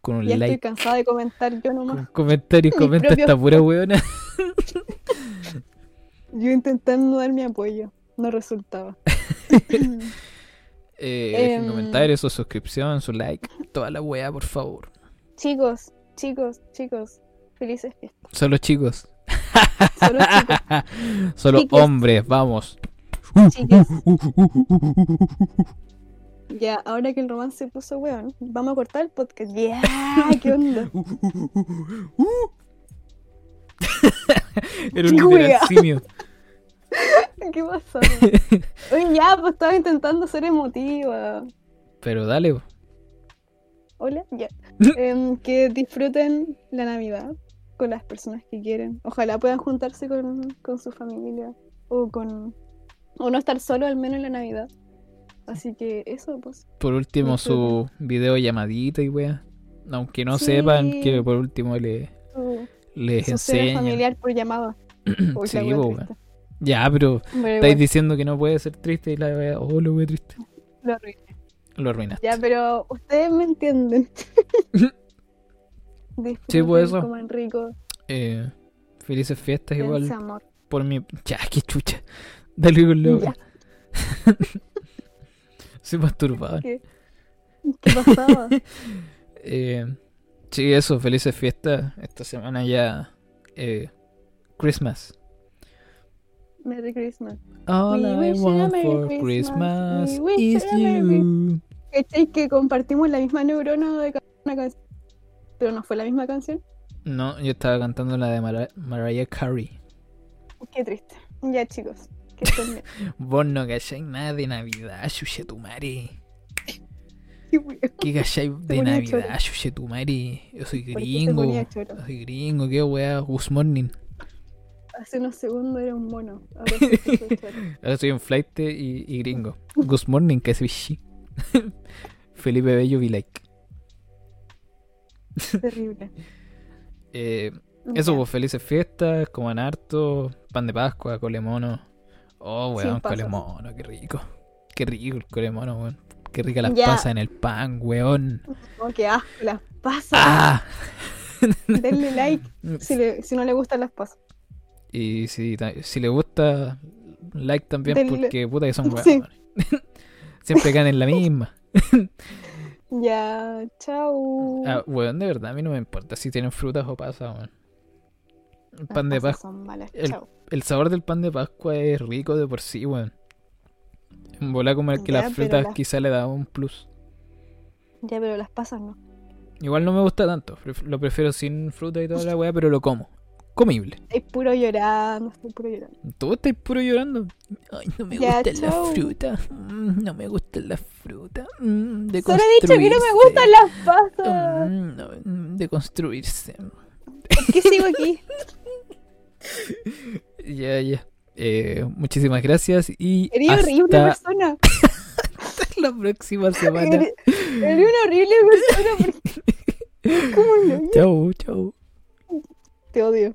Speaker 1: Con un
Speaker 2: Ya estoy
Speaker 1: like.
Speaker 2: cansada de comentar yo
Speaker 1: Con
Speaker 2: nomás.
Speaker 1: comentarios,
Speaker 2: Mi
Speaker 1: comenta
Speaker 2: propio
Speaker 1: esta pura weona.
Speaker 2: Yo intentando dar mi apoyo. No resultaba.
Speaker 1: Eh, dejen
Speaker 2: Em.
Speaker 1: comentarios, su suscripción, su like, toda la weá, por favor.
Speaker 2: chicos, chicos, chicos. Felices fiestas.
Speaker 1: Solo chicos.
Speaker 2: Solo
Speaker 1: hombres, vamos.
Speaker 2: Ya, ahora que el romance se puso weón, vamos a cortar el podcast. Ya, ¿qué onda?
Speaker 1: Era un simio.
Speaker 2: ¿Qué pasó? Ya, pues estaba intentando ser emotiva.
Speaker 1: Pero dale.
Speaker 2: Hola, ya. Em, que disfruten la Navidad con las personas que quieren. Ojalá puedan juntarse con, con su familia o con o no estar solo al menos en la Navidad. Así que eso, pues.
Speaker 1: Por último, su video llamadita y weá. Aunque no
Speaker 2: Sí.
Speaker 1: sepan que por último le, les
Speaker 2: familiar por llamada. Uy,
Speaker 1: Sí,
Speaker 2: wea.
Speaker 1: Ya, pero
Speaker 2: Pero
Speaker 1: estáis diciendo que no puede ser triste y la wea, oh, lo wea triste.
Speaker 2: lo arruiné.
Speaker 1: Lo arruinaste.
Speaker 2: Ya, pero ustedes me entienden. Disfruten,
Speaker 1: Sí, pues eso.
Speaker 2: coman rico,
Speaker 1: Eh, felices fiestas igual
Speaker 2: amor.
Speaker 1: por mi. Ya, qué chucha. Dale con
Speaker 2: Ya.
Speaker 1: Soy masturbado.
Speaker 2: ¿Qué? ¿Qué pasaba?
Speaker 1: Eh, sí, eso, felices fiestas. Esta semana ya. Eh, Christmas.
Speaker 2: Merry Christmas.
Speaker 1: All
Speaker 2: We
Speaker 1: I
Speaker 2: wish
Speaker 1: want
Speaker 2: Merry
Speaker 1: for
Speaker 2: Christmas.
Speaker 1: Christmas
Speaker 2: We wish
Speaker 1: is
Speaker 2: you Merry. ¿Cachai que compartimos la misma neurona de una canción? Pero no fue la misma canción.
Speaker 1: No, yo estaba cantando la de Mara- Mariah Carey.
Speaker 2: Qué triste. Ya, chicos. Que estén bien.
Speaker 1: Vos no calláis nada de Navidad, chuche tu madre.
Speaker 2: Qué weón.
Speaker 1: ¿Qué calláis de Navidad,
Speaker 2: choro.
Speaker 1: chuche tu madre? Yo soy
Speaker 2: ¿Por qué se
Speaker 1: gringo. Yo soy gringo, qué weá, good morning.
Speaker 2: Hace unos segundos era un mono. Ahora soy.
Speaker 1: Ahora soy un flight y, y gringo. Good morning, que es. Felipe Bello be like.
Speaker 2: Terrible.
Speaker 1: Eh, eso, pues felices fiestas, coman harto, pan de Pascua, colemono. Oh, weón, colemono, qué rico. Qué rico el colemono, weón. Qué rica las
Speaker 2: Ya.
Speaker 1: pasas en el pan, weón.
Speaker 2: Oh, qué asco. Las pasas.
Speaker 1: ¡Ah!
Speaker 2: Denle like si, le- si no le gustan las pasas.
Speaker 1: Y si, si le gusta, like también,
Speaker 2: Denle-
Speaker 1: porque puta que son weón.
Speaker 2: Sí.
Speaker 1: Siempre caen en la misma.
Speaker 2: Ya, chao.
Speaker 1: Ah, weón, de verdad, a mí no me importa si tienen frutas o pasas, weón. El
Speaker 2: Las
Speaker 1: pan de Pascua.
Speaker 2: son malas.
Speaker 1: el-
Speaker 2: Chao.
Speaker 1: El sabor del pan de Pascua es rico de por sí, weón. En bola como el que
Speaker 2: Ya,
Speaker 1: las frutas
Speaker 2: las-
Speaker 1: quizá le da un plus.
Speaker 2: Ya, pero las pasas no.
Speaker 1: Igual no me gusta tanto. Lo prefiero sin fruta y toda la weá, pero lo como. Comible.
Speaker 2: Estoy puro llorando, estoy puro llorando.
Speaker 1: Tú estás puro llorando. Ay, no me
Speaker 2: Ya,
Speaker 1: gustan las
Speaker 2: chao.
Speaker 1: frutas. Mm, No me gustan las frutas. Mm, De
Speaker 2: Solo he dicho que no me gustan las pasas.
Speaker 1: Mm, no, mm, De construirse.
Speaker 2: ¿Por qué sigo aquí?
Speaker 1: Ya, ya. Eh, muchísimas gracias y
Speaker 2: Eres
Speaker 1: hasta
Speaker 2: horrible persona.
Speaker 1: la próxima semana.
Speaker 2: Eres, eres una horrible persona. porque- ¿Cómo no?
Speaker 1: Chau, chau.
Speaker 2: Te odio.